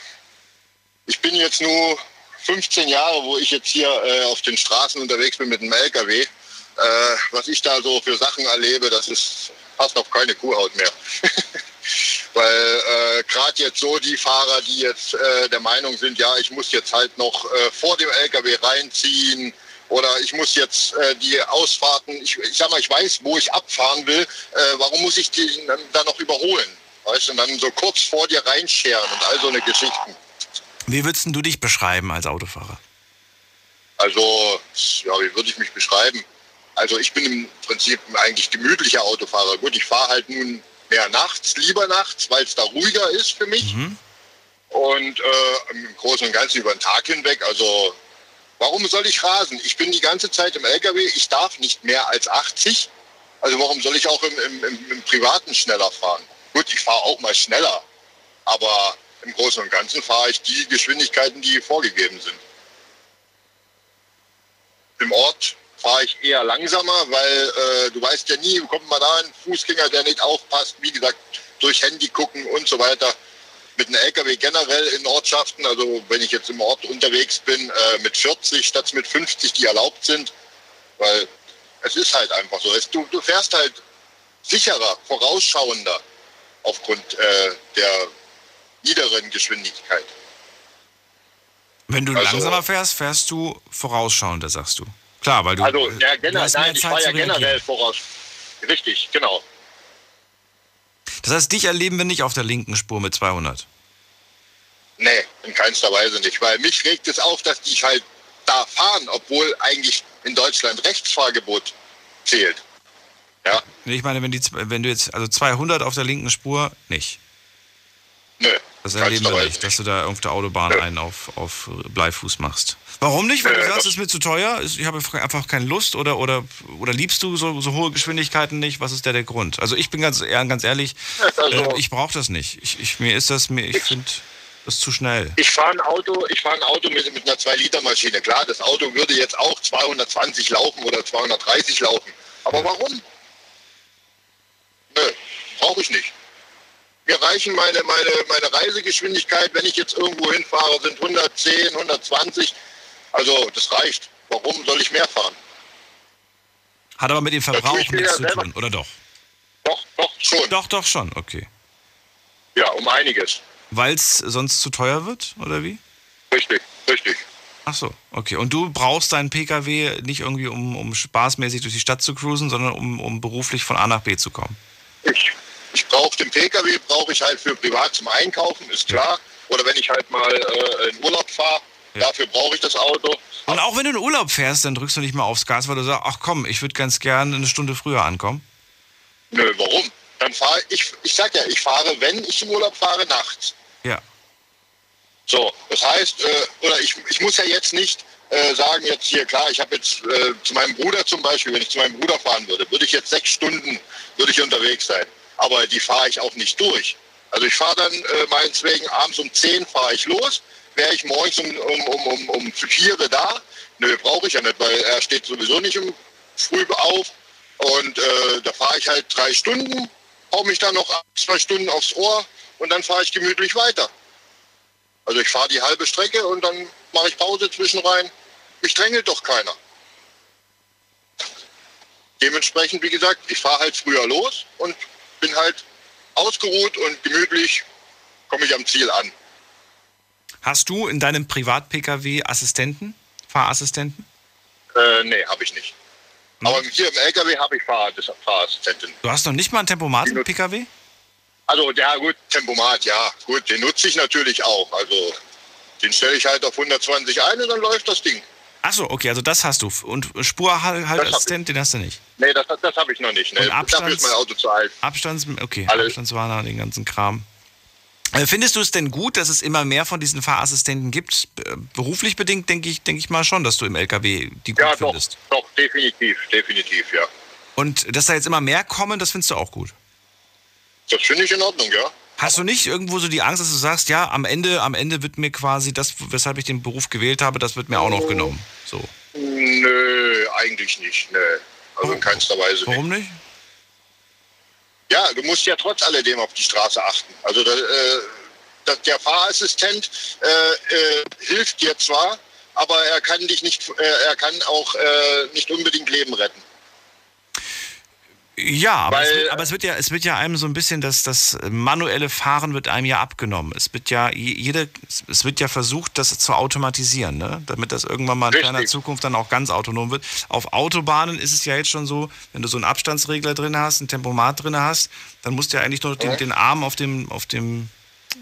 ich bin jetzt nur 15 Jahre, wo ich jetzt hier äh, auf den Straßen unterwegs bin mit dem LKW. Äh, was ich da so für Sachen erlebe, das ist fast auf keine Kuhhaut mehr. weil äh, gerade jetzt so die Fahrer, die jetzt äh, der Meinung sind, ja, ich muss jetzt halt noch äh, vor dem LKW reinziehen oder ich muss jetzt äh, die Ausfahrten, ich, ich sag mal, ich weiß, wo ich abfahren will, äh, warum muss ich den dann, noch überholen? Weißt du, und dann so kurz vor dir reinscheren und all so eine Geschichten. Wie würdest du dich beschreiben als Autofahrer? Also, ja, wie würde ich mich beschreiben? Also ich bin im Prinzip ein eigentlich gemütlicher Autofahrer. Gut, ich fahre halt nun mehr nachts, lieber nachts, weil es da ruhiger ist für mich. Und äh, im Großen und Ganzen über den Tag hinweg. Also warum soll ich rasen? Ich bin die ganze Zeit im LKW, ich darf nicht mehr als 80. Also warum soll ich auch im, im, im, im Privaten schneller fahren? Gut, ich fahre auch mal schneller, aber im Großen und Ganzen fahre ich die Geschwindigkeiten, die vorgegeben sind. Im Ort fahre ich eher langsamer, weil äh, du weißt ja nie, kommt mal da ein Fußgänger, der nicht aufpasst, wie gesagt, durch Handy gucken und so weiter. Mit einem LKW generell in Ortschaften, also wenn ich jetzt im Ort unterwegs bin, äh, mit 40 statt mit 50, die erlaubt sind, weil es ist halt einfach so. Es, du, du fährst halt sicherer, vorausschauender aufgrund äh, der niederen Geschwindigkeit. Wenn du Also- langsamer fährst, fährst du vorausschauender, sagst du. Klar, weil du, Also ja, generell, nein, ich fahre ja generell voraus. Richtig, genau. Das heißt, dich erleben wir nicht auf der linken Spur mit 200. Nee, in keinster Weise nicht. Weil mich regt es auf, dass die halt da fahren, obwohl eigentlich in Deutschland Rechtsfahrgebot zählt. Ja, Nee, Ich meine, wenn, die, wenn du jetzt, also 200 auf der linken Spur, nicht. nö. Das erleben wir nicht, dass du da auf der Autobahn einen auf, auf Bleifuß machst. Warum nicht? Weil du Nö, sagst, das- es ist mir zu teuer, ich habe einfach keine Lust oder, oder, oder liebst du so, so hohe Geschwindigkeiten nicht? Was ist da der Grund? Also ich bin ganz, ganz ehrlich, Also- äh, ich brauche das nicht. Ich, ich, mir ist das, mir, ich finde das zu schnell. Ich fahre ein Auto, ich fahre ein Auto mit, mit einer 2-Liter-Maschine. Klar, das Auto würde jetzt auch 220 laufen oder 230 laufen. Aber warum? Nö, brauche ich nicht. Mir reichen meine, meine, meine Reisegeschwindigkeit, wenn ich jetzt irgendwo hinfahre, sind 110, 120. Also das reicht. Warum soll ich mehr fahren? Hat aber mit dem Verbrauch nichts zu tun, oder doch? Doch, doch, schon. Doch, doch schon, okay. Ja, um einiges. Weil es sonst zu teuer wird, oder wie? Richtig, richtig. Ach so, okay. Und du brauchst deinen Pkw nicht irgendwie, um, um spaßmäßig durch die Stadt zu cruisen, sondern um, um beruflich von A nach B zu kommen. Ich, ich brauche den Pkw, brauche ich halt für privat zum Einkaufen, ist klar. Oder wenn ich halt mal äh, in Urlaub fahre, dafür brauche ich das Auto. Und auch wenn du in Urlaub fährst, dann drückst du nicht mal aufs Gas, weil du sagst, ach komm, ich würde ganz gern eine Stunde früher ankommen. Nö, warum? Dann fahre ich, ich sag ja, ich fahre, wenn ich im Urlaub fahre, nachts. Ja. So, das heißt, äh, oder ich, ich muss ja jetzt nicht äh, sagen, jetzt hier, klar, ich habe jetzt äh, zu meinem Bruder zum Beispiel, wenn ich zu meinem Bruder fahren würde, würde ich jetzt sechs Stunden, würde ich unterwegs sein. Aber die fahre ich auch nicht durch. Also ich fahre dann äh, meinetwegen abends um 10 fahre ich los, wäre ich morgens um, um, um, um, um 4 da. Nö, brauche ich ja nicht, weil er steht sowieso nicht um früh auf. Und äh, da fahre ich halt drei Stunden, hau mich dann noch zwei Stunden aufs Ohr und dann fahre ich gemütlich weiter. Also ich fahre die halbe Strecke und dann mache ich Pause zwischen rein. Mich drängelt doch keiner. Dementsprechend, wie gesagt, ich fahre halt früher los und bin halt ausgeruht und gemütlich komme ich am Ziel an. Hast du in deinem Privat-Pkw Assistenten? Fahrassistenten? Äh, nee, habe ich nicht. Aber hier im LKW habe ich Fahr Fahrassistentin. Du hast noch nicht mal einen Tempomat im Pkw? Also ja gut, Tempomat, ja. Gut, den nutze ich natürlich auch. Also den stelle ich halt auf 120 ein und dann läuft das Ding. Ach so, okay, also das hast du. Und Spurhaltassistent, den hast du nicht. Nee, das, das habe ich noch nicht. Nee. Und Dafür Abstands- ist mein Auto zu alt. Abstands, okay, Abstandswarner, den ganzen Kram. Äh, Findest du es denn gut, dass es immer mehr von diesen Fahrassistenten gibt? Äh, Beruflich bedingt denke ich, denke ich mal schon, dass du im LKW die gut Ja, doch, findest. doch, definitiv, definitiv, ja. Und dass da jetzt immer mehr kommen, das findest du auch gut. Das finde ich in Ordnung, ja. Hast du nicht irgendwo so die Angst, dass du sagst, ja, am Ende, am Ende wird mir quasi das, weshalb ich den Beruf gewählt habe, das wird mir auch noch genommen. So. Nö, eigentlich nicht. Nö. Also in keinster Weise Warum nicht? Ja, du musst ja trotz alledem auf die Straße achten. Also da, äh, da, der Fahrassistent äh, äh, hilft dir zwar, aber er kann dich nicht, äh, er kann auch äh, nicht unbedingt Leben retten. Ja, aber, Weil- es wird, aber es wird ja, es wird ja einem so ein bisschen das, das manuelle Fahren wird einem ja abgenommen. Es wird ja je- jede, es wird ja versucht, das zu automatisieren, ne? damit das irgendwann mal in Richtig. ferner Zukunft dann auch ganz autonom wird. Auf Autobahnen ist es ja jetzt schon so, wenn du so einen Abstandsregler drin hast, ein Tempomat drin hast, dann musst du ja eigentlich nur den, den Arm auf dem, auf dem,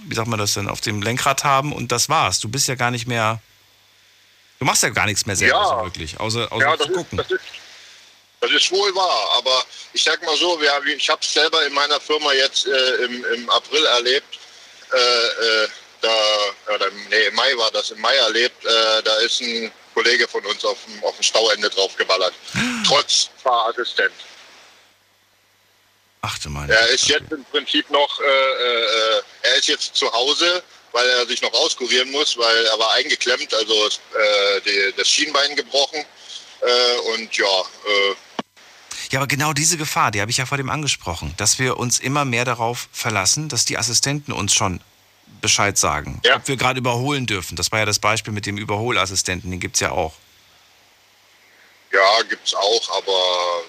wie sagt man das denn, auf dem Lenkrad haben und das war's. Du bist ja gar nicht mehr, du machst ja gar nichts mehr selber Ja. so wirklich, außer, außer ja, zu das ist, gucken. das, ist, das ist wohl wahr. Aber ich sag mal so, wir, ich habe es selber in meiner Firma jetzt äh, im, im April erlebt. Äh, äh, da, oder, im- nee, im Mai war das, im Mai erlebt. Äh, da ist ein Kollege von uns auf dem, auf dem Stauende draufgeballert. Trotz Fahrassistent. Achte mal. Er ist jetzt im Prinzip noch, äh, er ist jetzt zu Hause, weil er sich noch auskurieren muss, weil er war eingeklemmt, also die, das Schienbein gebrochen. Und ja, Ja, aber genau diese Gefahr, die habe ich ja vor dem angesprochen, dass wir uns immer mehr darauf verlassen, dass die Assistenten uns schon Bescheid sagen. Ob wir gerade überholen dürfen. Das war ja das Beispiel mit dem Überholassistenten, den gibt es ja auch. ja, gibt's auch, aber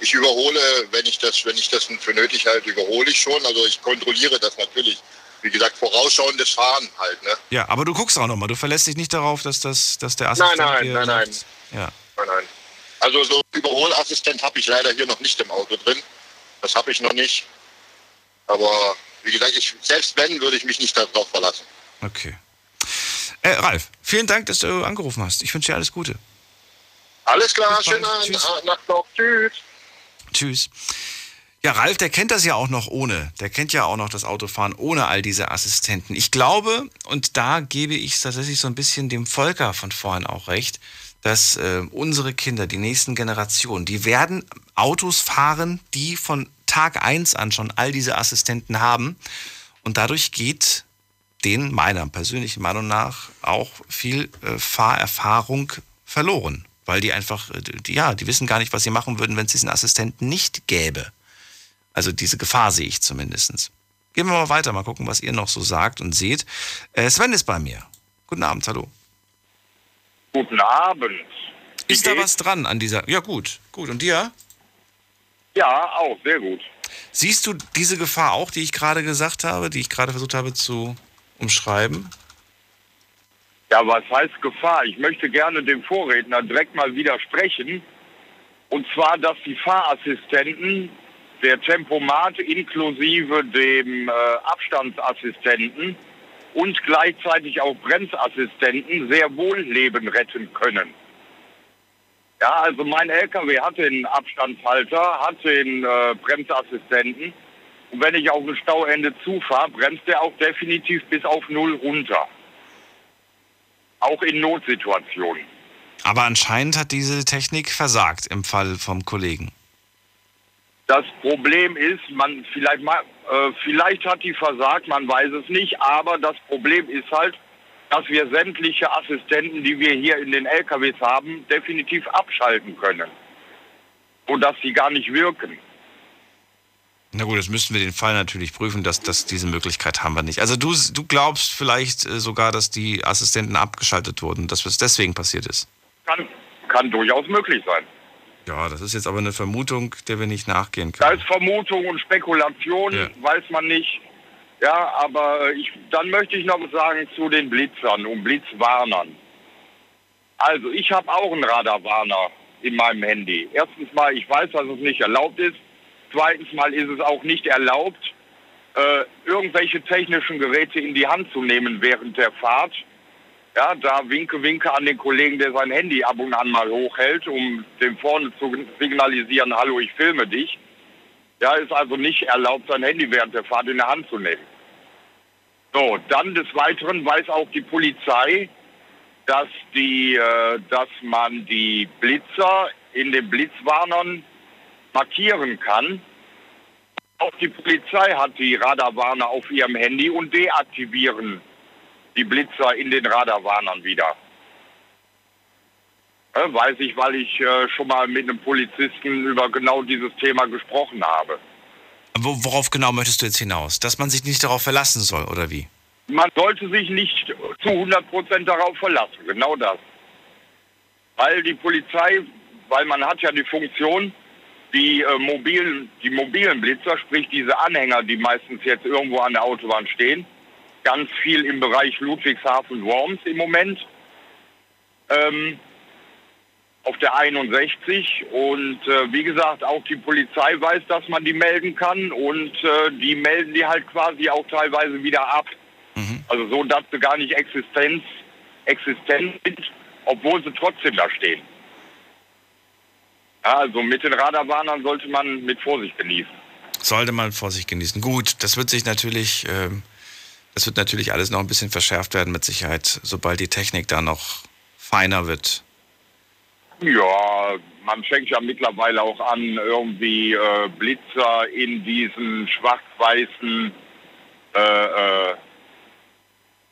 ich überhole, wenn ich das, wenn ich das für nötig halte, überhole ich schon. Also ich kontrolliere das natürlich. Wie gesagt, vorausschauendes Fahren halt, ne? Ja, aber du guckst auch nochmal. Du verlässt dich nicht darauf, dass, das, dass der Nein, Assistent nein, nein, nein. sagt- Ja. Nein, nein. Also so Überholassistent habe ich leider hier noch nicht im Auto drin. Das habe ich noch nicht. Aber wie gesagt, ich, selbst wenn, würde ich mich nicht darauf verlassen. Okay. Äh, Ralf, vielen Dank, dass du angerufen hast. Ich wünsche dir alles Gute. Alles klar, schönen Abend, Tschüss. Nacht noch. Tschüss. Tschüss. Ja, Ralf, der kennt das ja auch noch ohne. Der kennt ja auch noch das Autofahren ohne all diese Assistenten. Ich glaube, und da gebe ich tatsächlich so ein bisschen dem Volker von vorhin auch recht, dass äh, unsere Kinder, die nächsten Generationen, die werden Autos fahren, die von Tag 1 an schon all diese Assistenten haben. Und dadurch geht denen meiner persönlichen Meinung nach auch viel äh, Fahrerfahrung verloren. Weil die einfach, äh, die, ja, die wissen gar nicht, was sie machen würden, wenn es diesen Assistenten nicht gäbe. Also diese Gefahr sehe ich zumindest. Gehen wir mal weiter, mal gucken, was ihr noch so sagt und seht. Äh, Sven ist bei mir. Guten Abend, hallo. Guten Abend. Ist da was dran an dieser? Ja, gut, gut. Und dir? Ja, auch, sehr gut. Siehst du diese Gefahr auch, die ich gerade gesagt habe, die ich gerade versucht habe zu umschreiben? Ja, was heißt Gefahr? Ich möchte gerne dem Vorredner direkt mal widersprechen. Und zwar, dass die Fahrassistenten, der Tempomat inklusive dem äh, Abstandsassistenten und gleichzeitig auch Bremsassistenten sehr wohl Leben retten können. Ja, also mein LKW hat den Abstandshalter, hat den äh, Bremsassistenten. Und wenn ich auf ein Stauende zufahre, bremst der auch definitiv bis auf Null runter. Auch in Notsituationen. Aber anscheinend hat diese Technik versagt im Fall vom Kollegen. Das Problem ist, man vielleicht mal, äh, vielleicht hat die versagt, man weiß es nicht, aber das Problem ist halt, dass wir sämtliche Assistenten, die wir hier in den LKWs haben, definitiv abschalten können. Und dass sie gar nicht wirken. Na gut, das müssten wir den Fall natürlich prüfen, dass, dass diese Möglichkeit haben wir nicht. Also du, du glaubst vielleicht äh, sogar, dass die Assistenten abgeschaltet wurden, dass das deswegen passiert ist. Kann, kann durchaus möglich sein. Ja, das ist jetzt aber eine Vermutung, der wir nicht nachgehen können. Da ist Vermutung und Spekulation, Ja. weiß man nicht. Ja, aber ich, dann möchte ich noch was sagen zu den Blitzern und Blitzwarnern. Also, ich habe auch einen Radarwarner in meinem Handy. Erstens mal, ich weiß, dass es nicht erlaubt ist. Zweitens mal ist es auch nicht erlaubt, äh, irgendwelche technischen Geräte in die Hand zu nehmen während der Fahrt. Ja, da winke, winke an den Kollegen, der sein Handy ab und an mal hochhält, um dem vorne zu signalisieren, hallo, ich filme dich. Ja, ist also nicht erlaubt, sein Handy während der Fahrt in der Hand zu nehmen. So, dann des Weiteren weiß auch die Polizei, dass die, äh, dass man die Blitzer in den Blitzwarnern markieren kann. Auch die Polizei hat die Radarwarner auf ihrem Handy und deaktivieren die Blitzer in den Radarwarnern wieder. Äh, weiß ich, weil ich äh, schon mal mit einem Polizisten über genau dieses Thema gesprochen habe. Wo, worauf genau möchtest du jetzt hinaus? Dass man sich nicht darauf verlassen soll, oder wie? Man sollte sich nicht zu 100% darauf verlassen, genau das. Weil die Polizei, weil man hat ja die Funktion, die, äh, mobilen, die mobilen Blitzer, sprich diese Anhänger, die meistens jetzt irgendwo an der Autobahn stehen, ganz viel im Bereich Ludwigshafen-Worms im Moment, ähm, auf der 61 und äh, wie gesagt, auch die Polizei weiß, dass man die melden kann und äh, die melden die halt quasi auch teilweise wieder ab. Also so, dass sie gar nicht Existenz, existent sind, obwohl sie trotzdem da stehen. Ja, also mit den Radarwarnern sollte man mit Vorsicht genießen. Sollte man Vorsicht genießen. Gut, das wird sich natürlich, ähm, das wird natürlich alles noch ein bisschen verschärft werden mit Sicherheit, sobald die Technik da noch feiner wird. Ja, man fängt ja mittlerweile auch an, irgendwie äh, Blitzer in diesen schwarz-weißen äh, äh,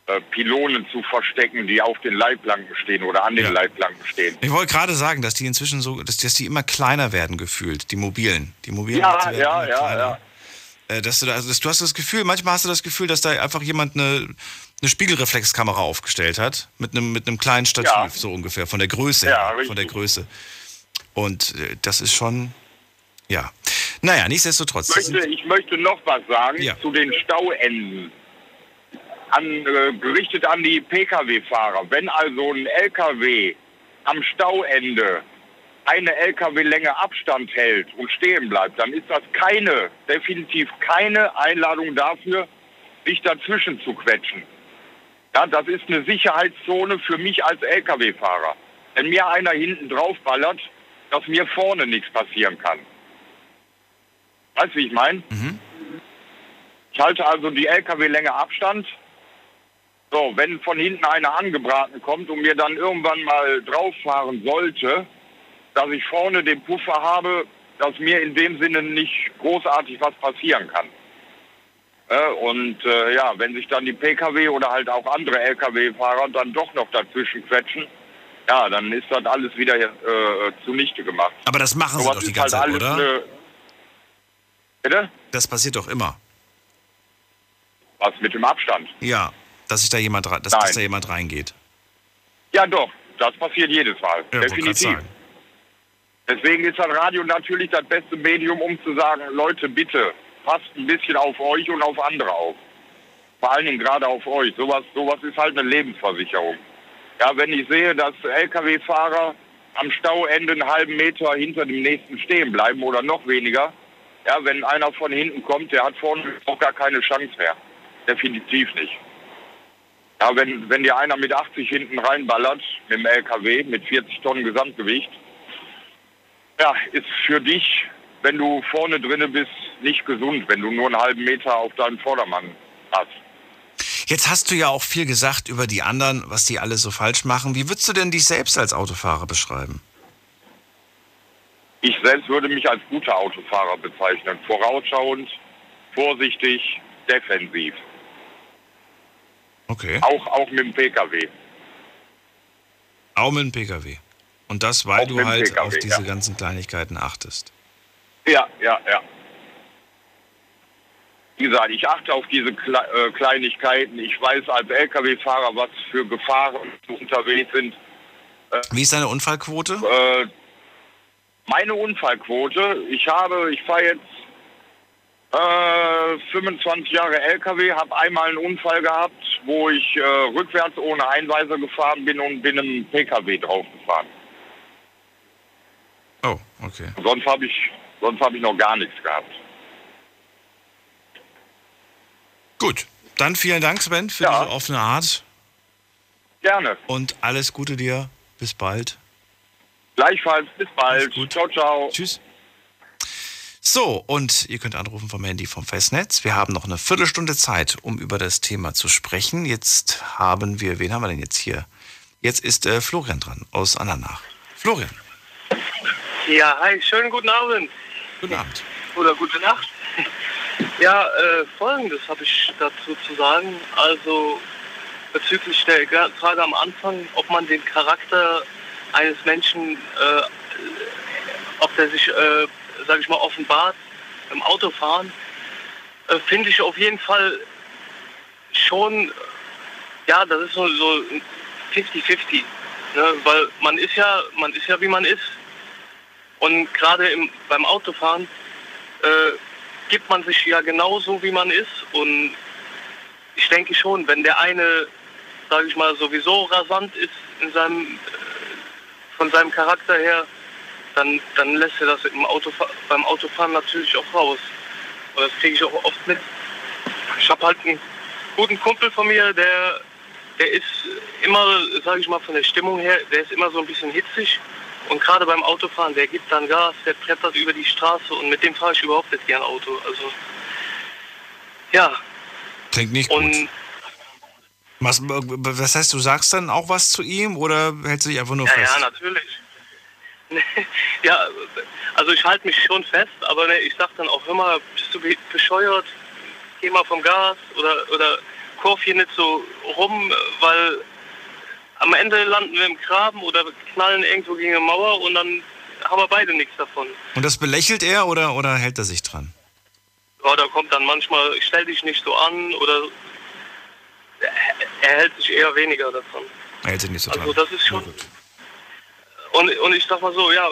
äh, Pylonen zu verstecken, die auf den Leitplanken stehen oder an den Leitplanken stehen. Ich wollte gerade sagen, dass die inzwischen so, dass, dass die immer kleiner werden gefühlt, die mobilen. Die mobilen Ja, werden ja, ja, kleiner. Äh, Dass du, da, also, dass, du hast das Gefühl, manchmal hast du das Gefühl, dass da einfach jemand eine, eine Spiegelreflexkamera aufgestellt hat, mit einem, mit einem kleinen Stativ, Ja. so ungefähr, von der Größe Ja, her, von der Größe. Und äh, das ist schon, ja. Naja, nichtsdestotrotz. Ich möchte, ich möchte noch was sagen Ja. zu den Stauenden. An, äh, gerichtet an die Pkw-Fahrer. Wenn also ein Lkw am Stauende eine Lkw-Länge Abstand hält und stehen bleibt, dann ist das keine, definitiv keine Einladung dafür, sich dazwischen zu quetschen. Ja, das ist eine Sicherheitszone für mich als Lkw-Fahrer. Wenn mir einer hinten draufballert, dass mir vorne nichts passieren kann. Weißt du, wie ich meine? Ich halte also die LKW-Länge Abstand. So, wenn von hinten einer angebraten kommt und mir dann irgendwann mal drauffahren sollte, dass ich vorne den Puffer habe, dass mir in dem Sinne nicht großartig was passieren kann. Äh, und äh, ja, wenn sich dann die Pkw oder halt auch andere Lkw-Fahrer dann doch noch dazwischen quetschen, ja, dann ist das alles wieder äh, zunichte gemacht. Aber das machen sie doch die ganze halt Zeit, oder? Eine, bitte? Das passiert doch immer. Was mit dem Abstand? Ja, dass sich da jemand, dass, dass da jemand reingeht. Ja, doch, Das passiert jedes Mal. Ja, Definitiv. Deswegen ist das Radio natürlich das beste Medium, um zu sagen, Leute, bitte, passt ein bisschen auf euch und auf andere auf. Vor allen Dingen gerade auf euch. Sowas, sowas ist halt eine Lebensversicherung. Ja, wenn ich sehe, dass Lkw-Fahrer am Stauende einen halben Meter hinter dem nächsten stehen bleiben oder noch weniger, ja, wenn einer von hinten kommt, der hat vorne auch gar keine Chance mehr. Definitiv nicht. Ja, wenn, wenn dir einer mit 80 hinten reinballert, mit dem LKW, mit 40 Tonnen Gesamtgewicht, ja, ist für dich, wenn du vorne drinne bist, nicht gesund, wenn du nur einen halben Meter auf deinen Vordermann hast. Jetzt hast du ja auch viel gesagt über die anderen, was die alle so falsch machen. Wie würdest du denn dich selbst als Autofahrer beschreiben? Ich selbst würde mich als guter Autofahrer bezeichnen. Vorausschauend, vorsichtig, defensiv. Okay. Auch, auch mit dem Pkw. Auch mit dem Pkw. Und das, weil du halt PKW, auf diese ja. ganzen Kleinigkeiten achtest. Ja, ja, ja. Wie gesagt, ich achte auf diese Kle äh, Kleinigkeiten. Ich weiß als Lkw-Fahrer, was für Gefahren unterwegs sind. Wie ist deine Unfallquote? Äh, meine Unfallquote, ich habe, ich fahre jetzt äh, 25 Jahre LKW, habe einmal einen Unfall gehabt, wo ich äh, rückwärts ohne Einweiser gefahren bin und bin einem PKW draufgefahren. Okay. Sonst habe ich, sonst habe ich noch gar nichts gehabt. Gut. Dann vielen Dank, Sven, für diese offene Art. Gerne. Und alles Gute dir. Bis bald. Gleichfalls. Bis bald. Ciao, ciao. Tschüss. So, und ihr könnt anrufen vom Handy vom Festnetz. Wir haben noch eine Viertelstunde Zeit, um über das Thema zu sprechen. Jetzt haben wir, wen haben wir denn jetzt hier? Jetzt ist äh, Florian dran aus Andernach. Florian. Ja, hi, schönen guten Abend. Guten Abend. Oder gute Nacht. Ja, äh, folgendes habe ich dazu zu sagen. Also bezüglich der, gerade am Anfang, ob man den Charakter eines Menschen, äh, ob der sich, äh, sage ich mal, offenbart im Autofahren, äh, finde ich auf jeden Fall schon, ja, das ist so, so 50-50. Ne? Weil man ist ja, man ist ja wie man ist. Und gerade im- beim Autofahren äh, gibt man sich ja genauso, wie man ist. Und ich denke schon, wenn der eine, sage ich mal, sowieso rasant ist in seinem, äh, von seinem Charakter her, dann, dann lässt er das im Autofa beim Autofahren natürlich auch raus. Und das kriege ich auch oft mit. Ich habe halt einen guten Kumpel von mir, der, der ist immer, sage ich mal, von der Stimmung her, der ist immer so ein bisschen hitzig. Und gerade beim Autofahren, der gibt dann Gas, der brettert über die Straße und mit dem fahre ich überhaupt nicht gern Auto. Also, ja. Klingt nicht gut. Was, was heißt, du sagst dann auch was zu ihm oder hältst du dich einfach nur Ja, fest? ja, natürlich. ja, also ich halte mich schon fest, aber ne, ich sag dann auch immer, bist du be- bescheuert? Geh mal vom Gas oder, oder kurv hier nicht so rum, weil am Ende landen wir im Graben oder knallen irgendwo gegen eine Mauer und dann haben wir beide nichts davon. Und das belächelt er oder, oder hält er sich dran? Ja, da kommt dann manchmal, stell dich nicht so an oder er, hält sich eher weniger davon. Er hält sich nicht so Also dran. das ist schon. Und, und ich sag mal so, ja,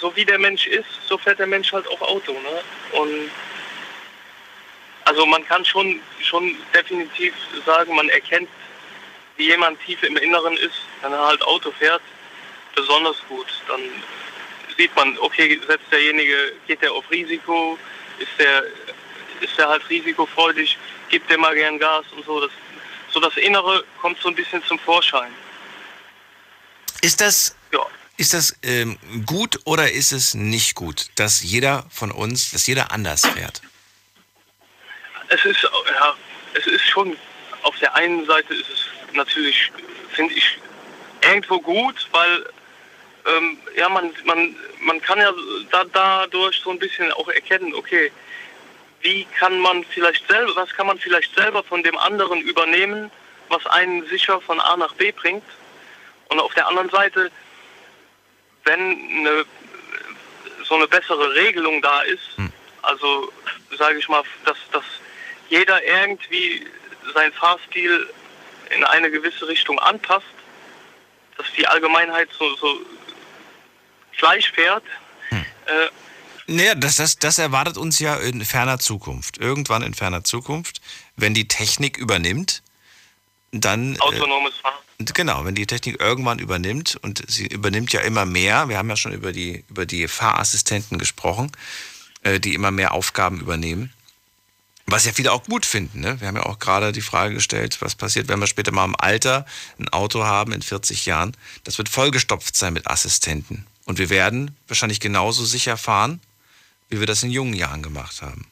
so wie der Mensch ist, so fährt der Mensch halt auch Auto. Ne? Und also man kann schon, schon definitiv sagen, man erkennt, wie jemand tief im Inneren ist, wenn er halt Auto fährt, besonders gut. Dann sieht man, okay, setzt derjenige, geht der auf Risiko, ist der, ist der halt risikofreudig, gibt der mal gern Gas und so. Das, so das Innere kommt so ein bisschen zum Vorschein. Ist das, ist das ähm, gut oder ist es nicht gut, dass jeder von uns, dass jeder anders fährt? Es ist, ja, es ist schon, auf der einen Seite ist es natürlich, finde ich, irgendwo gut, weil ähm, ja, man, man, man kann ja da, dadurch so ein bisschen auch erkennen, okay, wie kann man vielleicht selber, was kann man vielleicht selber von dem anderen übernehmen, was einen sicher von A nach B bringt. Und auf der anderen Seite, wenn eine, so eine bessere Regelung da ist, also sage ich mal, dass, dass jeder irgendwie seinen Fahrstil in eine gewisse Richtung anpasst, dass die Allgemeinheit so, so Fleisch fährt. Hm. Äh, Naja, das, das, das erwartet uns ja in ferner Zukunft. Irgendwann in ferner Zukunft, wenn die Technik übernimmt, dann. äh, autonomes Fahren. Genau, wenn die Technik irgendwann übernimmt und sie übernimmt ja immer mehr, wir haben ja schon über die, über die Fahrassistenten gesprochen, äh, die immer mehr Aufgaben übernehmen. Was ja viele auch gut finden. Ne? Wir haben ja auch gerade die Frage gestellt, was passiert, wenn wir später mal im Alter ein Auto haben in 40 Jahren. Das wird vollgestopft sein mit Assistenten. Und wir werden wahrscheinlich genauso sicher fahren, wie wir das in jungen Jahren gemacht haben.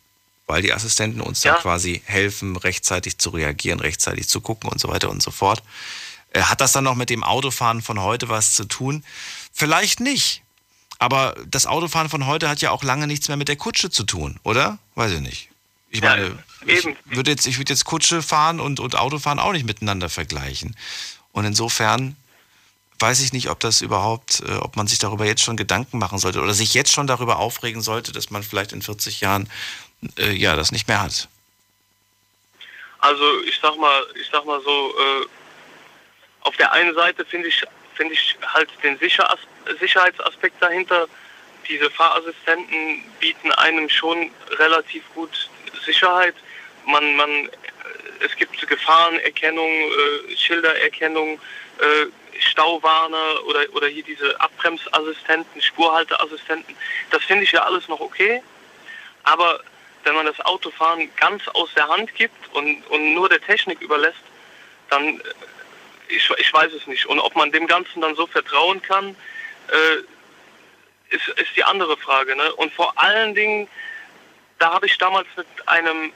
Weil die Assistenten uns dann quasi helfen, rechtzeitig zu reagieren, rechtzeitig zu gucken und so weiter und so fort. Äh, Hat das dann noch mit dem Autofahren von heute was zu tun? Vielleicht nicht. Aber das Autofahren von heute hat ja auch lange nichts mehr mit der Kutsche zu tun, oder? Weiß ich nicht. Ich meine, ich würde jetzt, ich würde jetzt Kutsche fahren und, und Autofahren auch nicht miteinander vergleichen. Und insofern weiß ich nicht, ob das überhaupt, äh, ob man sich darüber jetzt schon Gedanken machen sollte oder sich jetzt schon darüber aufregen sollte, dass man vielleicht in 40 Jahren äh, ja das nicht mehr hat. Also ich sag mal, ich sag mal so, äh, auf der einen Seite finde ich, finde ich halt den Sicher Sicherheitsaspekt dahinter. Diese Fahrassistenten bieten einem schon relativ gut Sicherheit. Man, man, äh, es gibt Gefahrenerkennung, äh, Schildererkennung, äh, Stauwarner oder, oder hier diese Abbremsassistenten, Spurhalteassistenten. Das finde ich ja alles noch okay. Aber wenn man das Autofahren ganz aus der Hand gibt und, und nur der Technik überlässt, dann, äh, ich, ich weiß es nicht. Und ob man dem Ganzen dann so vertrauen kann, äh, ist, ist die andere Frage. Ne? Und vor allen Dingen, da habe ich damals mit einem,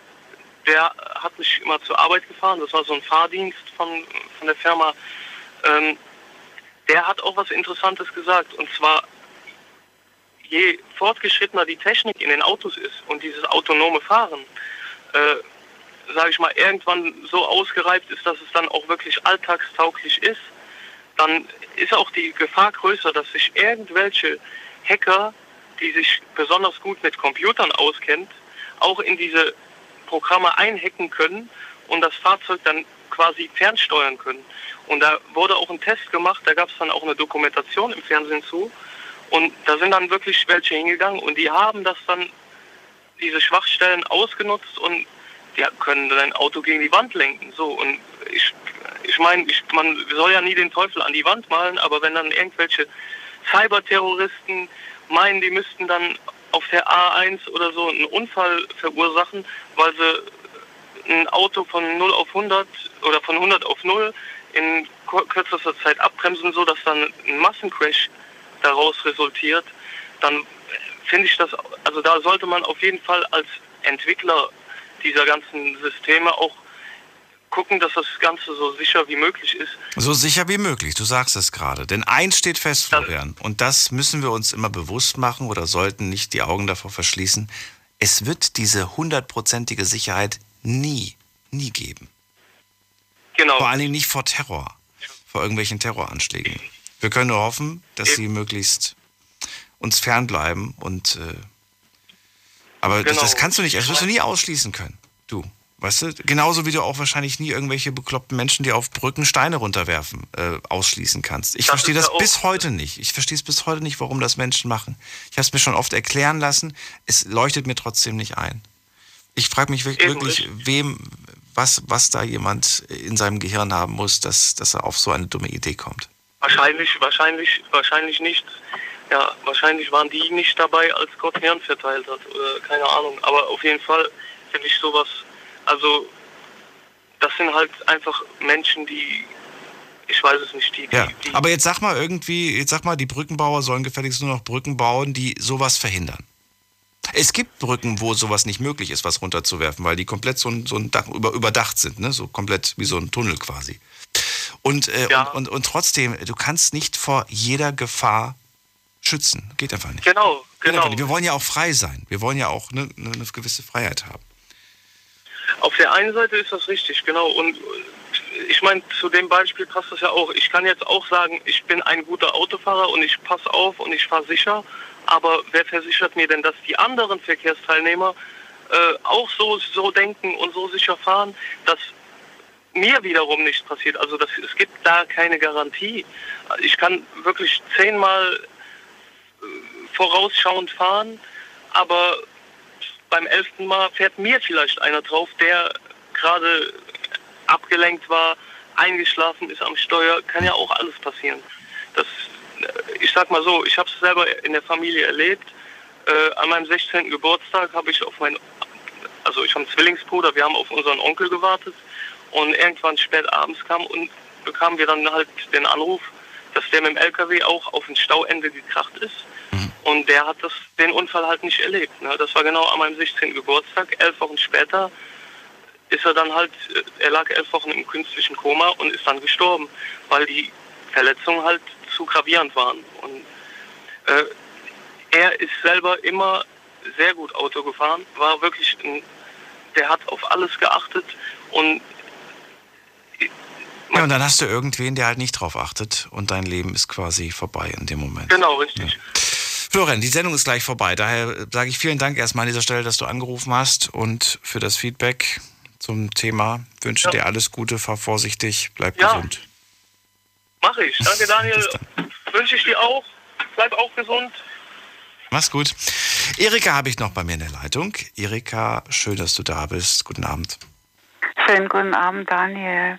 der hat mich immer zur Arbeit gefahren, das war so ein Fahrdienst von, von der Firma, ähm, der hat auch was Interessantes gesagt. Und zwar, je fortgeschrittener die Technik in den Autos ist und dieses autonome Fahren, äh, sage ich mal, irgendwann so ausgereift ist, dass es dann auch wirklich alltagstauglich ist, dann ist auch die Gefahr größer, dass sich irgendwelche Hacker, die sich besonders gut mit Computern auskennt, auch in diese Programme einhacken können und das Fahrzeug dann quasi fernsteuern können. Und da wurde auch ein Test gemacht, da gab es dann auch eine Dokumentation im Fernsehen zu. Und da sind dann wirklich welche hingegangen und die haben das dann, diese Schwachstellen ausgenutzt und die können dein Auto gegen die Wand lenken. So, und ich, ich meine, man soll ja nie den Teufel an die Wand malen, aber wenn dann irgendwelche Cyberterroristen meinen, die müssten dann auf der A1 oder so einen Unfall verursachen, weil sie ein Auto von 0 auf 100 oder von 100 auf 0 in kürzester Zeit abbremsen, so dass dann ein Massencrash daraus resultiert, dann finde ich das, also da sollte man auf jeden Fall als Entwickler dieser ganzen Systeme auch gucken, dass das Ganze so sicher wie möglich ist. So sicher wie möglich, du sagst es gerade. Denn eins steht fest, Florian, und das müssen wir uns immer bewusst machen oder sollten nicht die Augen davor verschließen. Es wird diese hundertprozentige Sicherheit nie, nie geben. Genau. Vor Dingen nicht vor Terror, vor irgendwelchen Terroranschlägen. Wir können nur hoffen, dass sie möglichst uns fernbleiben und äh, aber das, Genau. das kannst du nicht, das wirst du nie ausschließen können. Weißt du, genauso wie du auch wahrscheinlich nie irgendwelche bekloppten Menschen, die auf Brücken Steine runterwerfen, äh, ausschließen kannst. Ich Das verstehe das auch- bis heute nicht. Ich verstehe es bis heute nicht, warum das Menschen machen. Ich habe es mir schon oft erklären lassen. Es leuchtet mir trotzdem nicht ein. Ich frage mich wir- Eben, wirklich, wem, was, was da jemand in seinem Gehirn haben muss, dass, dass er auf so eine dumme Idee kommt. Wahrscheinlich, wahrscheinlich, wahrscheinlich nicht. Ja, wahrscheinlich waren die nicht dabei, als Gott Herrn verteilt hat. Oder keine Ahnung. Aber auf jeden Fall finde ich sowas. Also, das sind halt einfach Menschen, die. Ich weiß es nicht, die. Ja, aber jetzt sag mal irgendwie, jetzt sag mal, die Brückenbauer sollen gefälligst nur noch Brücken bauen, die sowas verhindern. Es gibt Brücken, wo sowas nicht möglich ist, was runterzuwerfen, weil die komplett so ein, so ein Dach, über, überdacht sind, ne? so komplett wie so ein Tunnel quasi. Und, äh, und, und, und trotzdem, du kannst nicht vor jeder Gefahr schützen. Geht einfach nicht. Genau, genau. nicht. Wir wollen ja auch frei sein. Wir wollen ja auch ne, ne, eine gewisse Freiheit haben. Auf der einen Seite ist das richtig, genau. Und ich meine, zu dem Beispiel passt das ja auch. Ich kann jetzt auch sagen, ich bin ein guter Autofahrer und ich passe auf und ich fahre sicher. Aber wer versichert mir denn, dass die anderen Verkehrsteilnehmer äh, auch so, so denken und so sicher fahren, dass mir wiederum nichts passiert. Also das, es gibt da keine Garantie. Ich kann wirklich zehnmal äh, vorausschauend fahren, aber beim elften Mal fährt mir vielleicht einer drauf, der gerade abgelenkt war, eingeschlafen ist am Steuer, kann ja auch alles passieren. Das, äh, ich sag mal so, ich habe es selber in der Familie erlebt. Äh, an meinem 16. Geburtstag habe ich auf meinen, also ich habe einen Zwillingsbruder, wir haben auf unseren Onkel gewartet und irgendwann spät abends kam und bekamen wir dann halt den Anruf, dass der mit dem LKW auch auf ein Stauende gekracht ist. Und der hat das, den Unfall halt nicht erlebt. Ne? Das war genau an meinem 16. Geburtstag. Elf Wochen später ist er dann halt, äh, er lag elf Wochen im künstlichen Koma und ist dann gestorben, weil die Verletzungen halt zu gravierend waren. Und äh, er ist selber immer sehr gut Auto gefahren, war wirklich, ein, der hat auf alles geachtet und Ja, und dann hast du irgendwen, der halt nicht drauf achtet und dein Leben ist quasi vorbei in dem Moment. genau richtig. Florian, die Sendung ist gleich vorbei. Daher sage ich vielen Dank erstmal an dieser Stelle, dass du angerufen hast und für das Feedback zum Thema. Wünsche dir alles Gute, fahr vorsichtig, bleib Ja. gesund. Mache ich. Danke Daniel. Wünsche ich dir auch. Bleib auch gesund. Mach's gut. Erika habe ich noch bei mir in der Leitung. Erika, schön, dass du da bist. Guten Abend. Schönen guten Abend, Daniel.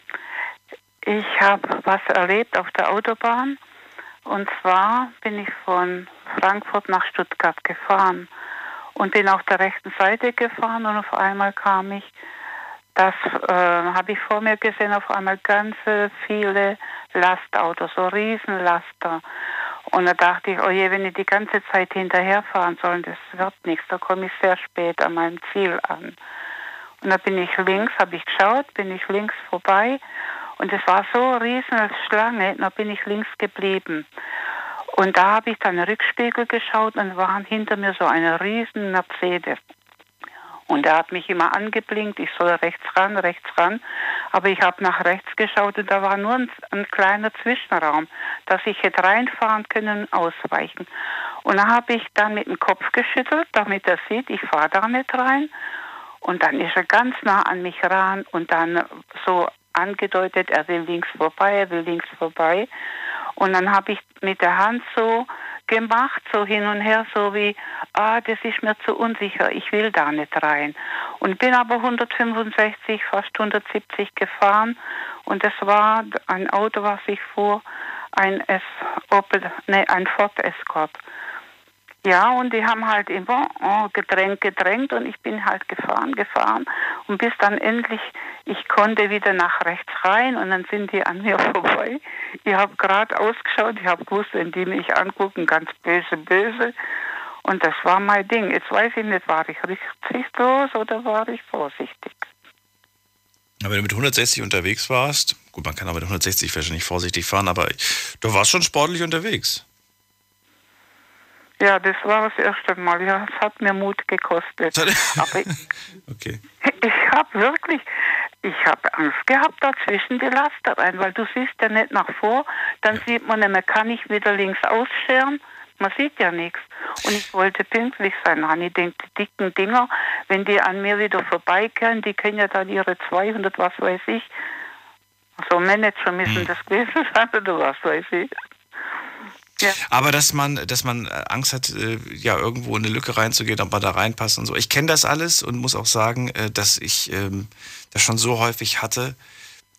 Ich habe was erlebt auf der Autobahn. Und zwar bin ich von Frankfurt nach Stuttgart gefahren und bin auf der rechten Seite gefahren und auf einmal kam ich, das äh, habe ich vor mir gesehen, auf einmal ganz viele Lastautos, so Riesenlaster. Und da dachte ich, oh je, wenn ich die ganze Zeit hinterherfahren soll, das wird nichts, da komme ich sehr spät an meinem Ziel an. Und da bin ich links, habe ich geschaut, bin ich links vorbei und es war so riesen Schlange, da bin ich links geblieben. Und da habe ich dann den Rückspiegel geschaut und waren hinter mir so eine riesen Mercedes. Und er hat mich immer angeblinkt, ich soll rechts ran, rechts ran. Aber ich habe nach rechts geschaut und da war nur ein, ein kleiner Zwischenraum, dass ich hätte reinfahren können und ausweichen. Und da habe ich dann mit dem Kopf geschüttelt, damit er sieht, ich fahre da nicht rein. Und dann ist er ganz nah an mich ran und dann so angedeutet, er will links vorbei, er will links vorbei. Und dann habe ich mit der Hand so gemacht, so hin und her, so wie, ah, das ist mir zu unsicher, ich will da nicht rein. Und bin aber 165, fast 170 gefahren und das war ein Auto, was ich fuhr, ein S Opel, nee, ein Ford Escort. Ja, und die haben halt immer oh, gedrängt, gedrängt und ich bin halt gefahren, gefahren und bis dann endlich, ich konnte wieder nach rechts rein und dann sind die an mir vorbei. Ich habe gerade ausgeschaut, ich habe gewusst, wenn die mich angucken, ganz böse, böse. Und das war mein Ding. Jetzt weiß ich nicht, war ich rücksichtslos oder war ich vorsichtig? Aber wenn du mit 160 unterwegs warst, gut, man kann aber mit 160 wahrscheinlich vorsichtig fahren, aber du warst schon sportlich unterwegs. Ja, das war das erste Mal. Ja, es hat mir Mut gekostet. Aber ich, Okay. ich habe wirklich, ich habe Angst gehabt, dazwischen die Laster rein, weil du siehst ja nicht nach vor, dann sieht man nicht mehr, kann ich wieder links ausscheren? Man sieht ja nichts. Und ich wollte pünktlich sein. Hani denkt, die dicken Dinger, wenn die an mir wieder vorbeikehren, die können ja dann ihre 200, was weiß ich, so Manager müssen das gewesen sein oder was weiß ich. Ja. Aber dass man, dass man äh, Angst hat, äh, ja, irgendwo in eine Lücke reinzugehen, ob man da reinpasst und so. Ich kenne das alles und muss auch sagen, äh, dass ich ähm, das schon so häufig hatte.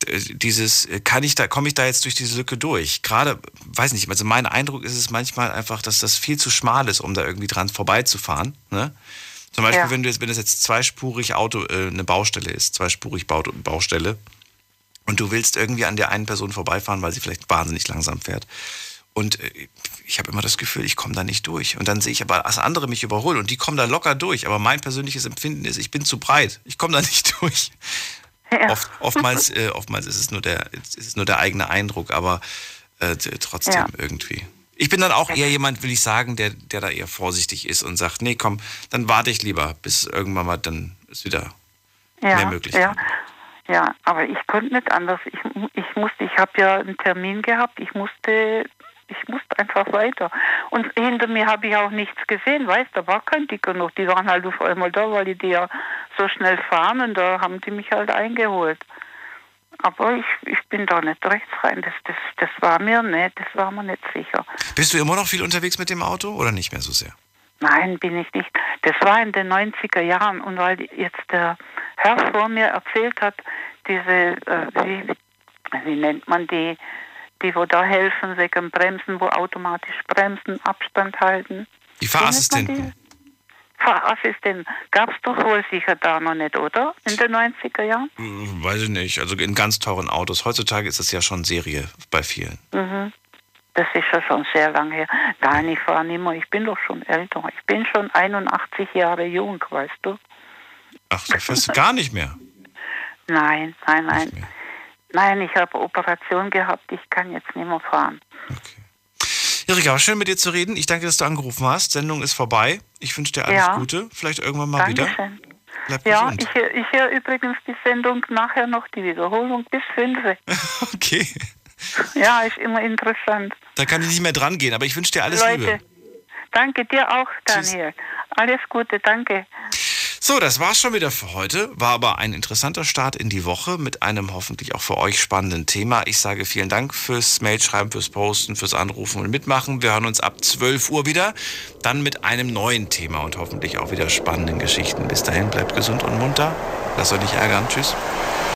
Dieses, kann ich da, komme ich da jetzt durch diese Lücke durch? Gerade, weiß nicht, also mein Eindruck ist es manchmal einfach, dass das viel zu schmal ist, um da irgendwie dran vorbeizufahren. Ne? Zum Beispiel, Ja. wenn du jetzt, wenn das jetzt zweispurig Auto, äh, eine Baustelle ist, zweispurig Bau, Baustelle, und du willst irgendwie an der einen Person vorbeifahren, weil sie vielleicht wahnsinnig langsam fährt. Und äh, ich habe immer das Gefühl, ich komme da nicht durch. Und dann sehe ich aber, dass andere mich überholen und die kommen da locker durch. Aber mein persönliches Empfinden ist, ich bin zu breit. Ich komme da nicht durch. Oft, oftmals, äh, oftmals ist es nur der, ist es nur der eigene Eindruck, aber äh, trotzdem Ja. irgendwie. Ich bin dann auch eher jemand, will ich sagen, der, der da eher vorsichtig ist und sagt, nee, komm, dann warte ich lieber, bis irgendwann mal dann ist wieder mehr Ja, möglich. ja, ja, aber ich konnte nicht anders. Ich, ich musste, ich habe ja einen Termin gehabt. Ich musste, ich musste einfach weiter. Und hinter mir habe ich auch nichts gesehen, weißt, da war kein Dicker noch. Die waren halt auf einmal da, weil die ja so schnell fahren und da haben die mich halt eingeholt. Aber ich, ich bin da nicht rechts rein. Das, das, das war mir nicht, das war mir nicht sicher. Bist du immer noch viel unterwegs mit dem Auto oder nicht mehr so sehr? Nein, bin ich nicht. Das war in den 90er Jahren. Und weil jetzt der Herr vor mir erzählt hat, diese, äh, wie, wie nennt man die, die wo da helfen, wegen Bremsen, wo automatisch bremsen, Abstand halten. Die Fahrassistenten. Fahrassistenten gab es doch wohl sicher da noch nicht, oder? In den 90er Jahren? Hm, Weiß ich nicht. Also in ganz teuren Autos. Heutzutage ist es ja schon Serie bei vielen. Mhm. Das ist ja schon sehr lange her. Nein, ich fahre nicht mehr. Ich bin doch schon älter. Ich bin schon 81 Jahre jung, weißt du? Ach, du fährst gar nicht mehr. Nein, nein, nein. Nein, ich habe Operation gehabt. Ich kann jetzt nicht mehr fahren. Erika, war schön mit dir zu reden. Ich danke, dass du angerufen hast. Sendung ist vorbei. Ich wünsche dir alles Ja. Gute. Vielleicht irgendwann mal wieder. Dankeschön. Bleib Ja, gesund. ich, ich höre übrigens die Sendung nachher noch, die Wiederholung bis 5. Okay. Ja, ist immer interessant. Da kann ich nicht mehr dran gehen, aber ich wünsche dir alles Leute, Liebe. danke dir auch, Daniel. Alles Gute, danke. So, das war's schon wieder für heute. War aber ein interessanter Start in die Woche mit einem hoffentlich auch für euch spannenden Thema. Ich sage vielen Dank fürs Mailschreiben, fürs Posten, fürs Anrufen und Mitmachen. Wir hören uns ab 12 Uhr wieder. Dann mit einem neuen Thema und hoffentlich auch wieder spannenden Geschichten. Bis dahin, bleibt gesund und munter. Lasst euch nicht ärgern. Tschüss.